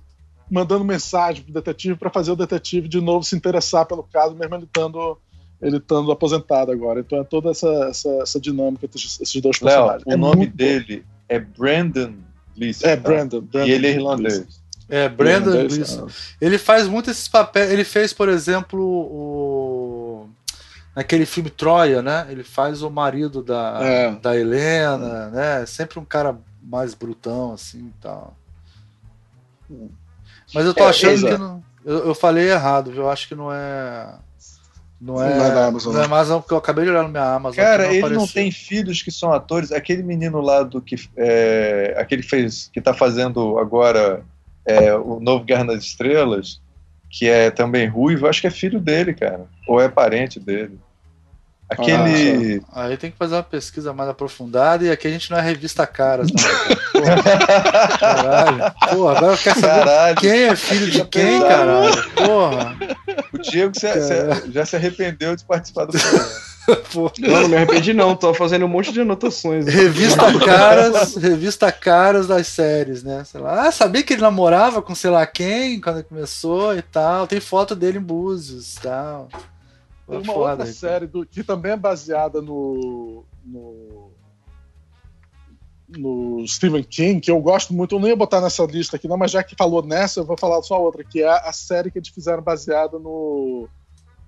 mandando mensagem pro detetive para fazer o detetive de novo se interessar pelo caso, mesmo ele estando, ele estando aposentado agora. Então é toda essa, essa, essa dinâmica entre esses dois Léo, personagens. o é nome muito dele é Brandon Gleeson. É, tá? Brandon. Brandon E ele é irlandês. É, Brandon Irlandês, Gleeson. Ele faz muito esses papéis. Ele fez, por exemplo, o. Naquele filme Troia, né? Ele faz o marido da, É. da Helena, né? Sempre um cara mais brutão, assim e tal. Mas eu tô É, achando exato. que. Não, eu, eu falei errado, viu? Eu acho que não é. Não é, Não é da Amazon, não é não. Amazon, porque eu acabei de olhar no minha Amazon. Cara, aqui, ele não apareceu. tem filhos que são atores. Aquele menino lá do que. É, aquele que fez. que tá fazendo agora é, o novo Guerra nas Estrelas, que é também ruivo, acho que é filho dele, cara. Ou é parente dele. Aquele. Aí tem que fazer uma pesquisa mais aprofundada e aqui a gente não é revista caras, não. Porra, caralho. Porra, agora eu quero saber Caralho, quem é filho de quem, caralho. Porra. o Diego se- se- já se arrependeu de participar do programa. Não, não me arrependi não, tô fazendo um monte de anotações. Revista caras, revista caras das séries, né? Sei lá, ah, sabia que ele namorava com sei lá quem quando começou e tal. Tem foto dele em Búzios e tal. Tem uma Foda, outra Ricardo. série do, que também é baseada no, no, no Stephen King, que eu gosto muito. Eu não ia botar nessa lista aqui, não, mas já que falou nessa, eu vou falar só outra, que é a série que eles fizeram baseada no,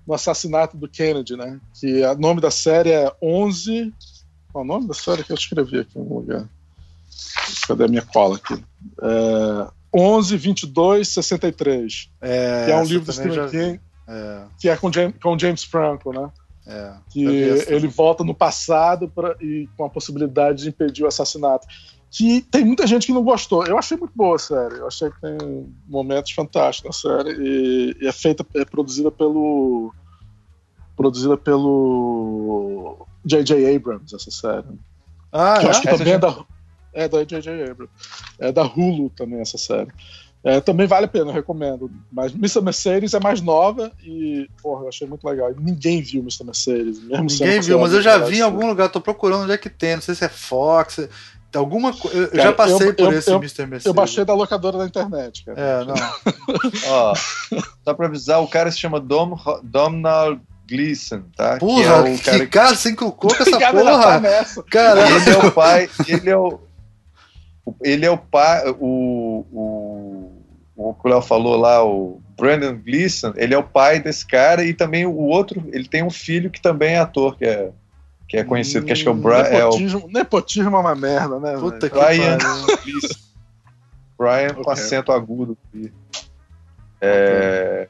no assassinato do Kennedy, né? Que o nome da série é 11. Qual é o nome da série que eu escrevi aqui em algum lugar? Cadê a minha cola aqui? É, 11, 22, 63. É, que é um livro do Stephen já. King, É, que é com James, com James Franco, né? é. que ele volta no passado pra, e com a possibilidade de impedir o assassinato. Que tem muita gente que não gostou. Eu achei muito boa a série. Eu achei que tem momentos fantásticos na série. E, e é feita, é produzida pelo. Produzida pelo. J.J. Abrams, essa série. Ah, que eu acho é? que Essa também já- é da. É da J.J. Abrams. É da Hulu também, essa série. É, também vale a pena, eu recomendo. Mas Mr. Mercedes é mais nova e, porra, eu achei muito legal. Ninguém viu Mr. Mercedes. Mesmo sendo Ninguém viu, mas eu já vi em algum lugar, tô procurando onde é que tem, não sei se é Fox, alguma coisa. Eu, Cara, já passei eu- por eu- esse eu- Mr. Mercedes. Eu baixei da locadora da internet, cara. É, não. Ó, só pra avisar, o cara se chama Dom, Domhnall Gleeson, tá? Porra, que é o cara que Ricardo, você inculcou com essa tá porra. nessa. Caralho. ele é o pai, ele é o ele é o pai, o, o, o que o Léo falou lá, o Brandon Gleeson, ele é o pai desse cara e também o outro, ele tem um filho que também é ator, que é, que é conhecido, que acho que é o, Bra é o nepotismo, nepotismo é uma merda, né? Puta velho? que Brian. Gleeson. Brian com Ok. acento agudo. É,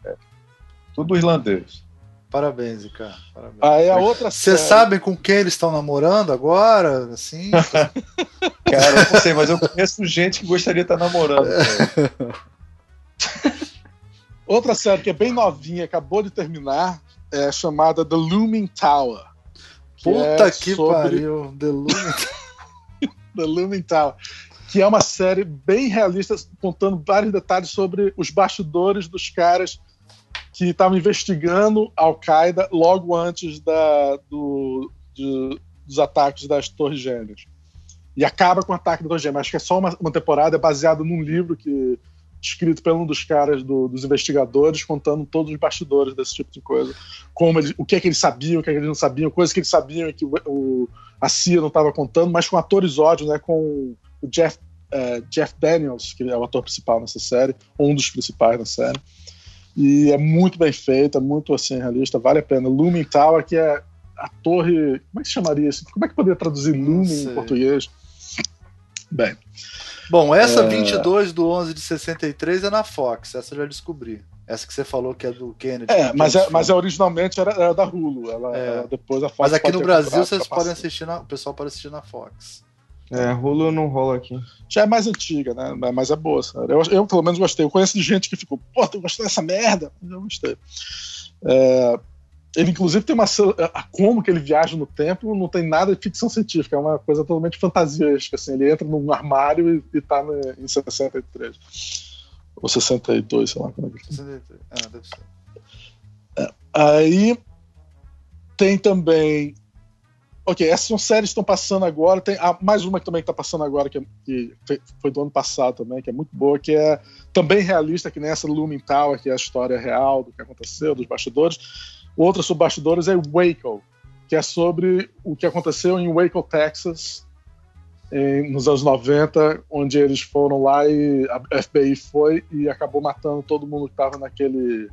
tudo irlandês. Parabéns, Ricardo. Parabéns. Aí a outra Vocês série- sabem com quem eles estão namorando agora? Assim? Cara, eu não sei, mas eu conheço gente que gostaria de estar namorando. Outra série que é bem novinha, acabou de terminar, é chamada The Looming Tower. Que Puta é que sobre... pariu, The Looming The Looming Tower. Que é uma série bem realista, contando vários detalhes sobre os bastidores dos caras que estavam investigando Al-Qaeda logo antes da, do, de, dos ataques das Torres Gêmeas. E acaba com o ataque das Torres Gêmeas. Acho que é só uma, uma temporada, é baseado num livro que escrito por um dos caras do, dos investigadores, contando todos os bastidores desse tipo de coisa. Como ele, o que é que eles sabiam, o que é que eles não sabiam, coisas que eles sabiam e que o, o, a CIA não estava contando, mas com atores ódios, né? Com o Jeff, uh, Jeff Daniels, que é o ator principal nessa série, um dos principais na série. E é muito bem feita, muito assim, realista, vale a pena. Looming Tower, que é a torre. Como é que chamaria isso? Como é que poderia traduzir Looming em português? Bem. Bom, essa é... 22 do 11 de 63 é na Fox, essa eu já descobri. Essa que você falou que é do Kennedy. É, mas, é, mas é, originalmente era, era da Hulu. Ela, é. ela depois a Fox Mas aqui no Brasil vocês podem assistir na, o pessoal pode assistir na Fox. É, Hulu não rola aqui. Já é mais antiga, né? Mas é boa, sabe? Eu, eu pelo menos gostei. Eu conheço de gente que ficou, pô, tu gostou dessa merda? Eu gostei. É, ele, inclusive, tem uma. Como que ele viaja no tempo não tem nada de ficção científica, é uma coisa totalmente fantasiosa. Assim, ele entra num armário e, e tá no, em 63. Ou 62, sei lá como é que 63. Ah, deve ser. É, aí tem também. Ok, essas são séries que estão passando agora. Tem ah, mais uma que também está passando agora, que, é, que, foi do ano passado também, que é muito boa, que é também realista, que nessa Looming Tower, que é a história real do que aconteceu, dos bastidores Outra sobre bastidores é Waco, que é sobre o que aconteceu em Waco, Texas, em, nos anos 90, onde eles foram lá e a FBI foi e acabou matando todo mundo que estava naquele,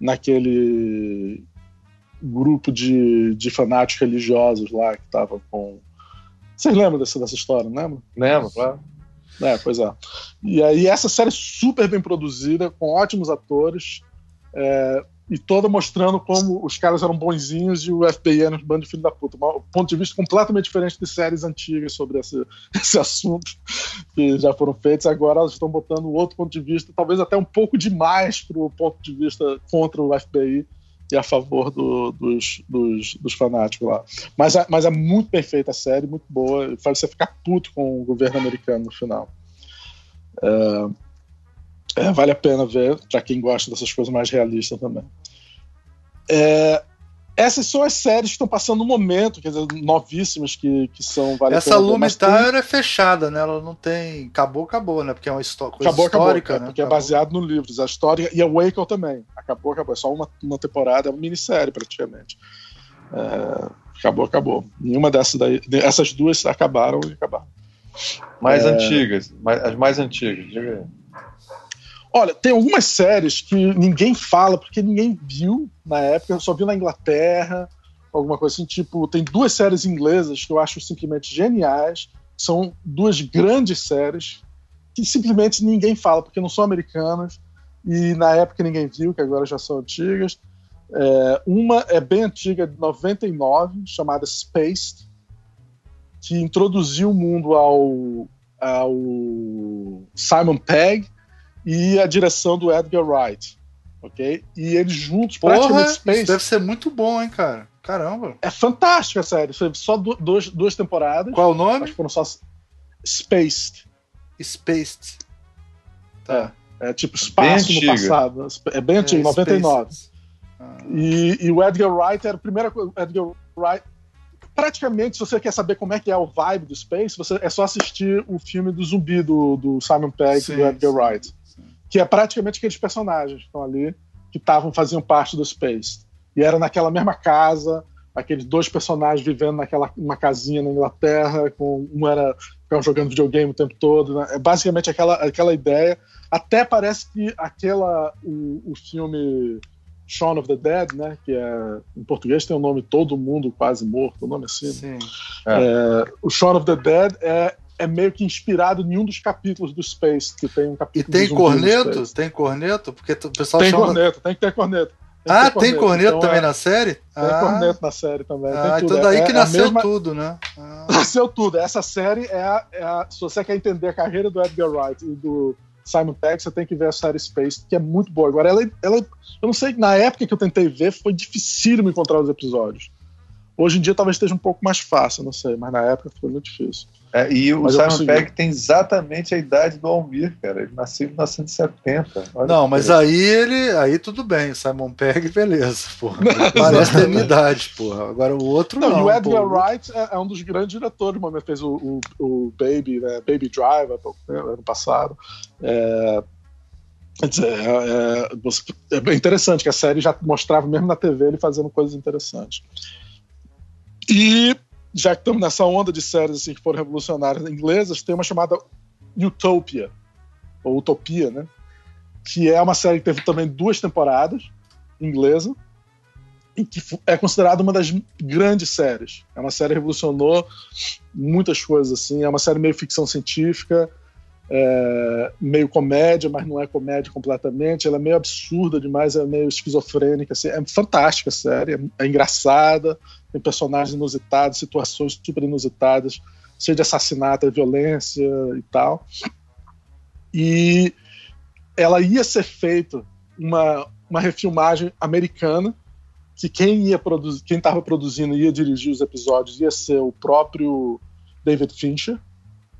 naquele grupo de, de fanáticos religiosos lá que estavam com. Vocês lembram dessa, dessa história, não lembra? Lembro, claro. É, pois é. E aí essa série é super bem produzida, com ótimos atores. É, e toda mostrando como os caras eram bonzinhos e o FBI era um bando de filho da puta. Um ponto de vista completamente diferente de séries antigas sobre esse, esse assunto que já foram feitas. Agora elas estão botando outro ponto de vista, talvez até um pouco demais para o ponto de vista contra o FBI e a favor do, dos, dos, dos, fanáticos lá. Mas, é, mas é muito perfeita a série, muito boa. Faz você ficar puto com o governo americano no final. É, é, vale a pena ver, para quem gosta dessas coisas mais realistas também. É, essas são as séries que estão passando no momento, quer dizer, novíssimas que, que são vale Essa Lume Tower é fechada, né? Ela não tem. Acabou, acabou, né? Porque é uma histó coisa acabou, histórica. Acabou, né? Porque acabou. é baseado no livros. A história. E a Waco também. Acabou, acabou. É só uma, uma temporada, é uma minissérie praticamente. É, acabou, acabou. Nenhuma dessas daí. Essas duas acabaram e acabaram. Mais é... antigas, mais, as mais antigas, diga aí. Olha, tem algumas séries que ninguém fala porque ninguém viu na época, só viu na Inglaterra, alguma coisa assim. Tipo, tem duas séries inglesas que eu acho simplesmente geniais. São duas grandes séries que simplesmente ninguém fala porque não são americanas e na época ninguém viu, que agora já são antigas. É, uma é bem antiga, de 99, chamada Spaced, que introduziu o mundo ao, ao Simon Pegg e a direção do Edgar Wright. Ok? E eles juntos, Porra, praticamente Space. Isso deve ser muito bom, hein, cara? Caramba. É fantástica a série. Foi só duas, duas temporadas. Qual o nome? Acho que foram só. Spaced. Spaced. Tá. É, é tipo espaço no passado. É bem antigo, é, 99. Ah. E, e, o Edgar Wright era o primeiro. Edgar Wright. Praticamente, se você quer saber como é que é o vibe do Space, você, é só assistir o filme do zumbi do, do Simon Pegg e do Edgar sim. Wright que é praticamente aqueles personagens que estão ali, que estavam faziam parte do Space. E era naquela mesma casa, aqueles dois personagens vivendo naquela uma casinha na Inglaterra, com um era jogando videogame o tempo todo. Né? É basicamente aquela, aquela ideia. Até parece que aquela o, o filme Shaun of the Dead, né, que é em português tem o nome Todo Mundo Quase Morto, o nome é assim. Sim. É. É, o Shaun of the Dead é é meio que inspirado em um dos capítulos do Space, que tem um capítulo. E tem corneto? Tem corneto? Porque o pessoal tem chama... corneto, tem que ter corneto. Tem ah, ter tem corneto então, também é... na série? Tem ah. corneto na série também. Ah, então daí é, que é nasceu mesma... tudo, né? Ah. Nasceu tudo. Essa série é a, é a, Se você quer entender a carreira do Edgar Wright e do Simon Pegg, você tem que ver a série Space, que é muito boa. Agora, ela, ela, eu não sei, na época que eu tentei ver, foi difícil encontrar os episódios. Hoje em dia talvez esteja um pouco mais fácil, não sei, mas na época foi muito difícil. É, e o mas Simon Pegg tem exatamente a idade do Almir, cara. Ele nasceu em 1970. Olha não, mas aí ele. Aí tudo bem, Simon Pegg, beleza, porra. Parece ter minha idade, porra. Agora o outro não. não e o Edgar pô. Wright é, é, um dos grandes diretores, mano. Ele fez o, o, o Baby, né? Baby Driver né, ano passado. É, Quer dizer, é, é, é, bem interessante que a série já mostrava, mesmo na TV, ele fazendo coisas interessantes. E já que estamos nessa onda de séries assim, que foram revolucionárias inglesas, tem uma chamada Utopia, ou Utopia, né? Que é uma série que teve também duas temporadas, inglesa, e que é considerada uma das grandes séries. É uma série que revolucionou muitas coisas, assim. É uma série meio ficção científica, é, meio comédia, mas não é comédia completamente. Ela é meio absurda demais, é meio esquizofrênica. Assim, é fantástica a série, é, é engraçada, tem personagens inusitados, situações super inusitadas, cheio de assassinato, violência e tal. E ela ia ser feita uma, uma refilmagem americana que quem ia produzir, quem estava produzindo ia dirigir os episódios ia ser o próprio David Fincher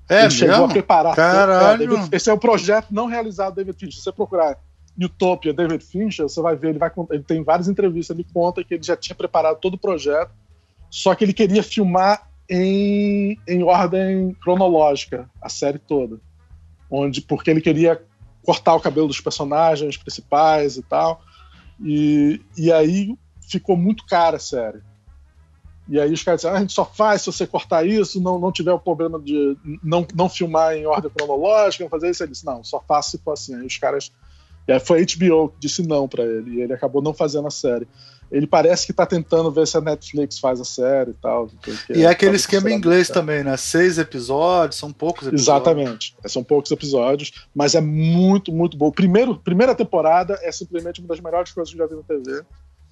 é, ele chegou a preparar. Caralho. É, David, esse é o projeto não realizado do David Fincher. Se você procurar Utopia David Fincher, você vai ver, ele, vai, ele tem várias entrevistas, ele conta que ele já tinha preparado todo o projeto, só que ele queria filmar em, em ordem cronológica, a série toda. Onde, porque ele queria cortar o cabelo dos personagens principais e tal. E, e aí ficou muito cara a série. E aí os caras dizem, ah, a gente só faz se você cortar isso, não, não tiver o problema de não, não filmar em ordem cronológica, não fazer isso. Ele disse, não, só faço se for assim. Aí os caras. E aí foi a HBO que disse não para ele, e ele acabou não fazendo a série. Ele parece que tá tentando ver se a Netflix faz a série e tal. E é aquele esquema em inglês também, né? Seis episódios, são poucos episódios. Exatamente, são poucos episódios, mas é muito, muito bom. Primeiro, primeira temporada é simplesmente uma das melhores coisas que eu já vi na TV.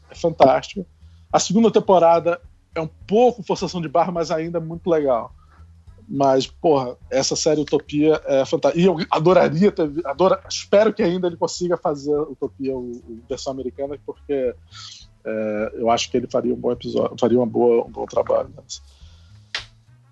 É fantástico. A segunda temporada é um pouco forçação de barra, mas ainda muito legal. Mas, porra, essa série Utopia é fantástica. E eu adoraria ter. Adora, espero que ainda ele consiga fazer Utopia, o, o versão americana, porque é, eu acho que ele faria um bom episódio, faria uma boa, um bom trabalho. Nessa.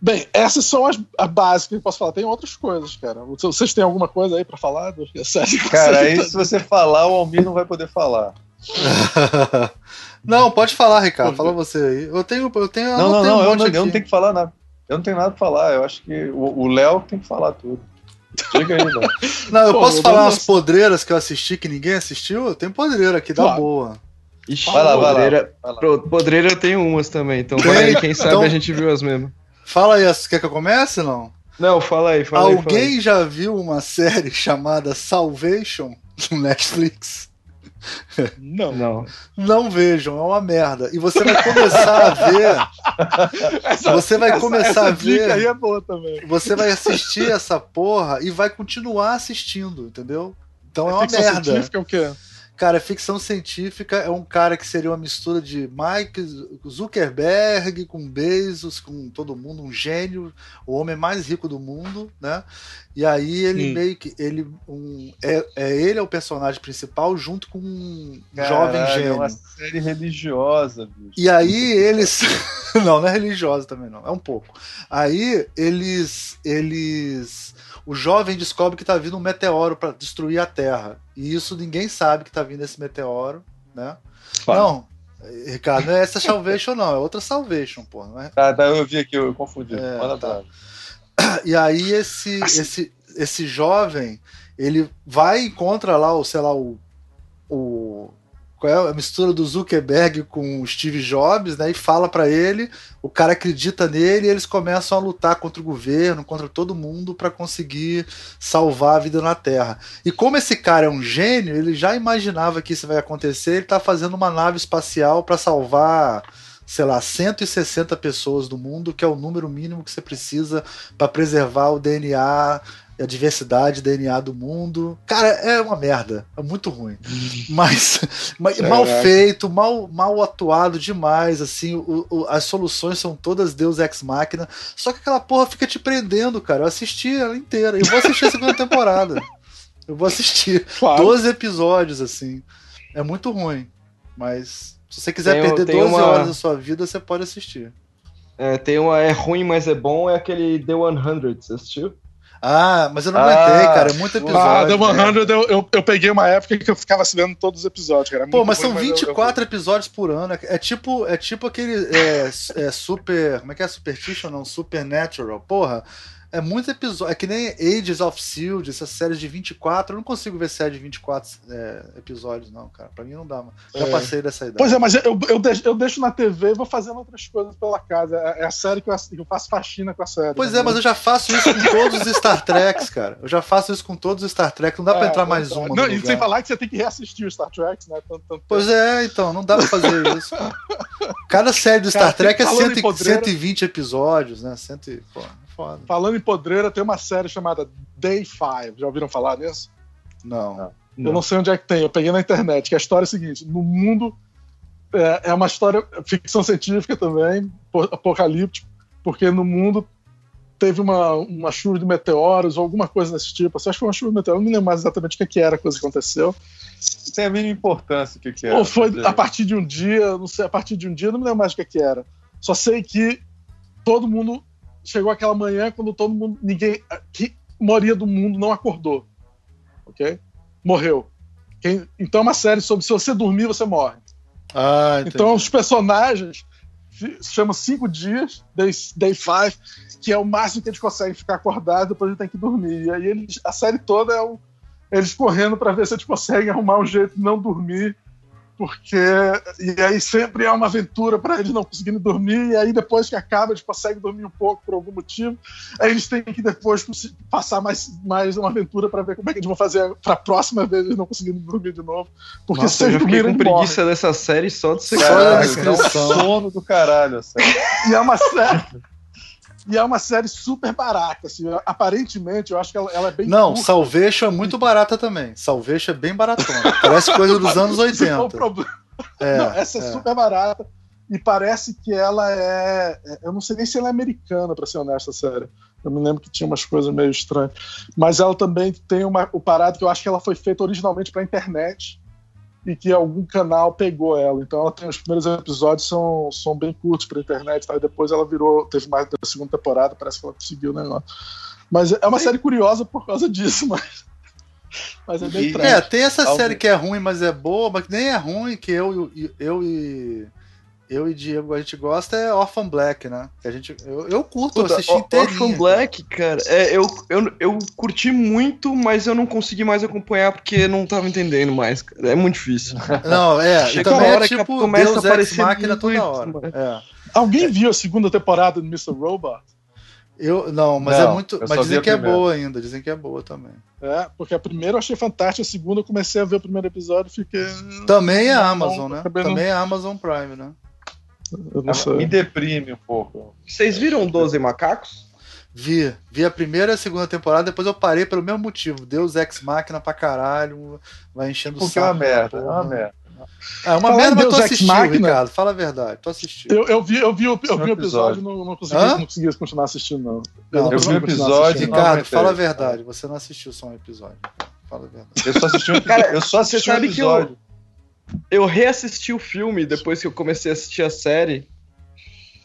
Bem, essas são as, as básicas que eu posso falar. Tem outras coisas, cara. Vocês têm alguma coisa aí para falar? Série cara, aí se você falar, o Almir não vai poder falar. Não, pode falar, Ricardo. Fala você aí. Eu tenho. Eu tenho não, não, não, um eu, não eu não tenho que falar nada. Eu não tenho nada pra falar. Eu acho que o Léo tem que falar tudo. Diga aí, Léo. Não, eu Pô, posso eu falar umas podreiras que eu assisti que ninguém assistiu? Eu tenho podreira aqui, dá boa. Ixi, vai lá, podreira, vai lá. Podreira eu tenho umas também, então vai, quem sabe então, a gente viu as mesmas. Fala aí, quer que eu comece não? Não, fala aí, fala Alguém aí, fala aí. já viu uma série chamada Salvation no Netflix? Não. Não. Não vejam, é uma merda. E você vai começar a ver. Essa, você vai começar essa a ver. Aí é boa também. Você vai assistir essa porra e vai continuar assistindo, entendeu? Então é, é uma merda. É o quê? Cara, ficção científica é um cara que seria uma mistura de Mike Zuckerberg com Bezos, com todo mundo, um gênio, o homem mais rico do mundo, né? E aí ele hum. meio que ele um, é, é ele é o personagem principal junto com um Caralho, jovem gênio. É uma série religiosa, bicho. E aí eles não, não é religiosa também não, é um pouco. Aí eles eles o jovem descobre que está vindo um meteoro para destruir a Terra. E isso ninguém sabe que está vindo esse meteoro, né? Não, Ricardo, não é essa Salvation, não, é outra Salvation, pô. Não é... Tá, tá, eu vi aqui, eu confundi. É, tá. E aí esse, assim. esse, esse jovem, ele vai e encontra lá, o, sei lá, o, o qual é a mistura do Zuckerberg com o Steve Jobs, né? E fala para ele, o cara acredita nele e eles começam a lutar contra o governo, contra todo mundo para conseguir salvar a vida na Terra. E como esse cara é um gênio, ele já imaginava que isso vai acontecer, ele tá fazendo uma nave espacial para salvar sei lá, 160 pessoas do mundo, que é o número mínimo que você precisa para preservar o DNA a diversidade DNA do mundo. Cara, é uma merda. É muito ruim. mas, mas mal feito, mal, mal atuado demais, assim. O, o, as soluções são todas Deus Ex Machina. Só que aquela porra fica te prendendo, cara. Eu assisti ela inteira. Eu vou assistir a segunda temporada. eu vou assistir. Claro. 12 episódios, assim. É muito ruim. Mas se você quiser tem, perder tem 12 uma... horas da sua vida, você pode assistir. É, tem uma é ruim, mas é bom, é aquele The 100, você assistiu? Ah, mas eu não aguentei, ah, cara. É muito episódio. Ah, The 100 eu, eu, eu, peguei uma época que eu ficava vendo todos os episódios. Cara. Pô, mas ruim, são 24 eu, eu... episódios por ano. É tipo, é tipo aquele é, é super. Como é que é? Superstition? Não, Supernatural. Porra. É muito episódio. É que nem Ages of Shield, essas séries de 24. Eu não consigo ver série de 24 é, episódios, não, cara. Pra mim não dá. Mano. Já é. passei dessa idade. Pois é, mas eu, eu, deixo, eu deixo na TV e vou fazendo outras coisas pela casa. É, é a série que eu, eu faço faxina com a série. Pois né? é, mas eu já faço isso com todos os Star Treks, cara. Eu já faço isso com todos os Star Trek. Não dá pra é, entrar mais uma. Não, e sem falar que você tem que reassistir os Star Treks, né? Tanto, tanto pois é, então. Não dá pra fazer isso. Cada série do Star cara, Trek é 100, 120 episódios, né? 100, pô foda. Falando em podreira, tem uma série chamada Day 5. Já ouviram falar nisso? Não. não. Eu não sei onde é que tem, eu peguei na internet, que a história é a seguinte: no mundo. É, é uma história ficção científica também, apocalíptico, porque no mundo teve uma, uma chuva de meteoros ou alguma coisa desse tipo. Você acha que foi uma chuva de meteoros? Eu não me lembro mais exatamente o que, era a coisa que aconteceu. Tem a mínima importância o que, que era. Ou foi a partir de um dia, não sei, a partir de um dia, não me lembro mais o que, que era. Só sei que todo mundo chegou aquela manhã quando todo mundo, ninguém, que maioria do mundo não acordou, ok? Morreu. Quem, então é uma série sobre se você dormir você morre. Ah, então os personagens se chamam cinco dias, day, day five, que é o máximo que eles conseguem ficar acordados, depois eles têm que dormir. E aí eles, a série toda é um, eles correndo para ver se eles conseguem arrumar um jeito de não dormir porque e aí sempre é uma aventura para eles não conseguirem dormir e aí depois que acaba eles conseguem dormir um pouco por algum motivo aí eles têm que depois passar mais, mais uma aventura para ver como é que eles vão fazer para a próxima vez eles não conseguirem dormir de novo porque Nossa, se eles dormirem com preguiça morrem. dessa série só de ser só da descrição sono do caralho e é uma série e é uma série super barata, assim. Aparentemente, eu acho que ela, ela é bem. Não, curta. Salvation é muito barata também. Salvation é bem baratona. Parece coisa dos anos 80. É. É, não, essa é, é, super barata. E parece que ela é. é eu não sei nem se ela é americana, para ser honesta, a série. Eu me lembro que tinha umas coisas meio estranhas. Mas ela também tem uma, o parado que eu acho que ela foi feita originalmente para internet e que algum canal pegou ela. Então ela tem os primeiros episódios são, são bem curtos para internet, tá? e depois ela virou, teve mais da segunda temporada, parece que ela conseguiu o negócio. Mas é uma série curiosa por causa disso, mas mas é bem É, tem essa série que é ruim, mas é boa, mas nem é ruim que eu, eu, eu e eu e Diego a gente gosta é Orphan Black, né? Que a gente, eu, eu curto Puta, assistir inteirinho. Orphan Black, cara, é, eu, eu, eu curti muito, mas eu não consegui mais acompanhar porque não tava entendendo mais. Cara. É muito difícil. Não, é. Chega também é hora é tipo que começa Deus a aparecer máquina toda hora. É. Alguém viu a segunda temporada do Mr. Robot? Eu não, mas é não, é muito. Mas dizem que é boa ainda, dizem que é boa também. É, porque a primeira eu achei fantástica, a segunda eu comecei a ver o primeiro episódio e fiquei. Também é Amazon, né? Também é Amazon Prime, né? Me deprime um pouco. Vocês viram 12 Macacos? Vi. Vi a primeira e a segunda temporada, depois eu parei pelo mesmo motivo. Deus Ex Máquina pra caralho, vai enchendo o saco. é uma merda, é uma merda. É uma Fala merda, mas tu assistiu, Ricardo. Fala a verdade, tu assistiu. Eu, eu vi, eu vi, eu, eu vi o episódio e não, não, consegui, não consegui continuar assistindo, não. Eu, não, eu vi o episódio. Ricardo, fala a verdade. Você não assistiu só um episódio. Fala a verdade. Eu só assisti um episódio. Cara, eu só assisti um episódio. Eu, reassisti o filme depois que eu comecei a assistir a série.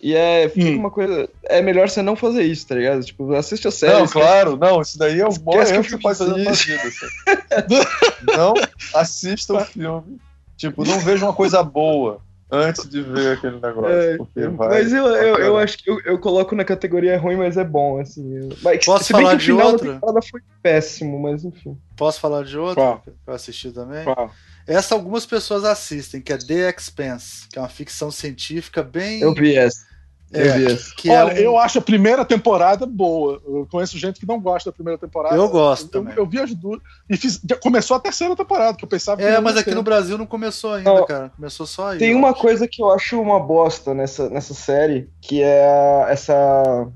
E é hum. uma coisa. É melhor você não fazer isso, tá ligado? Tipo, assiste a série. Não, claro, não. Isso daí é o maior erro que você pode fazer na sua vida. não assista o filme. Tipo, não veja uma coisa boa antes de ver aquele negócio. É, mas eu, eu, eu, acho que eu, eu, coloco na categoria ruim, mas é bom, assim. Mas, Posso se falar de outra? foi péssimo, mas enfim. Posso falar de outra? Qual? Que eu assisti também? Qual? Essa algumas pessoas assistem, que é The Expanse, que é uma ficção científica bem. Eu vi essa. É, que é Olha, é um... eu acho a primeira temporada boa. Eu conheço gente que não gosta da primeira temporada. Eu gosto eu. Eu, eu vi as duas. E fiz, começou a terceira temporada, que eu pensava É, mas aqui no Brasil não começou ainda, não, cara. Começou só aí. Tem uma acho. coisa que eu acho uma bosta nessa, nessa série, que é essa.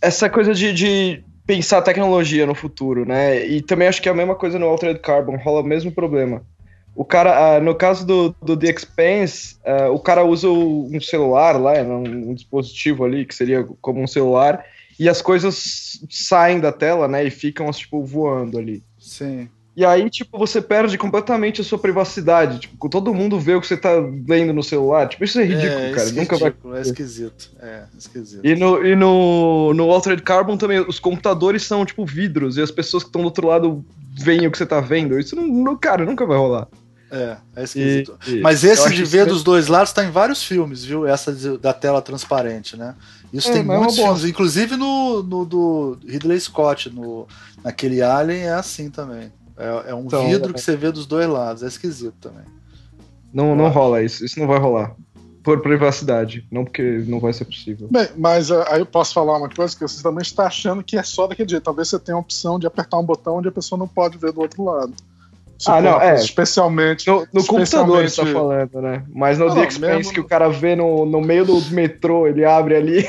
Essa coisa de, de pensar tecnologia no futuro, né? E também acho que é a mesma coisa no Altered Carbon, rola o mesmo problema o cara, uh, no caso do, do The Expanse, uh, o cara usa um celular lá, né, um, um, dispositivo ali que seria como um celular, e as coisas saem da tela, né, e ficam, tipo, voando ali. Sim. E aí, tipo, você perde completamente a sua privacidade. Tipo, todo mundo vê o que você tá lendo no celular. Tipo, isso é ridículo, é, cara. é Nunca ridículo, vai. É esquisito. É, esquisito. E no, e no, no Altered Carbon também, os computadores são, tipo, vidros. E as pessoas que estão do outro lado veem o que você tá vendo. Isso, não, não- cara, nunca vai rolar. É, é esquisito. e- Mas esse de ver dos dois lados tá em vários filmes, viu? Essa da tela transparente, né? Isso É, tem é muitos bosta. filmes, inclusive no, no do Ridley Scott, no, naquele Alien é assim também. É, é um Então, vidro é. que você vê dos dois lados, é esquisito também. Não, não rola isso. Isso não vai rolar. Por privacidade. Não porque não vai ser possível. Bem, mas ah, aí eu posso falar uma coisa que você também está achando que é só daquele jeito. Talvez você tenha a opção de apertar um botão onde a pessoa não pode ver do outro lado. Se Ah, não, é. Especialmente. No, no computador você tá Especialmente- falando, né? Mas no Não, The Expanse mesmo que o cara vê no, no meio do metrô, ele abre ali.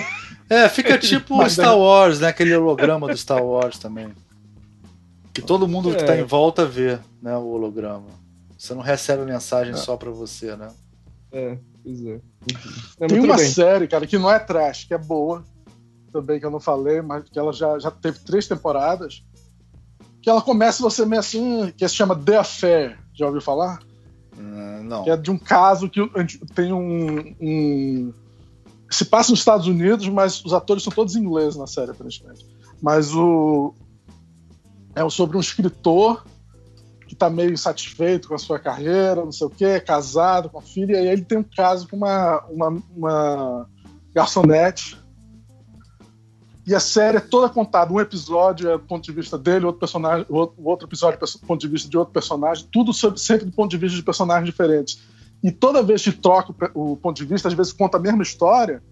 É, fica tipo Star Wars, né? Aquele holograma do Star Wars também. Que todo mundo que É. tá em volta vê, né? O holograma. Você não recebe a mensagem É. só pra você, né? É, pois é. Tem É, tudo uma bem. série, cara, que não é trash, que é boa. Também que eu não falei, mas que ela já, já teve três temporadas. Que ela começa você meio assim, que se chama The Affair. Já ouviu falar? Hum, Não. Que é de um caso que tem um, um- Se passa nos Estados Unidos, mas os atores são todos ingleses na série, aparentemente. Mas o. É sobre um escritor que tá meio insatisfeito com a sua carreira, não sei o quê, é casado com a filha, e aí ele tem um caso com uma, uma, uma garçonete. E a série é toda contada. Um episódio é do ponto de vista dele, outro personagem, o outro, episódio é do ponto de vista de outro personagem, tudo sobre- sempre do ponto de vista de personagens diferentes. E toda vez que troca o ponto de vista, às vezes conta a mesma história,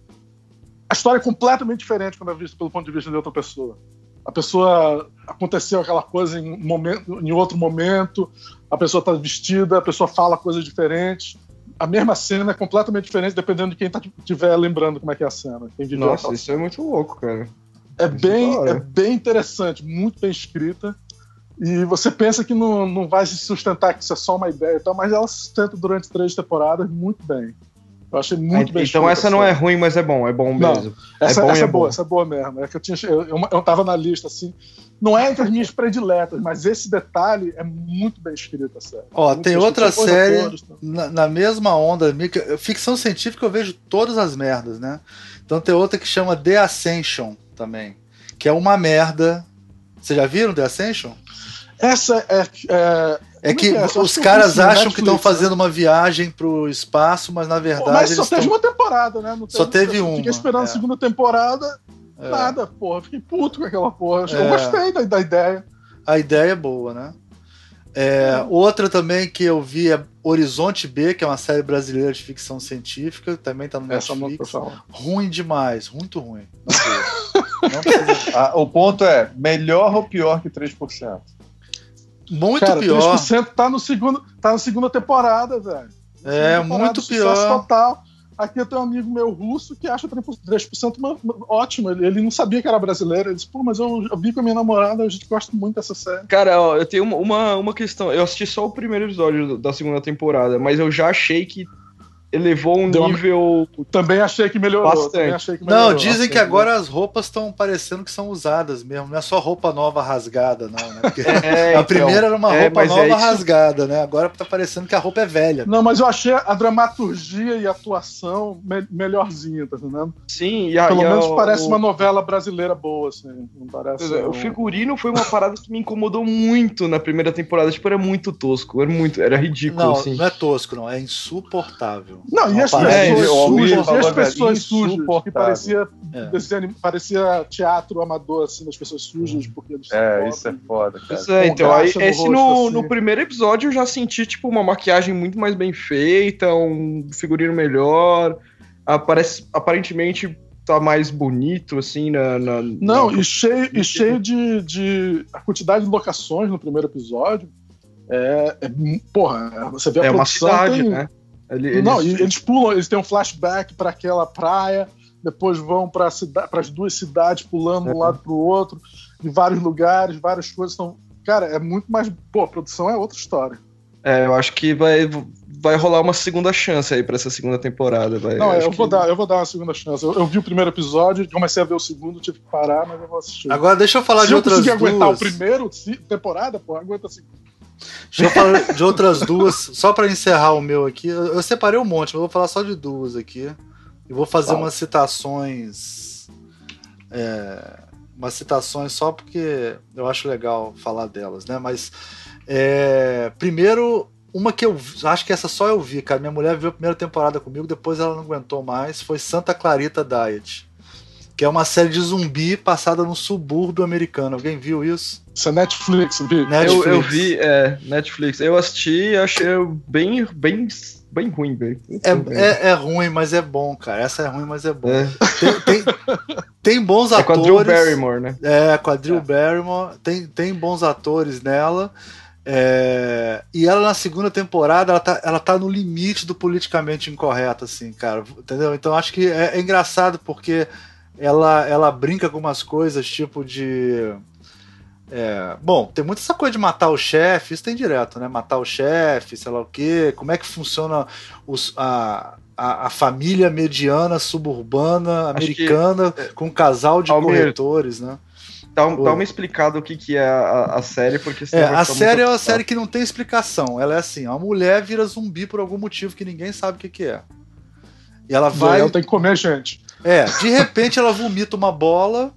a história é completamente diferente quando é vista pelo ponto de vista de outra pessoa. A pessoa aconteceu aquela coisa em, momento, em outro momento, a pessoa está vestida, a pessoa fala coisas diferentes. A mesma cena é completamente diferente dependendo de quem estiver lembrando como é que é a cena. Nossa, isso é muito louco, cara. É Isso bem, é bem interessante, muito bem escrita. E você pensa que não, não vai se sustentar, que isso é só uma ideia e tal, mas ela se sustenta durante três temporadas muito bem. Eu achei muito Ah, bem então escrita essa não é ruim, mas é bom, é bom Não. mesmo. Essa, é bom essa é é boa, bom. essa é boa mesmo. É que eu, tinha, eu, eu, eu tava na lista assim. Não é entre as minhas prediletas, mas esse detalhe é muito bem escrito a série. Ó, Muito tem outra série na, na mesma onda. Ficção científica eu vejo todas as merdas, né? Então tem outra que chama The Ascension também. Que é uma merda. Vocês já viram The Ascension? Essa é. é É que é que é? Os caras acham que estão né? fazendo uma viagem pro espaço, mas na verdade mas só teve tão- uma temporada, né? Não Só teve uma, Fiquei esperando é. a segunda temporada, É. nada, porra. Fiquei puto com aquela porra. Eu É. gostei da, da ideia. A ideia é boa, né? É, outra também que eu vi é Horizonte B, que é uma série brasileira de ficção científica, também tá no Essa Netflix. Ruim demais, muito ruim. Precisa- Ah, o ponto é, melhor ou pior que 3%? Muito Cara, pior. 3% tá, no segundo, tá na segunda temporada, velho. É, temporada, muito pior. Total. Aqui eu tenho um amigo meu russo que acha 3% uma- uma- ótimo. Ele, ele não sabia que era brasileiro. Ele disse, pô, mas eu, eu vi com a minha namorada, a gente gosta muito dessa série. Cara, ó, eu tenho uma, uma, uma questão. Eu assisti só o primeiro episódio da segunda temporada, mas eu já achei que elevou um Deu uma- nível. Também achei que melhorou. Bastante. Que Não, melhorou. dizem que agora as roupas estão parecendo que são usadas mesmo. Não é só roupa nova rasgada, não, né? É, a então, primeira era uma é, roupa é nova isso- rasgada, né? Agora tá parecendo que a roupa é velha. Não, mas eu achei a dramaturgia e a atuação me- melhorzinha, tá entendendo? Sim, e a, Pelo e a- menos parece o, uma novela brasileira boa, assim. Não parece. É, um- O figurino foi uma parada que me incomodou muito na primeira temporada. Tipo, era muito tosco, era muito, era ridículo, Não, assim. não é tosco, não. É insuportável. Não, e Uma as É, pessoas Almir sujas, e as pessoas sujas, que parecia, É. parecia teatro amador, assim, das pessoas sujas, porque eles são É, pobres. isso é foda, cara. Pois é, então, aí, esse rosto, no, assim. no primeiro episódio eu já senti, tipo, uma maquiagem muito mais bem feita, um figurino melhor. Aparece, aparentemente tá mais bonito, assim, na. na- Não, na- e cheio, e cheio de, de. A quantidade de locações no primeiro episódio. É. é porra, você vê a é uma produção. cidade, tem- né? Ele- Não, eles- eles pulam, eles têm um flashback para aquela praia, depois vão para as duas cidades pulando de um É. lado para o outro, em vários lugares, várias coisas. Então, cara, é muito mais. Pô, a produção é outra história. É, eu acho que vai, vai rolar uma segunda chance aí pra essa segunda temporada. Vai, Não, acho eu vou, que- dar, eu vou dar uma segunda chance. Eu, eu vi o primeiro episódio, comecei a ver o segundo, tive que parar, mas eu vou assistir. Agora deixa eu falar Se de eu outras conseguir aguentar duas. o primeiro se- temporada, pô, aguenta assim. Deixa eu falar de outras duas, só pra encerrar o meu aqui. Eu, eu separei um monte, mas eu vou falar só de duas aqui. E vou fazer umas citações. é, umas citações só porque eu acho legal falar delas, né? Mas é, primeiro, uma que eu acho que essa só eu vi, cara. Minha mulher viu a primeira temporada comigo, depois ela não aguentou mais. Foi Santa Clarita Diet. Que é uma série de zumbi passada num subúrbio americano. Alguém viu isso? Isso é Netflix, vi. Eu, Netflix. eu vi, é, Netflix. Eu assisti e achei bem, bem, bem ruim, velho. É, é, é ruim, mas é bom, cara. Essa é ruim, mas é bom. É, Tem, tem, tem bons é com a atores. Drew Barrymore, né? É, com a Drew Barrymore. Tem, tem bons atores nela. É, e ela na segunda temporada, ela tá, ela tá no limite do politicamente incorreto, assim, cara. Entendeu? Então acho que é, é engraçado porque ela, ela brinca com umas coisas tipo de. é, bom, tem muita essa coisa de matar o chefe, isso tem direto, né? Matar o chefe, sei lá o quê, como é que funciona os, a, a, a família mediana suburbana Acho que- americana com um casal de Almir, corretores, né? Dá, um- Oi. dá uma explicada o que, que é a, a série, porque É, a série é muito uma série que não tem explicação. Ela é assim: uma mulher vira zumbi por algum motivo que ninguém sabe o que, que é. E ela vai. Ela tem que comer gente. É, de repente ela vomita uma bola.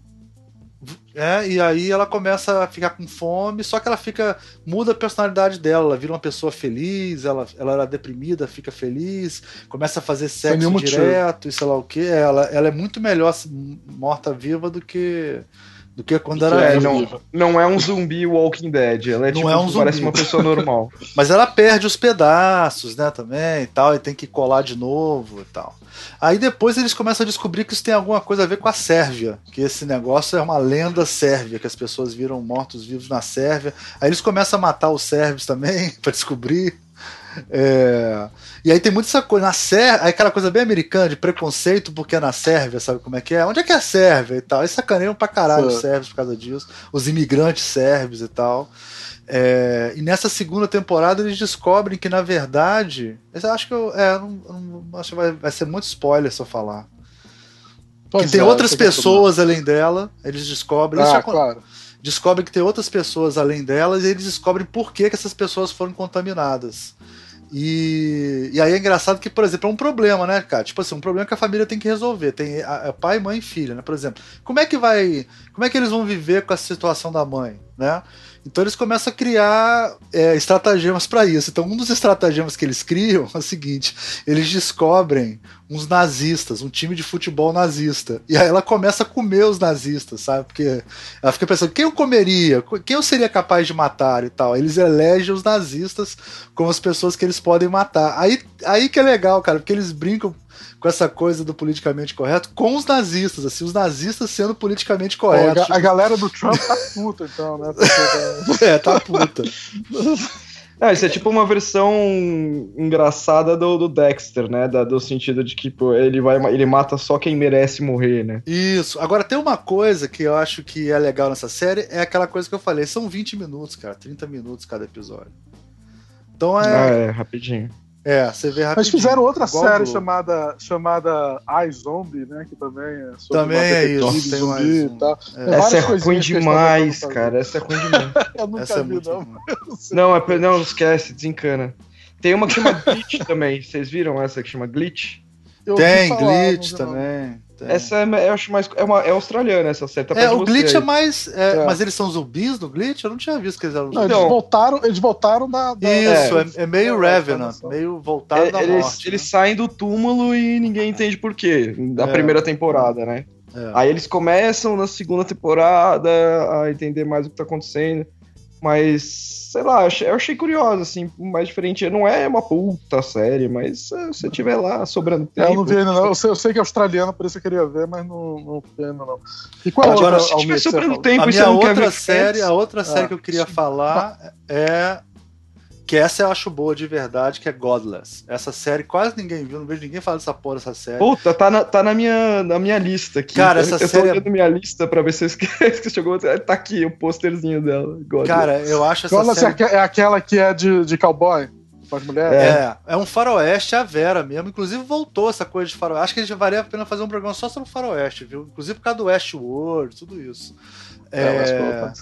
É, e aí ela começa a ficar com fome, só que ela fica. muda a personalidade dela, ela vira uma pessoa feliz, ela, ela era deprimida, fica feliz, começa a fazer sexo direto e sei lá o que. Ela, ela é muito melhor morta-viva do que. Do que quando era É, viva. não, não é um zumbi Walking Dead. Ela é Não tipo, é um parece zumbi. uma pessoa normal. Mas ela perde os pedaços, né, também e tal, e tem que colar de novo e tal. Aí depois eles começam a descobrir que isso tem alguma coisa a ver com a Sérvia, que esse negócio é uma lenda sérvia, que as pessoas viram mortos-vivos na Sérvia. Aí eles começam a matar os sérvios também, pra descobrir. É, E aí tem muito essa coisa, na Sérvia, aquela coisa bem americana de preconceito porque é na Sérvia, sabe como é que é? Onde é que é a Sérvia e tal? E sacaneiam pra caralho os sérvios por causa disso, os imigrantes sérvios e tal. É, e nessa segunda temporada eles descobrem que, na verdade. Eu acho que eu. É, eu não, eu não- acho que vai, vai ser muito spoiler se eu falar. Pois que tem é, outras pessoas além dela. Eles descobrem. Ah, claro. descobrem que tem outras pessoas além delas e eles descobrem por que, que essas pessoas foram contaminadas. E, e aí é engraçado que, por exemplo, é um problema, né, cara? Tipo assim, um problema que a família tem que resolver. Tem a- a pai, mãe e filha, né? Por exemplo, como é que vai. Como é que eles vão viver com a situação da mãe, né? Então eles começam a criar é, estratagemas para isso. Então um dos estratagemas que eles criam é o seguinte: eles descobrem uns nazistas, um time de futebol nazista. E aí ela começa a comer os nazistas, sabe? Porque ela fica pensando, quem eu comeria? Quem eu seria capaz de matar e tal? Eles elegem os nazistas como as pessoas que eles podem matar. Aí, aí que é legal, cara, porque eles brincam com essa coisa do politicamente correto com os nazistas, assim, os nazistas sendo politicamente Pô, a, corretos. a galera do Trump tá puta, então, né? Porque- É, tá puta. Ah, isso é tipo uma versão engraçada do, do Dexter, né? Da- do sentido de que pô, ele, vai, ele mata só quem merece morrer, né? Isso. Agora tem uma coisa que eu acho que é legal nessa série, é aquela coisa que eu falei, são 20 minutos, cara, 30 minutos cada episódio. Então Ah, é, é, rapidinho. É, você vê rapidinho. Mas fizeram outra Igual série Globo. chamada, chamada I Zombie, né? Que também é sobre Também é isso, tem mais e um. tal. É. Essa é ruim demais, cara. Essa é ruim demais. Eu nunca Essa é vi, muito não. ruim. não, é, não, esquece, desencana. Tem uma que chama Glitch também. Vocês viram essa que chama Glitch? Eu Tem falar, glitch também. Tem. Essa é, eu acho mais. É, uma, é australiana essa série. Tá É, o glitch aí. é mais. é, É. Mas eles são zumbis no glitch? Eu não tinha visto que eles eram Não, zumbis. eles Então- voltaram, eles voltaram da. da- Isso, é, é meio É, Revenant, meio voltado É, da eles, morte. eles né? saem do túmulo e ninguém entende por quê. Da É. primeira temporada, né? É. Aí eles começam na segunda temporada a entender mais o que tá acontecendo. Mas, sei lá, eu achei, curioso, assim, mais diferente. Não é uma puta série, mas é, se tiver lá sobrando É, tempo. eu não vi ainda, não. Eu sei, eu sei que é australiana, por isso eu queria ver, mas não, não vi ainda, não. E qual é Agora, outra, se tiver você sobrando tempo A você minha outra série, a outra série Ah, que eu queria sim. falar é que essa eu acho boa de verdade, que é Godless. Essa série quase ninguém viu, não vejo ninguém falar dessa porra dessa série. Puta, tá na, tá na, minha, na minha lista aqui. Cara, eu, essa eu série é- tô olhando minha lista pra ver se eu esqueci que chegou. Tá aqui o posterzinho dela. God. Cara, eu acho essa Qual é série é aquela que é de, de cowboy? mulheres. É, é um faroeste à vera mesmo. Inclusive voltou essa coisa de faroeste. Acho que já valia a pena fazer um programa só sobre faroeste, viu? Inclusive por causa do Westworld, tudo isso. É, É,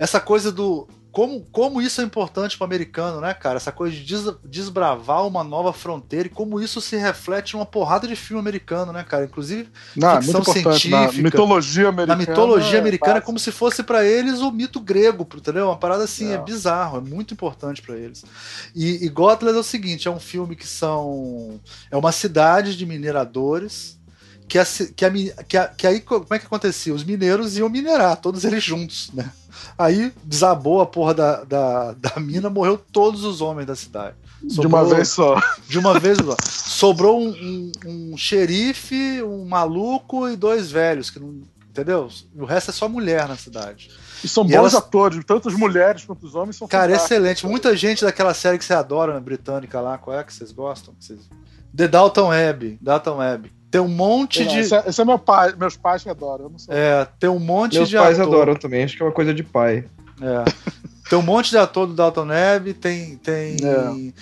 essa coisa do. Como, como isso é importante para o americano, né, cara? Essa coisa de des- desbravar uma nova fronteira e como isso se reflete numa porrada de filme americano, né, cara? Inclusive Não, é ficção importante. Na científica. mitologia americana. na mitologia é americana, é básico. como se fosse para eles o mito grego, entendeu? Uma parada assim, é Não. bizarro, é muito importante para eles. E, e Godless é o seguinte: é um filme que são. É uma cidade de mineradores. Que, a, que, a, que, a- que aí, co- como é que acontecia? Os mineiros iam minerar, todos eles juntos, né? Aí desabou a porra da, da, da mina, morreu todos os homens da cidade. De uma Sobrou- vez só. de uma vez só. Sobrou um, um- um xerife, um maluco e dois velhos, que não. Entendeu? O resto é só mulher na cidade. E são E bons elas- atores, tanto as mulheres quanto os homens são Cara, excelente. Muita gente daquela série que você adora, né, britânica lá, qual é que vocês gostam? Que vocês- The Dalton Web. Dalton Web. Tem um monte Não, de. Esse, é, esse é meu pai, meus pais que adoram. Eu não sou. É, tem um monte Meus de pais ator. adoram também, acho que é uma coisa de pai. É. Tem um monte de ator do Dalton Web, tem. tem... É.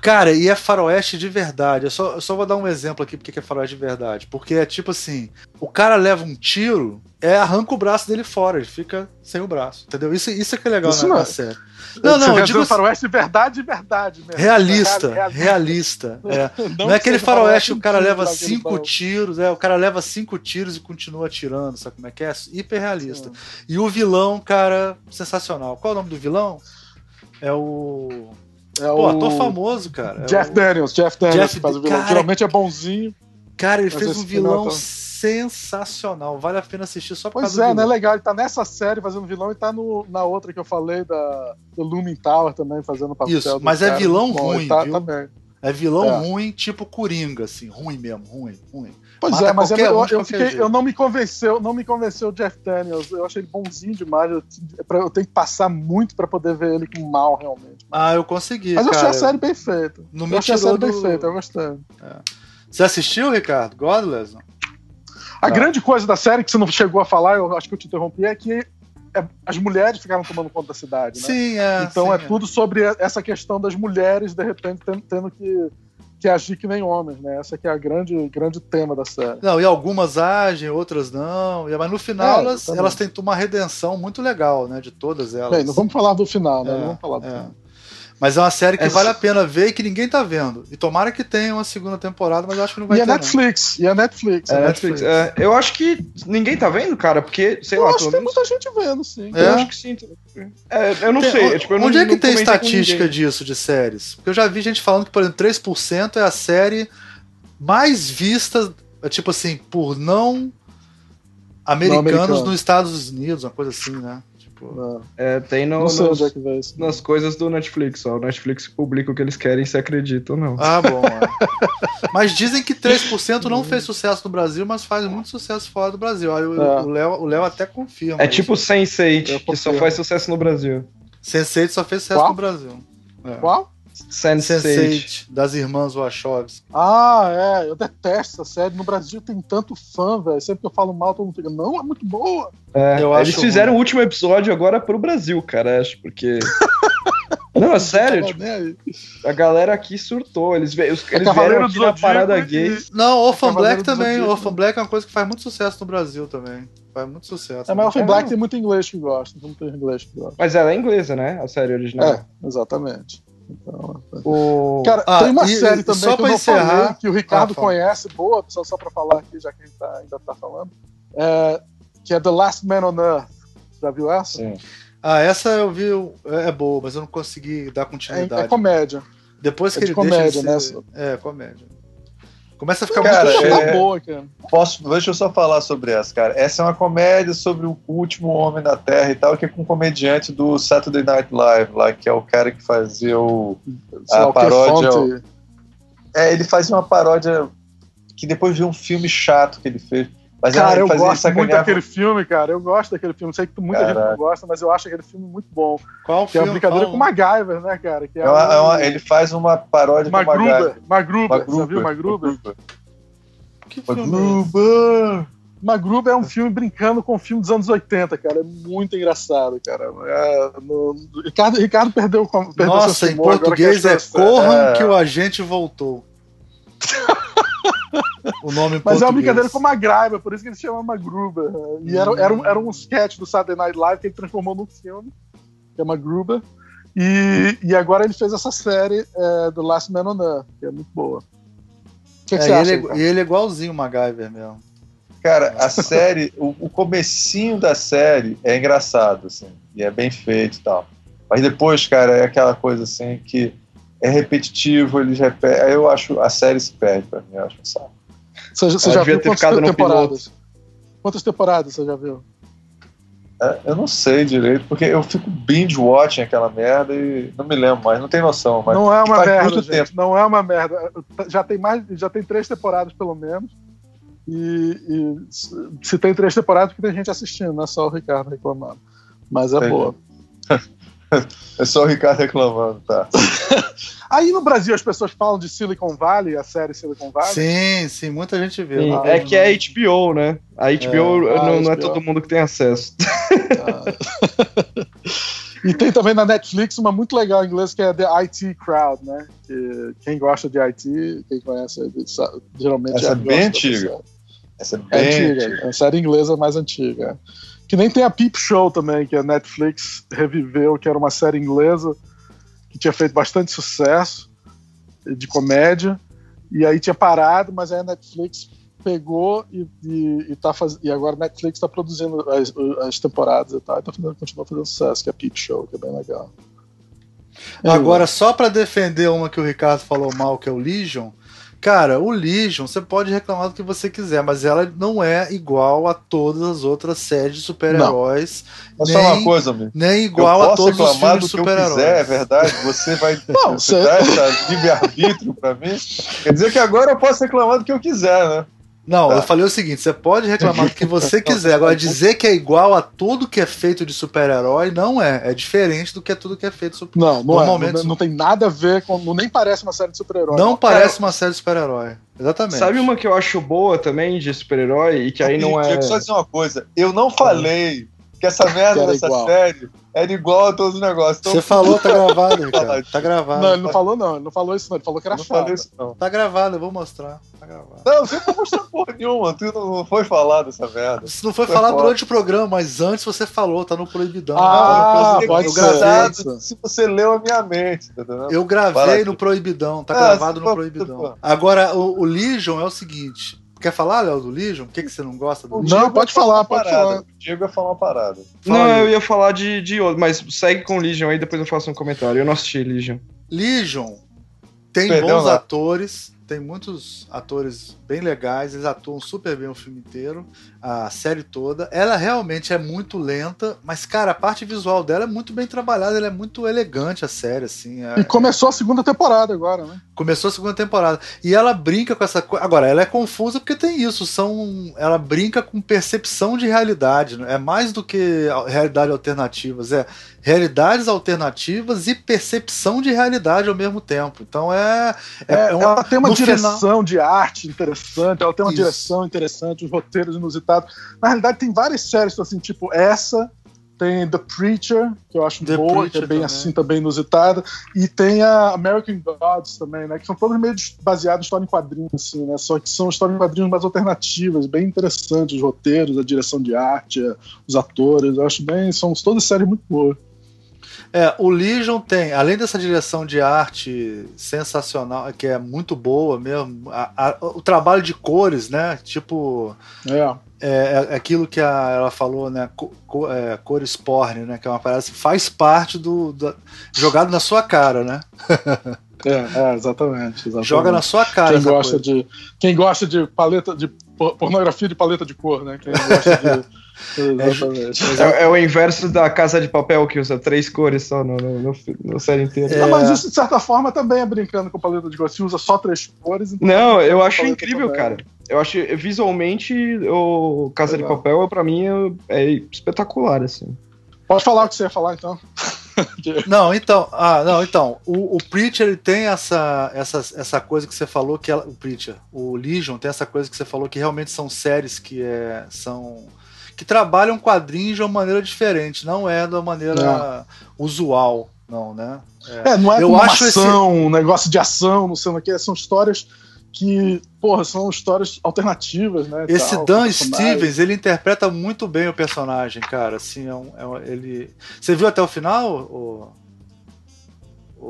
Cara, e é faroeste de verdade. Eu só, eu só vou dar um exemplo aqui porque que é faroeste de verdade. Porque é tipo assim: o cara leva um tiro, é arranca o braço dele fora, ele fica sem o braço. Entendeu? Isso, isso é que é legal Isso na, não na é- série. Não, não, eu digo um faroeste de verdade, de verdade mesmo. realista, Real- realista. é. Não, é que aquele faroeste que o cara leva cinco tiros, é, o cara leva cinco tiros e continua atirando, sabe como é que é? Hiper realista. E o vilão, cara, sensacional. Qual é o nome do vilão? É o. É Pô, o ator famoso, cara. É Jeff o- Daniels, Jeff Daniels Jeff- faz o vilão. cara- Geralmente é bonzinho. Cara, ele fez um vilão tá- sensacional. Vale a pena assistir só por Pois causa é, do né? vilão. Legal. Ele tá nessa série fazendo vilão e tá no, na outra que eu falei, da, do Looming Tower também, fazendo papel. Isso, mas é vilão Bom, ruim, tá, viu? tá bem. É vilão É. ruim, tipo Coringa, assim. Ruim mesmo, ruim, ruim. Pois Mata é, mas eu, qualquer eu, eu qualquer fiquei- eu não me convenceu, não me convenceu o Jeff Daniels. Eu achei ele bonzinho demais. Eu, pra- eu tenho que passar muito pra poder ver ele com mal, realmente. Ah, eu consegui. Mas eu cara. achei a série bem feita. Não eu achei a série bem do- feita, eu gostei. Você assistiu, Ricardo? Godless? A Tá. grande coisa da série que você não chegou a falar, eu acho que eu te interrompi, é que é, as mulheres ficaram tomando conta da cidade, né? Sim, é. Então sim, é tudo sobre essa questão das mulheres, de repente, tendo, tendo que, que agir que nem homens, né? Essa que é a grande, grande tema da série. Não, e algumas agem, outras não. e- Mas no final É, elas, elas têm uma redenção muito legal, né? De todas elas. Bem, não vamos falar do final, né? É, não vamos falar do é. final. Mas é uma série que Essa- vale a pena ver e que ninguém tá vendo. E tomara que tenha uma segunda temporada, mas eu acho que não vai E a ter. não. Netflix, e a Netflix. É, né? Netflix. É, eu acho que ninguém tá vendo, cara, porque, sei Eu lá, acho que tem menos. muita gente vendo, sim. É? Eu acho que sim. É, eu não Tem- sei. tipo, eu não- Onde é que não tem estatística disso de séries? Porque eu já vi gente falando que, por exemplo, 3% é a série mais vista, é, tipo assim, por não americanos americanos. nos Estados Unidos, uma coisa assim, né? Tipo, Não, É, tem no, não sei nos- onde é que vai isso. nas coisas do Netflix. Ó. O Netflix publica o que eles querem, se acreditam ou não. Ah, bom. é. Mas dizem que 3% não fez sucesso no Brasil, mas faz muito sucesso fora do Brasil. Aí o É. o Léo o Léo até confirma. É tipo Sense8, Eu que só faz sucesso no Brasil. Sense8 só fez sucesso Qual? no Brasil. É. Qual? Sense8. Sense8, das irmãs Wachowski. Ah, é, eu detesto essa série. No Brasil tem tanto fã, velho. Sempre que eu falo mal, todo mundo fica, não, é muito boa. É, Eu eles fizeram ruim. o último episódio agora pro Brasil, cara, acho, porque. Não, é sério, tipo, a galera aqui surtou. Eles, É eles Cavaleiro vieram aqui na parada gay. Não, Orphan Black também. Orphan Black é uma coisa que faz muito sucesso no Brasil também. Faz muito sucesso. É, mas o Orphan É, Black tem muito inglês que gosta. Não tem inglês que gosta. Mas ela é inglesa, né? A série original. É, exatamente. Então, O... Cara, Ah, tem uma e- série e também só que eu pra não encerrar- falei, que o Ricardo Ah, conhece, boa, só, só pra falar aqui, já que a gente tá- ainda tá falando, é, que é The Last Man on Earth. Já viu essa? Sim. Ah, essa eu vi, é é boa, mas eu não consegui dar É, continuidade. é comédia. Depois que é de ele deixa comédia, ele né? É, comédia. Começa a ficar Cara, muito é- boa, cara. Posso, deixa eu só falar sobre essa, cara. Essa é uma comédia sobre o último homem na Terra e tal, que é com um comediante do Saturday Night Live, lá, que é o cara que fazia o. Sei lá, paródia- fonte- É, ele fazia uma paródia que depois viu um filme chato que ele fez. Mas Cara, ele eu gosto muito daquele filme, cara. Eu gosto daquele filme. Sei que muita gente Caraca. não gosta, mas eu acho aquele filme muito bom. Qual Que é filme? a brincadeira Qual- com o MacGyver, né, cara? Que é, É uma- é o- uma- ele faz uma paródia com o Magruber. MacGyver. Magruber. Já MacGruber. viu Magruber? Que filme é esse? MacGruber. MacGruber é um filme brincando com o um filme dos anos 80, cara. É muito engraçado, cara. É, no, Ricardo, Ricardo perdeu, perdeu Nossa, em português é Corram é... que o agente voltou. o nome Mas é uma brincadeira com MacGyver, por isso que ele chama MacGruber. E era, era, um, era um sketch do Saturday Night Live que ele transformou num filme, que é MacGruber. E, e agora ele fez essa série é, do Last Man on Earth, que é muito boa. O que, que é, você ele acha? É, ele é igualzinho o MacGyver mesmo. Cara, a série, o, o comecinho da série é engraçado, assim, e é bem feito e tal. Mas depois, cara, é aquela coisa assim que é repetitivo, eles repetem. Aí eu acho a série se perde pra mim, eu acho sabe? Você, você já viu quantas temporadas? Quantas temporadas você já viu? É, eu não sei direito, porque eu fico binge-watching aquela merda e não me lembro mais, não tem noção. Mas não é uma merda, gente, tempo. não é uma merda. Já tem mais, já tem três temporadas pelo menos. E, e, se tem três temporadas, porque tem gente assistindo, não é só o Ricardo reclamando. Mas é boa. é só o Ricardo reclamando, tá? Aí no Brasil as pessoas falam de Silicon Valley, a série Silicon Valley. Sim, sim, muita gente vê. Ah, é que é HBO, né? A HBO, é, não, não é todo mundo que tem acesso. Ah. e tem também na Netflix uma muito legal em inglês que é The IT Crowd, né? Que quem gosta de IT, quem conhece, geralmente Essa é bem antiga. Essa é bem é antiga. antiga. É a série inglesa mais antiga. Que nem tem a Peep Show também, que a Netflix reviveu, que era uma série inglesa que tinha feito bastante sucesso de comédia. E aí tinha parado, mas aí a Netflix pegou e, e, e, tá faz... e agora a Netflix está produzindo as, as, temporadas e tal, e tá fazendo, continua fazendo sucesso, que é a Peep Show, que é bem legal. Agora, só para defender uma que o Ricardo falou mal, que é o Legion, Cara, o Legion, você pode reclamar do que você quiser, mas ela não é igual a todas as outras séries de super-heróis. Mas só uma coisa, amigo. Nem igual a todos os filmes de super-heróis. É verdade, você vai não, você dar essa livre-arbítrio pra mim. Quer dizer que agora eu posso reclamar do que eu quiser, né? Não, tá. eu falei o seguinte: você pode reclamar do que você quiser. Agora, dizer que é igual a tudo que é feito de super-herói não é. É diferente do que é tudo que é feito de super-herói. Não, não, é, não, não, tem nada a ver com. Não nem parece uma série de super-herói. Não, parece uma série de super-herói. Exatamente. Sabe uma que eu acho boa também de super-herói e que aí não é. Eu só dizer uma coisa: eu não falei que essa merda dessa igual. série era igual a todos os negócios. Então, Você falou, tá gravado, cara. Tá gravado. Não, ele não falou, não. Ele não falou isso, não. Ele falou que era não chato. Isso, não. Tá gravado, eu vou mostrar. Tá gravado. Não, você não mostrou porra nenhuma. Tu não foi falado essa merda. Isso não foi, foi falado durante o programa, mas antes você falou, tá no proibidão. Ah, não, pode ser. Se você leu a minha mente, tá entendendo? Eu gravei no proibidão, tá ah, gravado no proibidão. Agora, o, o Legion é o seguinte Quer falar, Léo, do Legion? O que, que você não gosta do Legion? Não, pode falar, pode falar. O Diego ia falar uma parada. Fala não, aí. eu ia falar de, de outro, mas segue com Legion aí, depois eu faço um comentário. Eu não assisti Legion. Legion tem Perdão, bons lá. atores, tem muitos atores bem legais, eles atuam super bem o filme inteiro, a série toda. Ela realmente é muito lenta, mas, cara, a parte visual dela é muito bem trabalhada, ela é muito elegante a série, assim. É, e começou a segunda temporada agora, né? Começou a segunda temporada. E ela brinca com essa coisa. Agora, ela é confusa porque tem isso, são. Ela brinca com percepção de realidade. Né? É mais do que realidade alternativas, é realidades alternativas e percepção de realidade ao mesmo tempo. Então é. é, é uma, ela tem uma direção final... de arte interessante, ela tem uma Isso. direção interessante, os roteiros inusitados. Na realidade, tem várias séries assim, tipo essa. Tem The Preacher, que eu acho The boa, Preacher que é bem também. assim, também inusitada. E tem a American Gods também, né? Que são todos meio baseados em história em quadrinhos, assim, né? Só que são histórias em quadrinhos mais alternativas, bem interessantes, os roteiros, a direção de arte, os atores. Eu acho bem. São todas séries muito boas. É, o Legion tem, além dessa direção de arte sensacional, que é muito boa mesmo, a, a, o trabalho de cores, né? Tipo. É. É, é aquilo que a, ela falou, né? Co, co, é, cores porn, né? Que é uma parada que faz parte do. do jogado na sua cara, né? É, é exatamente, exatamente, Joga na sua cara. Quem gosta, de, quem gosta de paleta de pornografia de paleta de cor, né? Quem gosta de Exatamente. É, é, o inverso da Casa de Papel, que usa três cores só no, no, no, no série inteira. É... Não, mas isso, de certa forma, também é brincando com paleta de cor. Se usa só três cores. Então não, eu acho incrível, cara. Eu acho, visualmente, o Casa Legal. de Papel, pra mim, é, é espetacular, assim. Pode falar o que você ia falar, então. não, então, ah, não, então, o, o Preacher ele tem essa, essa, essa coisa que você falou que ela, o Preacher, o Legion tem essa coisa que você falou que realmente são séries que é, são que trabalham quadrinhos de uma maneira diferente, não é da maneira não. usual, não, né? É, é não é Eu acho ação, esse... um negócio de ação, não sei o que, são histórias que, porra, são histórias alternativas, né? Esse tal, Dan Stevens, ele interpreta muito bem o personagem, cara. Assim, é um, é um, ele. Você viu até o final? Ou...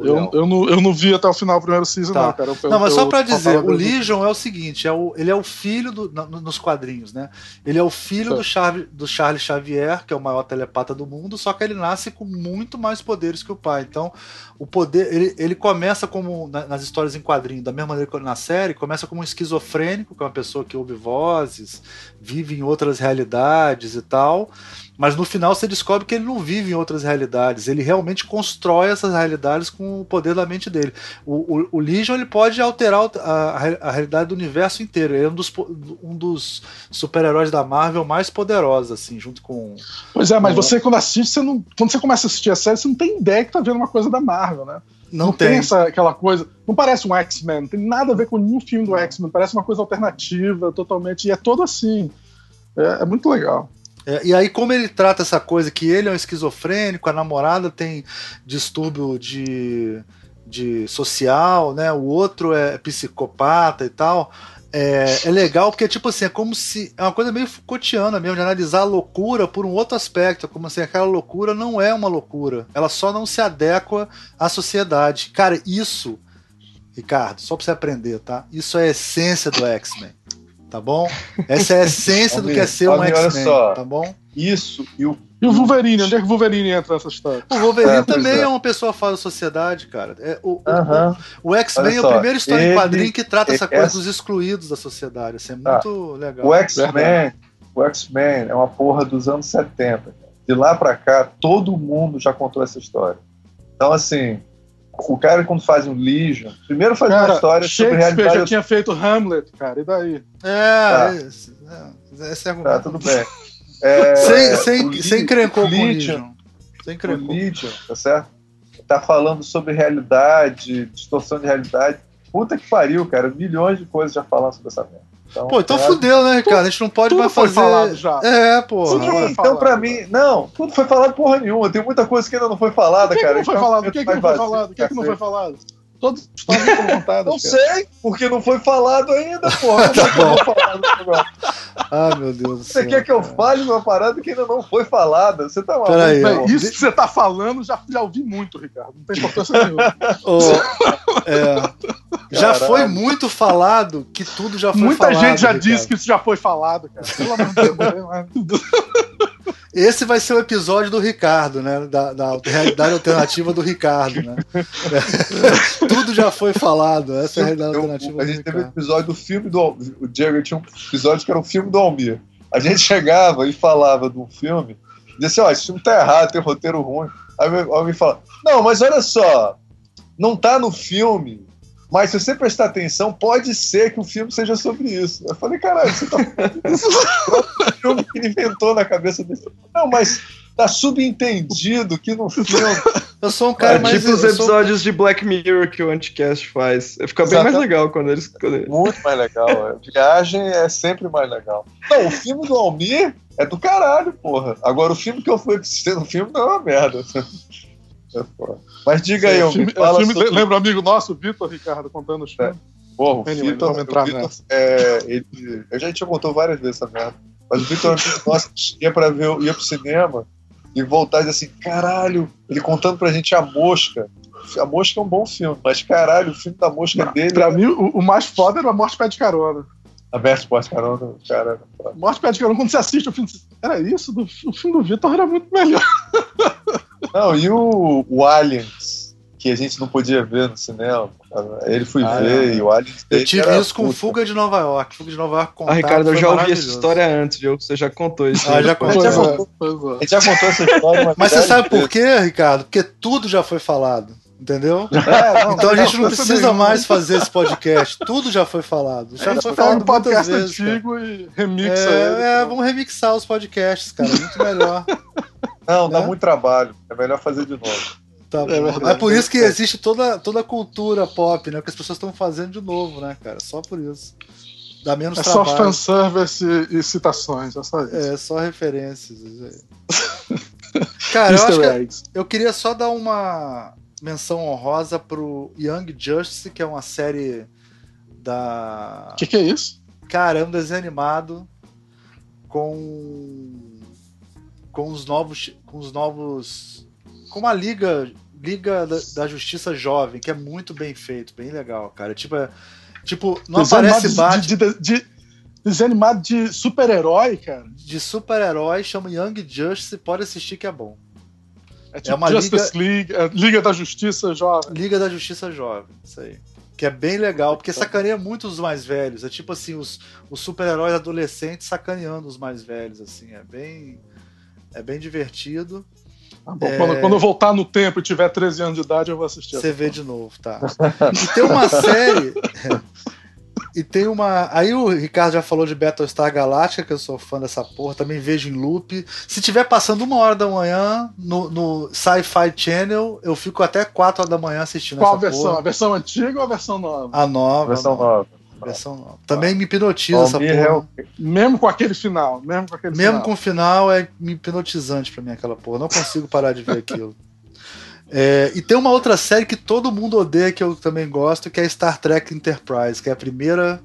Eu, eu, não, eu não vi até o final do primeiro season, tá. não, cara. Eu, não, mas só pra dizer, o Legion é o seguinte: é o, ele é o filho do. nos quadrinhos, né? Ele é o filho do, Char, do Charles Xavier, que é o maior telepata do mundo, só que ele nasce com muito mais poderes que o pai. Então, o poder. Ele, ele começa como. nas histórias em quadrinho, da mesma maneira que na série, começa como um esquizofrênico, que é uma pessoa que ouve vozes, vive em outras realidades e tal. Mas no final você descobre que ele não vive em outras realidades. Ele realmente constrói essas realidades com o poder da mente dele. O, o, o Legion ele pode alterar a, a, realidade do universo inteiro. Ele é um dos, um dos super-heróis da Marvel mais poderosos, assim, junto com. Pois é, mas com... você quando assiste, você não, quando você começa a assistir a série, você não tem ideia que tá vendo uma coisa da Marvel, né? Não, não tem. tem essa, aquela coisa. Não parece um X-Men, não tem nada a ver com nenhum filme do X-Men. Parece uma coisa alternativa, totalmente. E é todo assim. é, é muito legal. É, e aí, como ele trata essa coisa que ele é um esquizofrênico, a namorada tem distúrbio de, de social, né? O outro é psicopata e tal. É, é, legal porque, tipo assim, é como se. É uma coisa meio Foucaultiana mesmo, de analisar a loucura por um outro aspecto. Como assim, aquela loucura não é uma loucura. Ela só não se adequa à sociedade. Cara, isso, Ricardo, só pra você aprender, tá? Isso é a essência do X-Men tá bom? Essa é a essência do que é ser um X-Men, tá bom? Isso e o e o Wolverine, onde é que o Wolverine entra nessa história? O Wolverine é, também é. é. uma pessoa fora da sociedade, cara. É, o, uh -huh. o, o X-Men é a primeira história ele, em quadrinho que trata essa coisa dos excluídos da sociedade. Isso é tá. muito ah, legal. O X-Men o X-Men é uma porra dos anos 70. De lá pra cá, todo mundo já contou essa história. Então, assim, o cara quando faz um Legion, primeiro faz cara, uma história sobre realidade. já tinha feito Hamlet, cara, e daí? É, tá. esse, é, esse é Tá, tudo bem. É, sem, sem, sem crencou com Legion. Sem crencou. O Legion, tá certo? Tá falando sobre realidade, distorção de realidade. Puta que pariu, cara. Milhões de coisas já falando sobre essa merda. Então, pô, então é... fudeu, né, Ricardo? A gente não pode tudo mais fazer. falado já. É, pô. então, pra mim, não, tudo foi falado porra nenhuma. Tem muita coisa que ainda não foi falada, cara. Que não foi falado? O que, que não foi falado? O que, que não foi falado? Todos histórias contadas. Não sei, porque não foi falado ainda, porra. tá bom. Ah, meu Deus do céu. Você quer que eu fale uma parada que ainda não foi falada? Você tá maluco? Peraí, Bem, isso que você tá falando, já, já ouvi muito, Ricardo. Não tem importância nenhuma. Oh, é, já foi muito falado que tudo já foi Muita falado. Muita gente já Ricardo. disse que isso já foi falado, cara. Pelo amor de Deus. Esse vai ser o episódio do Ricardo, né? Da, da realidade alternativa do Ricardo, né? Tudo já foi falado. Essa é a realidade eu, alternativa A gente teve um episódio do filme do O Diego tinha um episódio que era o um filme do Almir. A gente chegava e falava de um filme, dizia assim: ó, esse filme tá errado, tem roteiro ruim. Aí o Almir fala: não, mas olha só, não tá no filme mas se você prestar atenção, pode ser que o filme seja sobre isso. Eu falei, caralho, você tá o filme que ele inventou na cabeça dele. Não, mas tá subentendido que no filme. Eu sou um cara é, mais. Tipo os episódios sou... de Black Mirror que o Anticast faz. Fica bem mais legal quando eles. Quando... Muito mais legal. É. Viagem é sempre mais legal. Não, o filme do Almir é do caralho, porra. Agora o filme que eu fui assistir no filme não é uma merda. É Mas diga aí, filme, fala filme, sobre... Lembra o amigo nosso, Vitor Ricardo, contando os é. filmes? É. Porra, o anyway, Vitor, entrar, o Vitor é, ele, eu já tinha contou várias vezes essa merda. Mas o Vitor é nosso ia, pra ver, ia pro cinema e voltar e dizer assim: caralho, ele contando pra gente a mosca. A Mosca é um bom filme, mas caralho, o filme da Mosca Não, dele. Pra mim, o, o, mais foda era a Morte Pé de Carona. A Morte Pé de Carona, cara. Morte Pé de Carona, quando você assiste o filme, era isso? Do, o filme do Vitor era muito melhor. Não, e o, o Aliens, que a gente não podia ver no cinema. Ele foi ah, ver é. e o Aliens. Eu tive isso com puta. Fuga de Nova York. Fuga de Nova York Ah, Ricardo, eu já ouvi essa história antes, viu? Você já contou isso. Ah, já contou. A gente já contou, a gente já contou essa história. Mas você sabe por quê, Ricardo? Porque tudo já foi falado. Entendeu? É, não, então a gente não, não precisa mais fazer esse podcast. Tudo já foi falado. Já é, foi falado um podcast vezes, antigo cara. e remixa é, é, vamos remixar os podcasts, cara. Muito melhor. Não, dá Né? muito trabalho. É melhor fazer de novo. Tá É. É por isso que existe toda, toda a cultura pop, né? Que as pessoas estão fazendo de novo, né, cara? Só por isso. Dá menos É só trabalho. fanservice e, e citações, é só isso. É, só referências. Cara, eu que eggs. eu queria só dar uma menção honrosa pro Young Justice, que é uma série da. O que, que é isso? Cara, é um desenho animado com com os novos com os novos com uma liga liga da, da justiça jovem que é muito bem feito, bem legal, cara. Tipo, é- tipo não aparece Batman de, de, de, de- super-herói, cara. de super-herói, chama Young Justice, pode assistir que é bom. É tipo uma Justice League, é Liga da Justiça Jovem. Liga da Justiça Jovem, isso aí. Que é bem legal, porque sacaneia muito os mais velhos. É tipo assim, os, os super-heróis adolescentes sacaneando os mais velhos, assim. É bem. É bem divertido. Tá bom, É. quando, quando eu voltar no tempo e tiver 13 anos de idade, eu vou assistir. Você vê de novo, tá? E tem uma série. E tem uma. Aí o Ricardo já falou de Battlestar Galactica, que eu sou fã dessa porra, também vejo em loop. Se tiver passando uma hora da manhã no, no Sci-Fi Channel, eu fico até 4 horas da manhã assistindo Qual a essa versão? porra. A versão antiga ou a versão nova? A nova. Versão nova. nova. Versão nova. Também me hipnotiza essa Palmir porra. é o- Mesmo com aquele final. Mesmo com aquele Mesmo final. com o final, é hipnotizante pra mim aquela porra. Não consigo parar de ver aquilo. É, e tem uma outra série que todo mundo odeia, que eu também gosto, que é Star Trek Enterprise, que é a primeira.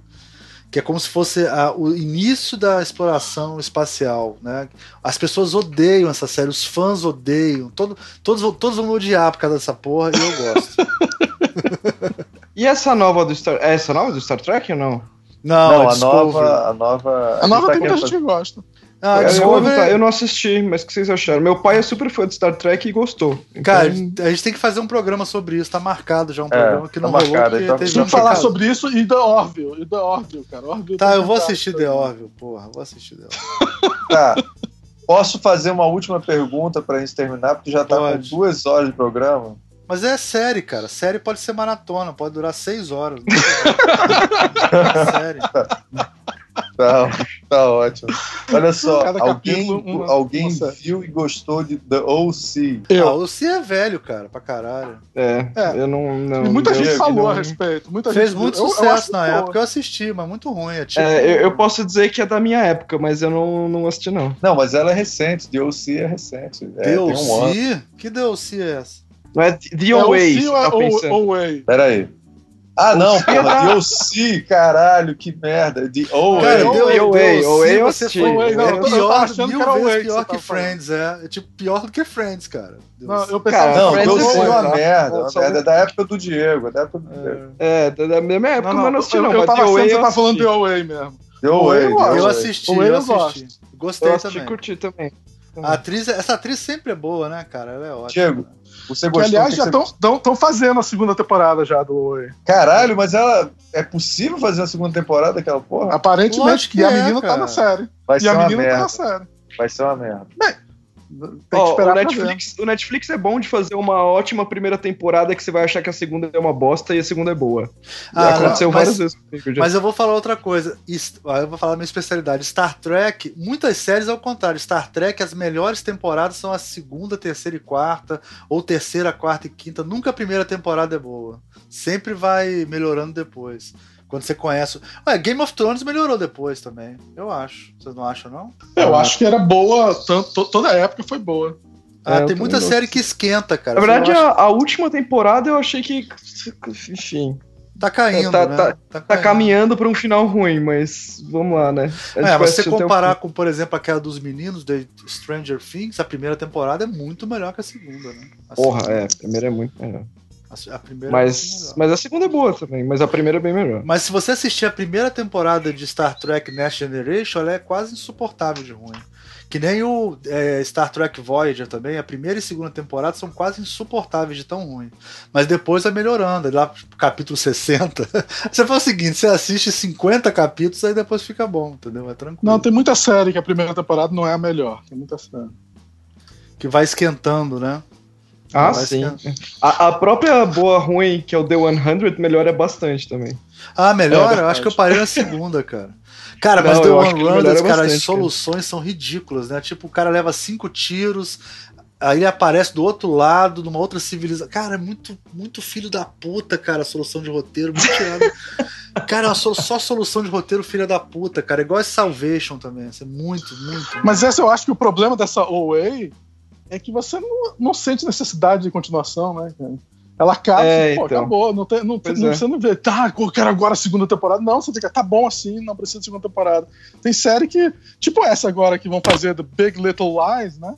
Que é como se fosse a- o início da exploração espacial. Né? As pessoas odeiam essa série, os fãs odeiam. Todo, todos, vão- todos vão me odiar por causa dessa porra e eu gosto. E essa nova do Star... É essa nova do Star Trek ou não? Não, Não, é a Discovery. nova. A nova, A nova tá tem muita gente que gosta. Ah, eu, eu, Discovery- eu não assisti, mas o que vocês acharam? Meu pai é super fã de Star Trek e gostou. Então, Cara, a gente tem que fazer um programa sobre isso. Tá marcado já um programa que tá não rolou. marcado, então um que falar sobre isso e The Orville. E The Orville, cara. Orville Tá, tem eu vou assistir The Orville, porra. Vou assistir The Orville. Tá. Posso fazer uma última pergunta pra gente terminar, porque já tá Pode. com duas horas de programa. Mas é série, cara. Série pode ser maratona, pode durar seis horas. é série. Tá, tá ótimo. Olha só, Cada alguém, capítulo, uma- alguém viu e gostou de The O.C. Ah, Eu. o C é velho, cara, pra caralho. É, É. eu não. não E muita eu- gente eu falou não- a respeito. Muita Fez gente muito eu- eu sucesso acho na boa. época, eu assisti, mas muito ruim. É tipo. É, eu, eu posso dizer que é da minha época, mas eu não, não assisti, não. Não, mas ela é recente. The O.C. é recente. É, tem um ano. DLC? Que DLC é essa? Não é The É o Away, Sim ou é tá o Way? Pera aí. Ah, não, O é porra, The O.C., caralho, que merda. The O.A. Cara, Way, deu, Way, Way, Way eu você Way, não, é eu eu pior, mil que era o vezes Way que pior você que tava falando. Friends, é. É tipo pior do que Friends, cara. Deus. Não, eu Cara, pensava Não, Friends The é é uma tá? merda. Só- uma só- merda. É da época do Diego. É da época do Diego. É, da, minha época, Não, mas não, assisti, eu, não. eu tava The achando Away que você eu tava falando. The Away mesmo. The O. Way eu The. Eu assisti, O Way eu eu assisti. Gostei Eu assisti também. curti também. A atriz, essa atriz sempre é boa, né, cara? Ela é ótima. Diego, você Que, gostou? aliás, que já você- estão fazendo a segunda temporada já do Way. Caralho, mas ela. É possível fazer a segunda temporada daquela porra? Aparentemente, Lógico e a que é, menina tá cara. na série. Vai E ser a uma menina tá merda. na série. Vai ser uma merda. Tem o, Netflix, o Netflix é bom de fazer uma ótima primeira temporada que você vai achar que a segunda é uma bosta e a segunda é boa. Ah, Aconteceu não, várias mas- vezes comigo já. Mas eu vou falar outra coisa. Ah, Eu vou falar a minha especialidade. Star Trek, muitas séries ao contrário. Star Trek, as melhores temporadas são a segunda, terceira e quarta, ou terceira, quarta e quinta. Nunca a primeira temporada é boa. Sempre vai melhorando depois. Quando você conhece. Ué, Game of Thrones melhorou depois também. Eu acho. Vocês não acham, não? Eu acho que era boa, tanto, to- toda a época foi boa. Ah, É, tem muita gosto. série que esquenta, cara. Na verdade, acho- a, a última temporada eu achei que. Enfim. tá caindo, tá- né? tá- Tá caindo. caminhando pra um final ruim, mas vamos lá, né? É, você comparar com, por exemplo, aquela dos meninos de Stranger Things, a primeira temporada é muito melhor que a segunda, né? A Porra, segunda- é, a primeira é muito melhor. A, primeira é Mas, melhor. mas a segunda é boa também, mas a primeira é bem melhor. Mas se você assistir a primeira temporada de Star Trek Next Generation, ela é quase insuportável de ruim. Que nem o é, Star Trek Voyager também, a primeira e segunda temporada são quase insuportáveis de tão ruim. Mas depois vai melhorando, lá pro capítulo 60. Você faz o seguinte: você assiste 50 capítulos, aí depois fica bom, entendeu? É tranquilo. Não, tem muita série que a primeira temporada não é a melhor. Tem muita série. Que vai esquentando, né? Ah, sim. A, a própria boa ruim, que é o The 100, melhora bastante também. Ah, melhor? É eu acho que eu parei na segunda, cara. Cara, mas The eu acho One que Runners, melhora cara, as bastante, cara. soluções são ridículas, né? Tipo, o cara leva cinco tiros, Aí ele aparece do outro lado, numa outra civilização. Cara, é muito, muito filho da puta, cara, a solução de roteiro. Muito tirado. cara, é só, só solução de roteiro filha da puta, cara. É igual a Salvation também. Isso é muito, muito. Mas essa eu acho que o problema dessa OA é que você não, não sente necessidade de continuação, né, cara? Ela acaba, é, pô, então. acabou. Não tem, não, não, é. Você não vê, tá, eu quero agora a segunda temporada. Não, você fica, tá bom assim, não precisa de segunda temporada. Tem série que, tipo essa agora que vão fazer The Big Little Lies, né?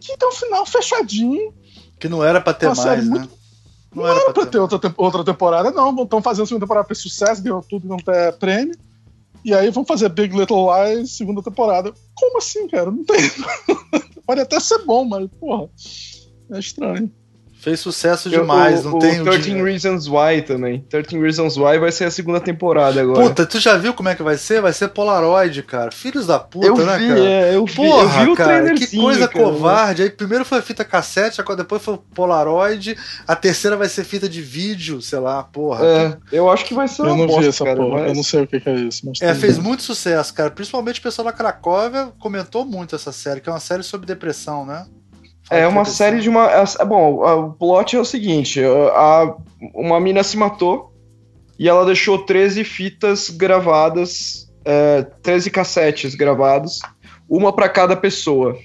que tem um final fechadinho. Que não era pra ter mais, né? Muito... Não, não, era, era pra, ter, ter outra, te outra temporada, não. Estão fazendo segunda temporada pra sucesso, ganhou tudo, não tem prêmio. E aí vão fazer Big Little Lies segunda temporada. Como assim, cara? Não tem. Pode até ser bom, mas, porra, é estranho. Fez sucesso demais, o, não o, tem o 13 Reasons Why também. 13 Reasons Why vai ser a segunda temporada agora. Puta, tu já viu como é que vai ser? Vai ser Polaroid, cara. Filhos da puta, eu né, vi, cara? É, eu vi, Porra, eu vi o cara, que coisa cara, covarde. Aí primeiro foi fita cassete, depois foi Polaroid, a terceira vai ser fita de vídeo, sei lá, porra. É, eu acho que vai ser Eu não bosta, vi essa cara, porra, mas... eu não sei o que é isso. é, fez bem. muito sucesso, cara. Principalmente o pessoal da Cracóvia comentou muito essa série, que é uma série sobre depressão, né? É uma série de uma. Bom, o plot é o seguinte: a, uma mina se matou e ela deixou 13 fitas gravadas, é, 13 cassetes gravados, uma para cada pessoa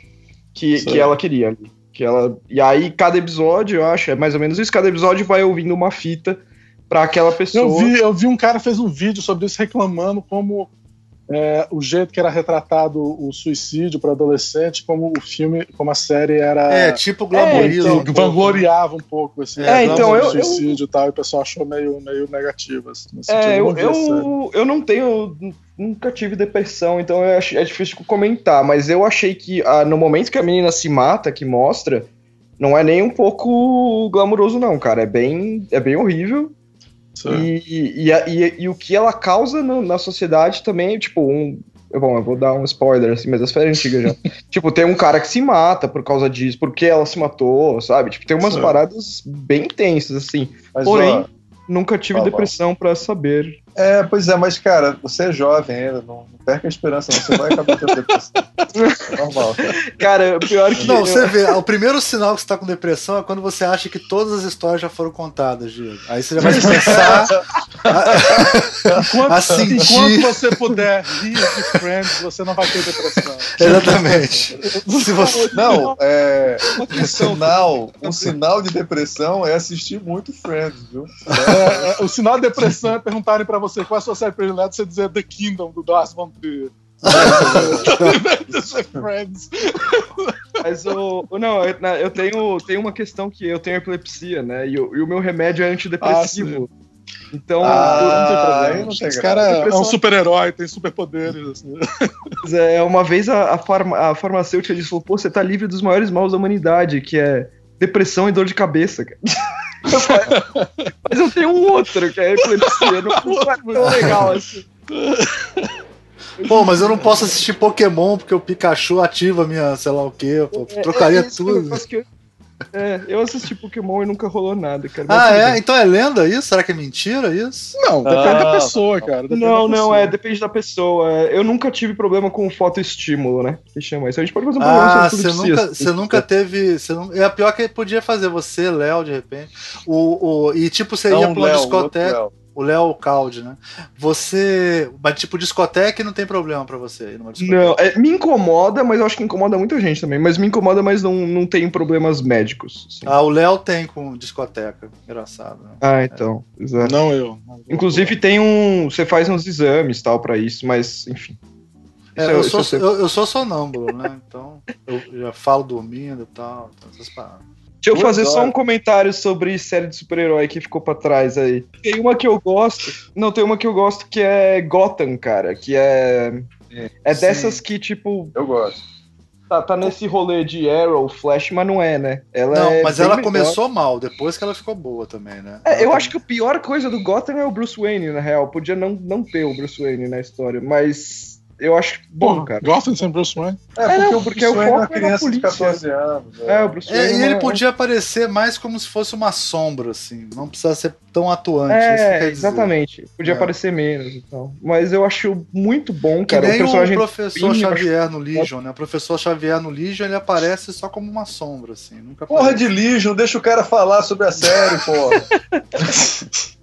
que, que ela queria. Que ela, e aí, cada episódio, eu acho, é mais ou menos isso: cada episódio vai ouvindo uma fita para aquela pessoa. Eu vi, eu vi um cara fez um vídeo sobre isso reclamando como é, o jeito que era retratado o suicídio para adolescente, como o filme, como a série era. É, tipo glamouriza. É, então, um vangloriava um pouco esse é, então, eu, suicídio eu, e tal, e o pessoal achou meio, meio negativo. Assim, é, eu, eu, eu não tenho. Nunca tive depressão, então é, é difícil comentar, mas eu achei que ah, no momento que a menina se mata, que mostra, não é nem um pouco glamouroso, não, cara. É bem, é bem horrível. E, e, e, e, o que ela causa no, na sociedade também, tipo, um. Bom, eu vou dar um spoiler, assim, mas essa é antiga já. tipo, tem um cara que se mata por causa disso, porque ela se matou, sabe? Tipo, tem umas Sim. paradas bem tensas, assim. Mas, Porém, ó, nunca tive depressão para saber é, pois é, mas cara, você é jovem ainda, não perca a esperança, não. Você vai acabar tendo depressão. É normal, cara. Cara, pior que. Não, eu... você vê, o primeiro sinal que você tá com depressão é quando você acha que todas as histórias já foram contadas, Diego. Aí você já vai começar a, enquanto, a sentir. Enquanto você puder rir de Friends, você não vai ter depressão. Exatamente. Se você... Não, é, um, sinal, um sinal de depressão é assistir muito Friends, viu? É, é, o sinal de depressão é perguntarem pra você qual é a sua série predileta, você dizer The Kingdom do Lars von Friends. Mas o, não, eu, eu, tenho, tenho uma questão que eu tenho epilepsia, né? E, o, e o meu remédio é antidepressivo. Ah, então, ah, não tem Não tem Esse cara é um super-herói, tem superpoderes. Assim. É, uma vez a, a, farma, a farmacêutica disse: pô, você tá livre dos maiores maus da humanidade, que é depressão e dor de cabeça, cara. Mas eu tenho um outro, que é epilepsia. Não é tão legal assim. Pô, mas eu não posso assistir Pokémon porque o Pikachu ativa minha, sei lá o quê. Pô, é, trocaria é tudo. Eu, é, eu assisti Pokémon e nunca rolou nada, cara. Ah, é? Bem. Então é lenda isso? Será que é mentira isso? Não, depende ah, da pessoa, cara. Depende não, não, é, depende da pessoa. Eu nunca tive problema com fotoestímulo, né? Que chama isso. A gente pode fazer um programa ah, sobre você nunca, você nunca teve. Você não, é a pior que podia fazer você, Léo, de repente. O, o, e tipo, você não, ia pra uma discoteca. O Léo Caldi, né? Você. Mas tipo, discoteca não tem problema para você ir numa discoteca? Não, é, me incomoda, mas eu acho que incomoda muita gente também. Mas me incomoda, mas não, não tem problemas médicos. Assim. Ah, o Léo tem com discoteca. Engraçado. Né? Ah, então. É. Exato. Não eu. Inclusive tem um. Você faz uns exames tal para isso, mas enfim. É, eu, sou, eu, eu, sou sonâmbulo, né? Então eu já falo dormindo e tal, essas paradas. Deixa eu fazer só um comentário sobre série de super-herói que ficou para trás aí. Tem uma que eu gosto. Não, tem uma que eu gosto que é Gotham, cara. Que é. É Sim. dessas que, tipo. Eu gosto. Tá, tá nesse rolê de Arrow, Flash, mas não é, né? Ela não, é mas ela melhor. começou mal, depois que ela ficou boa também, né? É, eu tá... acho que a pior coisa do Gotham é o Bruce Wayne, na real. Podia não, não ter o Bruce Wayne na história, mas eu acho bom, cara. Gotham sem Bruce Wayne? É, É, porque, não, o porque Bruce o Wayne é é criança de polícia. 14 anos. É, o Bruce É, Wayne e é ele uma- podia aparecer mais como se fosse uma sombra, assim. Não precisa ser tão atuante. isso que É, exatamente. Podia É. aparecer menos e tal. Mas eu acho muito bom, Que cara. nem o personagem o professor bem- Xavier no Legion, né? O professor Xavier no Legion, ele aparece só como uma sombra, assim. Nunca Porra aparece. de Legion, deixa o cara falar sobre a série, porra.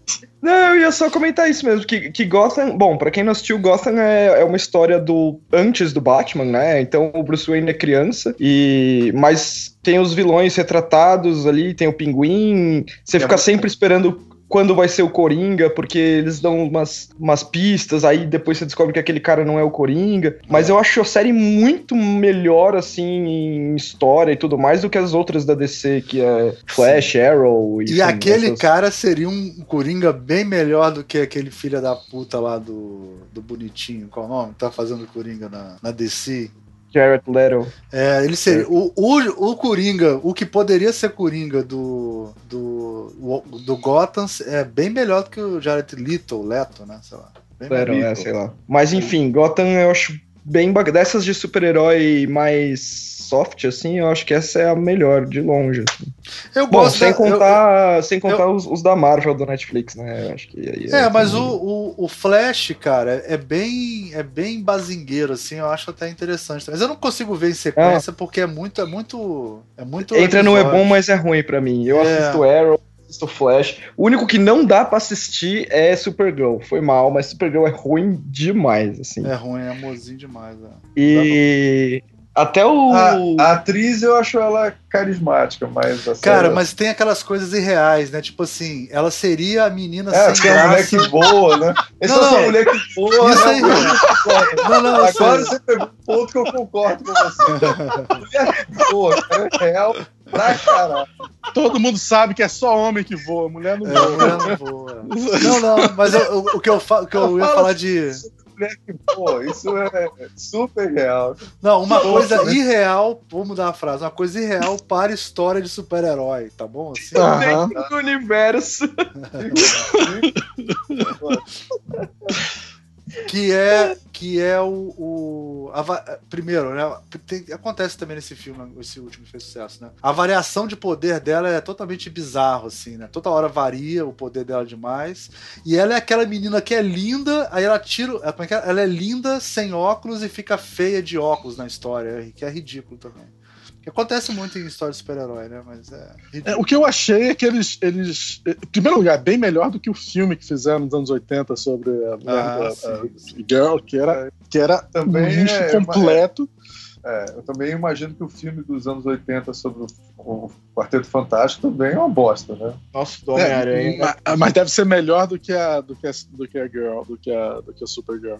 Não, eu ia só comentar isso mesmo, que, que Gotham, bom, pra quem não assistiu, Gotham é, é uma história do antes do Batman, né? Então o Bruce Wayne é criança e mas tem os vilões retratados ali, tem o Pinguim, você É fica muito- sempre esperando quando vai ser o Coringa, porque eles dão umas, umas pistas, aí depois você descobre que aquele cara não é o Coringa. Mas eu acho a série muito melhor, assim, em história e tudo mais, do que as outras da DC, que é Flash, Arrow E enfim, aquele essas- cara seria um Coringa bem melhor do que aquele filho da puta lá do, do Bonitinho, qual é o nome? Tá fazendo Coringa na, na DC. Jared Leto. É, ele seria. O, o, o Coringa, o que poderia ser Coringa do, do, do Gotham é bem melhor do que o Jared Leto, Leto, né? Sei lá. Bem Leto, melhor. é, sei lá. Mas enfim, Gotham eu acho bem. Dessas de super-herói mais soft, assim, eu acho que essa é a melhor, de longe. assim. Eu Bom, gosto sem da- eu- contar, sem contar os, os da Marvel do Netflix, né? Eu acho que aí É, mas o, o, o Flash, cara, é bem é bem bazingueiro, assim, eu acho até interessante. Mas eu não consigo ver em sequência porque é muito, é muito. É muito. Entra no é bom, mas é ruim pra mim. Eu É. assisto Arrow, assisto Flash. O único que não dá pra assistir é Supergirl. Foi mal, mas Supergirl é ruim demais, assim. É ruim, é amorzinho demais. É. E até o. A, a atriz eu acho ela carismática, mas Cara, série- mas tem aquelas coisas irreais, né? Tipo assim, ela seria a menina É, sem tem uma mulher graça. que voa, né? Essa Não, é uma não. mulher que voa. Isso né? aí. Agora Não, não, sei. você pegou um ponto que eu concordo com você. mulher que voa, cara, é real pra caralho. Todo mundo sabe que é só homem que voa, mulher não É, voa. mulher não voa. Não, não, mas eu- o, o que eu, fa- o que eu ia Fala falar de. Mulher que voa, isso é super real. Não, uma Nossa, coisa né? irreal, vou mudar a frase, uma coisa irreal para história de super-herói, tá bom? Assim. Tem no universo. que é que é o, o primeiro né tem- acontece também nesse filme esse último que fez sucesso né a variação de poder dela é totalmente bizarro assim né toda hora varia o poder dela demais e ela é aquela menina que é linda aí ela tira é, é? ela é linda sem óculos e fica feia de óculos na história que é ridículo também que acontece muito em história de super-herói né mas é É, o que eu achei é que eles, eles. Em primeiro lugar, bem melhor do que o filme que fizeram nos anos 80 sobre a, Ah, a- sim, a sim. Girl, que era, que era Também um lixo é- completo. É, eu também imagino que o filme dos anos 80 sobre o, o Quarteto Fantástico também é uma bosta, né? Nossa, do É, Homem-Aranha. ma- mas deve ser melhor do que a, do que a, do que a Girl, do que a, do que a Supergirl.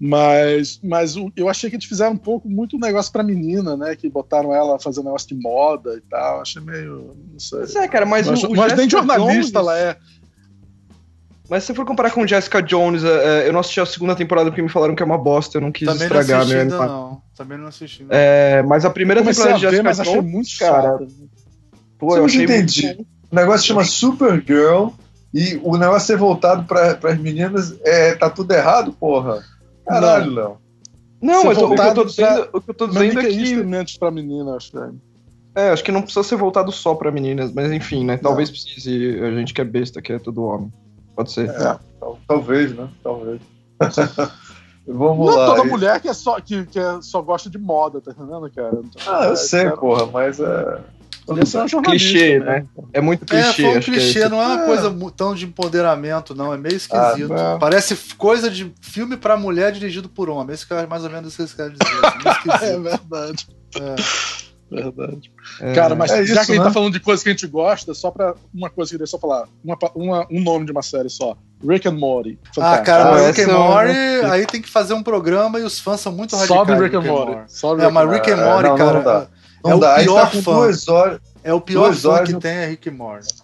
Mas, mas eu achei que eles fizeram um pouco muito negócio pra menina, né? Que botaram ela a fazer negócio de moda e tal. Achei meio. Não sei. Pois é, cara, mas, Mas, o, o mas nem jornalista Jones- ela é. Mas se você for comparar com Jessica Jones, é, é, eu não assisti a segunda temporada porque me falaram que é uma bosta, eu não quis também não estragar assisti minha ainda animação. não também não assisti ainda. É, mas a primeira temporada a de ver, Jessica mas achei Jones, muito cara, pô, Você eu não achei entendi. muito. O negócio chama Supergirl e o negócio ser voltado para as meninas é, tá tudo errado, porra. Caralho, Léo. Não, Ser mas o, que eu tô dizendo, o que eu tô dizendo é que pra menina, acho. né? é, acho que não precisa ser voltado só pra meninas, mas enfim, né? Talvez precise, a gente que é besta, que é tudo homem. Pode ser. É, tal- talvez, né? Talvez. Vamos Não lá. toda mulher que, é só, que, que é- só gosta de moda, tá entendendo, cara? Ah, eu é, sei, cara, porra, mas é. Podia ser uma jornalista, Clichê, né? É muito É, clichê. foi um é clichê, isso. não é uma É. coisa tão de empoderamento, não. É meio esquisito. Ah. Parece coisa de filme pra mulher dirigido por homem. Esse cara é mais ou menos isso que eles querem dizer. assim, É verdade. É. Verdade. É. Cara, mas É já isso, que a gente né? tá falando de coisas que a gente gosta, só pra uma coisa que eu queria só falar. Uma, uma- um nome de uma série só. Rick and Morty. Ah, Fantástico. cara, Ah, mas Rick essa and eu Morty, assisti. aí tem que fazer um programa e os fãs são muito radicais. Sobe Rick and Morty. Sobe É, Rick mas Morty. Rick and É, Morty, não, não, cara, não. Não é o dá, a gente pior tá fã. duas horas. é o pior Duas fã horas que no- tem é Rick Morty.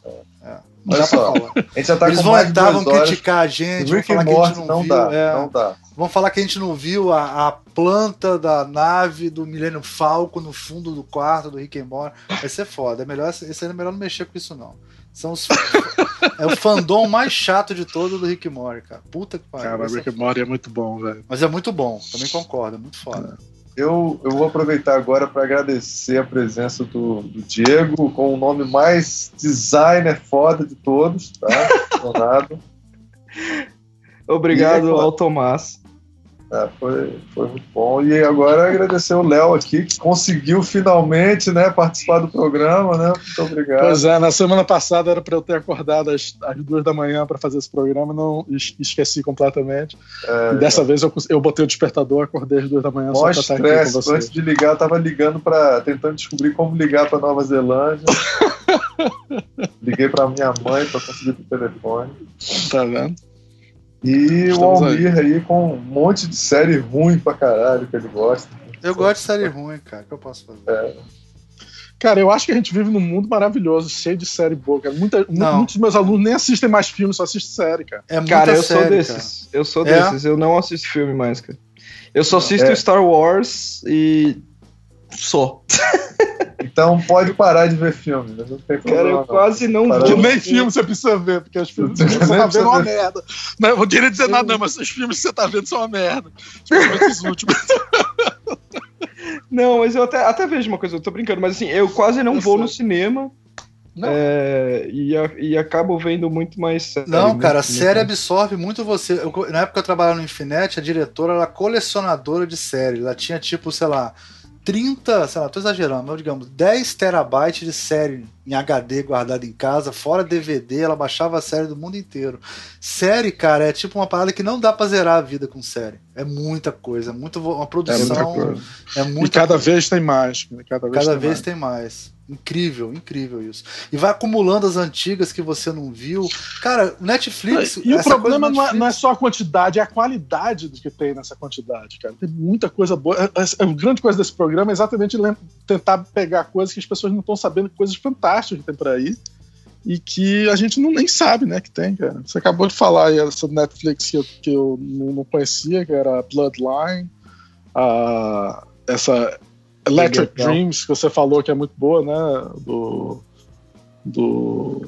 É. Não Olha só. A gente já tá Eles com vão entrar, vão criticar a gente, vão Rick falar and que a Morty gente não, não viu. dá, é. não dá. Vão falar que a gente não viu a, a planta da nave do Millennium Falcon no fundo do quarto do Rick and Morty. Vai ser foda. É melhor, isso aí é melhor não mexer com isso, não. São os... é o fandom mais chato de todo do Rick Mori, cara. Puta que pariu. Cara, o Rick Mori é muito bom, velho. Mas é muito bom, também concordo, é muito foda. Eu, eu vou aproveitar agora para agradecer a presença do, do, Diego, com o nome mais designer foda de todos, tá? Obrigado ao Tomás. É, foi, foi muito bom. E agora agradecer o Léo aqui, que conseguiu finalmente né, participar do programa, né? Muito obrigado. Pois é, na semana passada era para eu ter acordado às, às duas da manhã para fazer esse programa, não esqueci completamente. É, e dessa é. vez eu, eu botei o despertador, acordei às duas da manhã Mó só estar aqui com vocês. Antes de ligar, eu tava ligando para tentando descobrir como ligar para Nova Zelândia. Liguei para minha mãe para conseguir o telefone. Tá vendo? E Estamos o Almir aí. aí. com um monte de série ruim pra caralho que ele gosta. Eu gosto de série ruim, cara. O que eu posso fazer? É. Cara, eu acho que a gente vive num mundo maravilhoso, cheio de série boa, cara. Muita, muitos dos meus alunos nem assistem mais filmes, só assistem série, cara. É cara, eu série, sou desses. Cara. Eu sou é? desses. Eu não assisto filme mais, cara. Eu só assisto é. Star Wars e. Só. Então pode parar de ver filme. Né? Não tem Cara, eu não. quase não vi. Nem filme você precisa ver, porque os filmes que você tá vendo é uma merda. Não, eu não queria dizer nada, não, mas os filmes que você tá vendo são uma merda. Principalmente os últimos. Não, mas eu até, até vejo uma coisa, eu tô brincando, mas assim, eu quase não eu vou sei. no cinema. É, e, e acabo vendo muito mais série. Não, cara, a série absorve muito você. Eu, na época que eu trabalhava no Infinite, a diretora era colecionadora de série. Ela tinha, tipo, sei lá, 30, sei lá, tô exagerando, mas digamos, 10 terabytes de série em HD guardada em casa, fora DVD, ela baixava a série do mundo inteiro. Série, cara, é tipo uma parada que não dá pra zerar a vida com série. É muita coisa, é muito, uma produção. É, muita é muita E cada coisa. vez tem mais. Cada vez, cada tem, vez mais. tem mais. Incrível, incrível isso. E vai acumulando as antigas que você não viu. Cara, Netflix. E o problema Netflix... não, é, é, só a quantidade, é a qualidade do que tem nessa quantidade, cara. Tem muita coisa boa. A, é, a, é, a grande coisa desse programa é exatamente tentar pegar coisas que as pessoas não estão sabendo, coisas fantásticas que tem por aí. E que a gente não nem sabe, né, que tem, cara. Você acabou de falar aí essa Netflix que eu, que eu não conhecia, que era Bloodline. Uh, essa Electric Dreams, que você falou que é muito boa, né? Do. do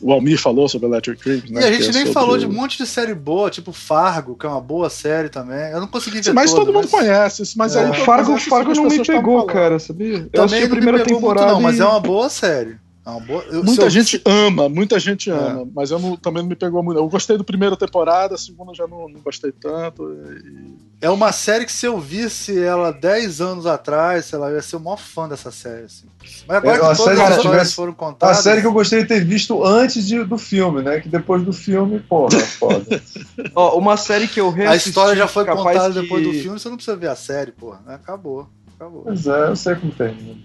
o Almir falou sobre Electric Dreams, né? E a gente é nem falou de um monte de série boa, tipo Fargo, que é uma boa série também. Eu não consegui ver Mas todo, todo mundo conhece isso, mas é. aí... Fargo, Fargo não me pegou, cara, sabia? Eu assisti a primeira temporada muito, não, mas é uma boa série. É boa... Eu, muita gente ama, muita gente é. ama, mas eu não, também não me pegou muito. Eu gostei da primeira temporada, a segunda já não, não gostei tanto. E... É uma série que se eu visse ela 10 anos atrás, sei lá, eu ia ser o maior fã dessa série. Assim. Mas agora é, que todas as histórias foram contadas. A série que eu gostei de ter visto antes de, do filme, né? Que depois do filme, porra, foda. Ó, uma série que eu reassisti... A história já foi contada que... depois do filme, você não precisa ver a série, porra. Acabou. Acabou. Pois é, eu sei como termina.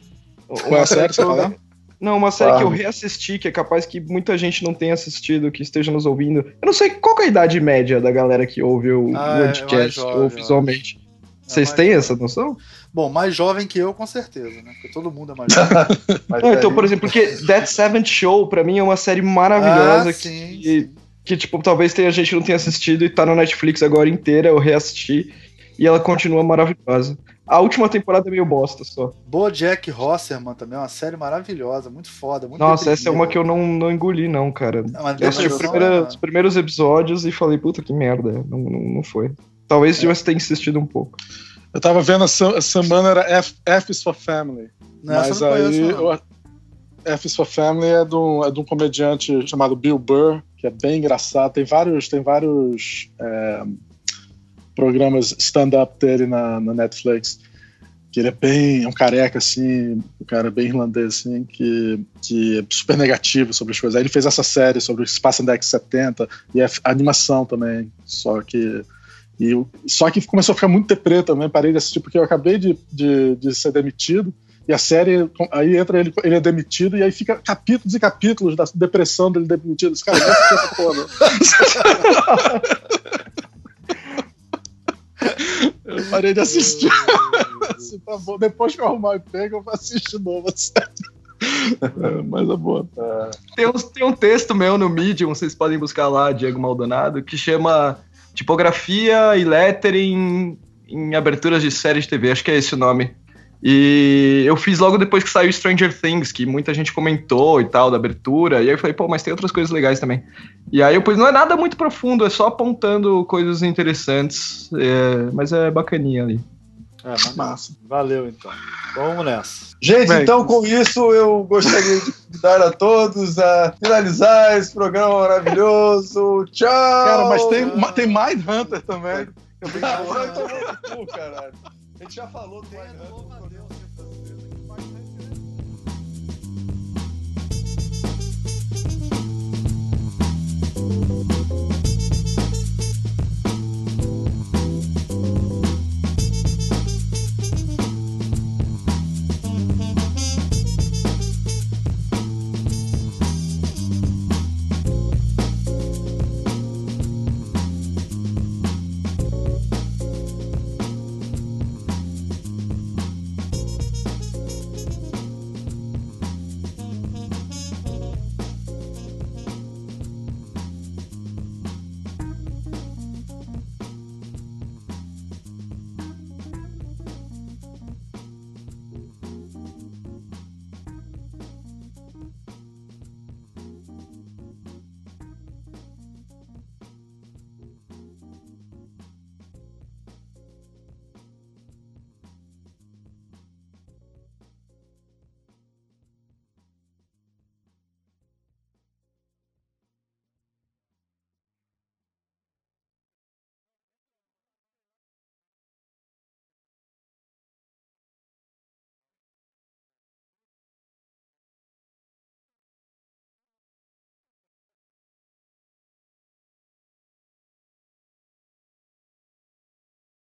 Qual é a série que você? Não, uma série que eu reassisti, que é capaz que muita gente não tenha assistido, que esteja nos ouvindo. Eu não sei qual é a idade média da galera que ouve o ah, podcast é ou visualmente. Vocês têm jovem. essa noção? Bom, mais jovem que eu, com certeza, né? Porque todo mundo é mais jovem. não, então, por exemplo, porque That Seventh Show, pra mim, é uma série maravilhosa ah, sim, que, sim. que, tipo, talvez tenha gente que não tenha assistido e tá no Netflix agora inteira, eu reassisti, e ela continua maravilhosa. A última temporada é meio bosta só. Bojack Horseman também é uma série maravilhosa, muito foda. Muito Nossa, essa é uma que eu não, não engoli, não, cara. Não, eu assisti primeira, os primeiros episódios e falei, puta que merda. Não, não, não foi. Talvez é. tivesse ter insistido um pouco. Eu tava vendo a semana era F, F is for Family. Não, mas não aí. Eu, F is for Family é de, um, é de um comediante chamado Bill Burr, que é bem engraçado. Tem vários. Tem vários é, programas stand-up dele na, na, Netflix. Que ele é bem. É um careca, assim, um cara bem irlandês, assim, que, que é super negativo sobre as coisas. Aí ele fez essa série sobre o década de 70 e a, a animação também. Só que. E, só que começou a ficar muito deprê também, parei de assistir, porque eu acabei de, de, de ser demitido e a série, aí entra ele, ele é demitido, e aí fica capítulos e capítulos da depressão dele demitido. Esse cara, essa porra. Eu parei de assistir. assim, tá bom. Depois que eu arrumar o emprego, eu vou assistir de novo a série. É, mas é boa. É. Tem, um, tem um texto meu no Medium, vocês podem buscar lá, Diego Maldonado, que chama Tipografia e Lettering em aberturas de séries de TV. Acho que é esse o nome. E eu fiz logo depois que saiu Stranger Things, que muita gente comentou e tal, da abertura. E aí eu falei, pô, mas tem outras coisas legais também. E aí depois não é nada muito profundo, é só apontando coisas interessantes. É, mas é bacaninha ali. É, massa. Valeu então. Vamos nessa. Gente, Bem, então com isso eu gostaria de convidar a todos a finalizar esse programa maravilhoso. Tchau! Cara, mas tem, tem Mind Hunter também. Eu brinco, caralho. A gente já falou do Mind Hunter.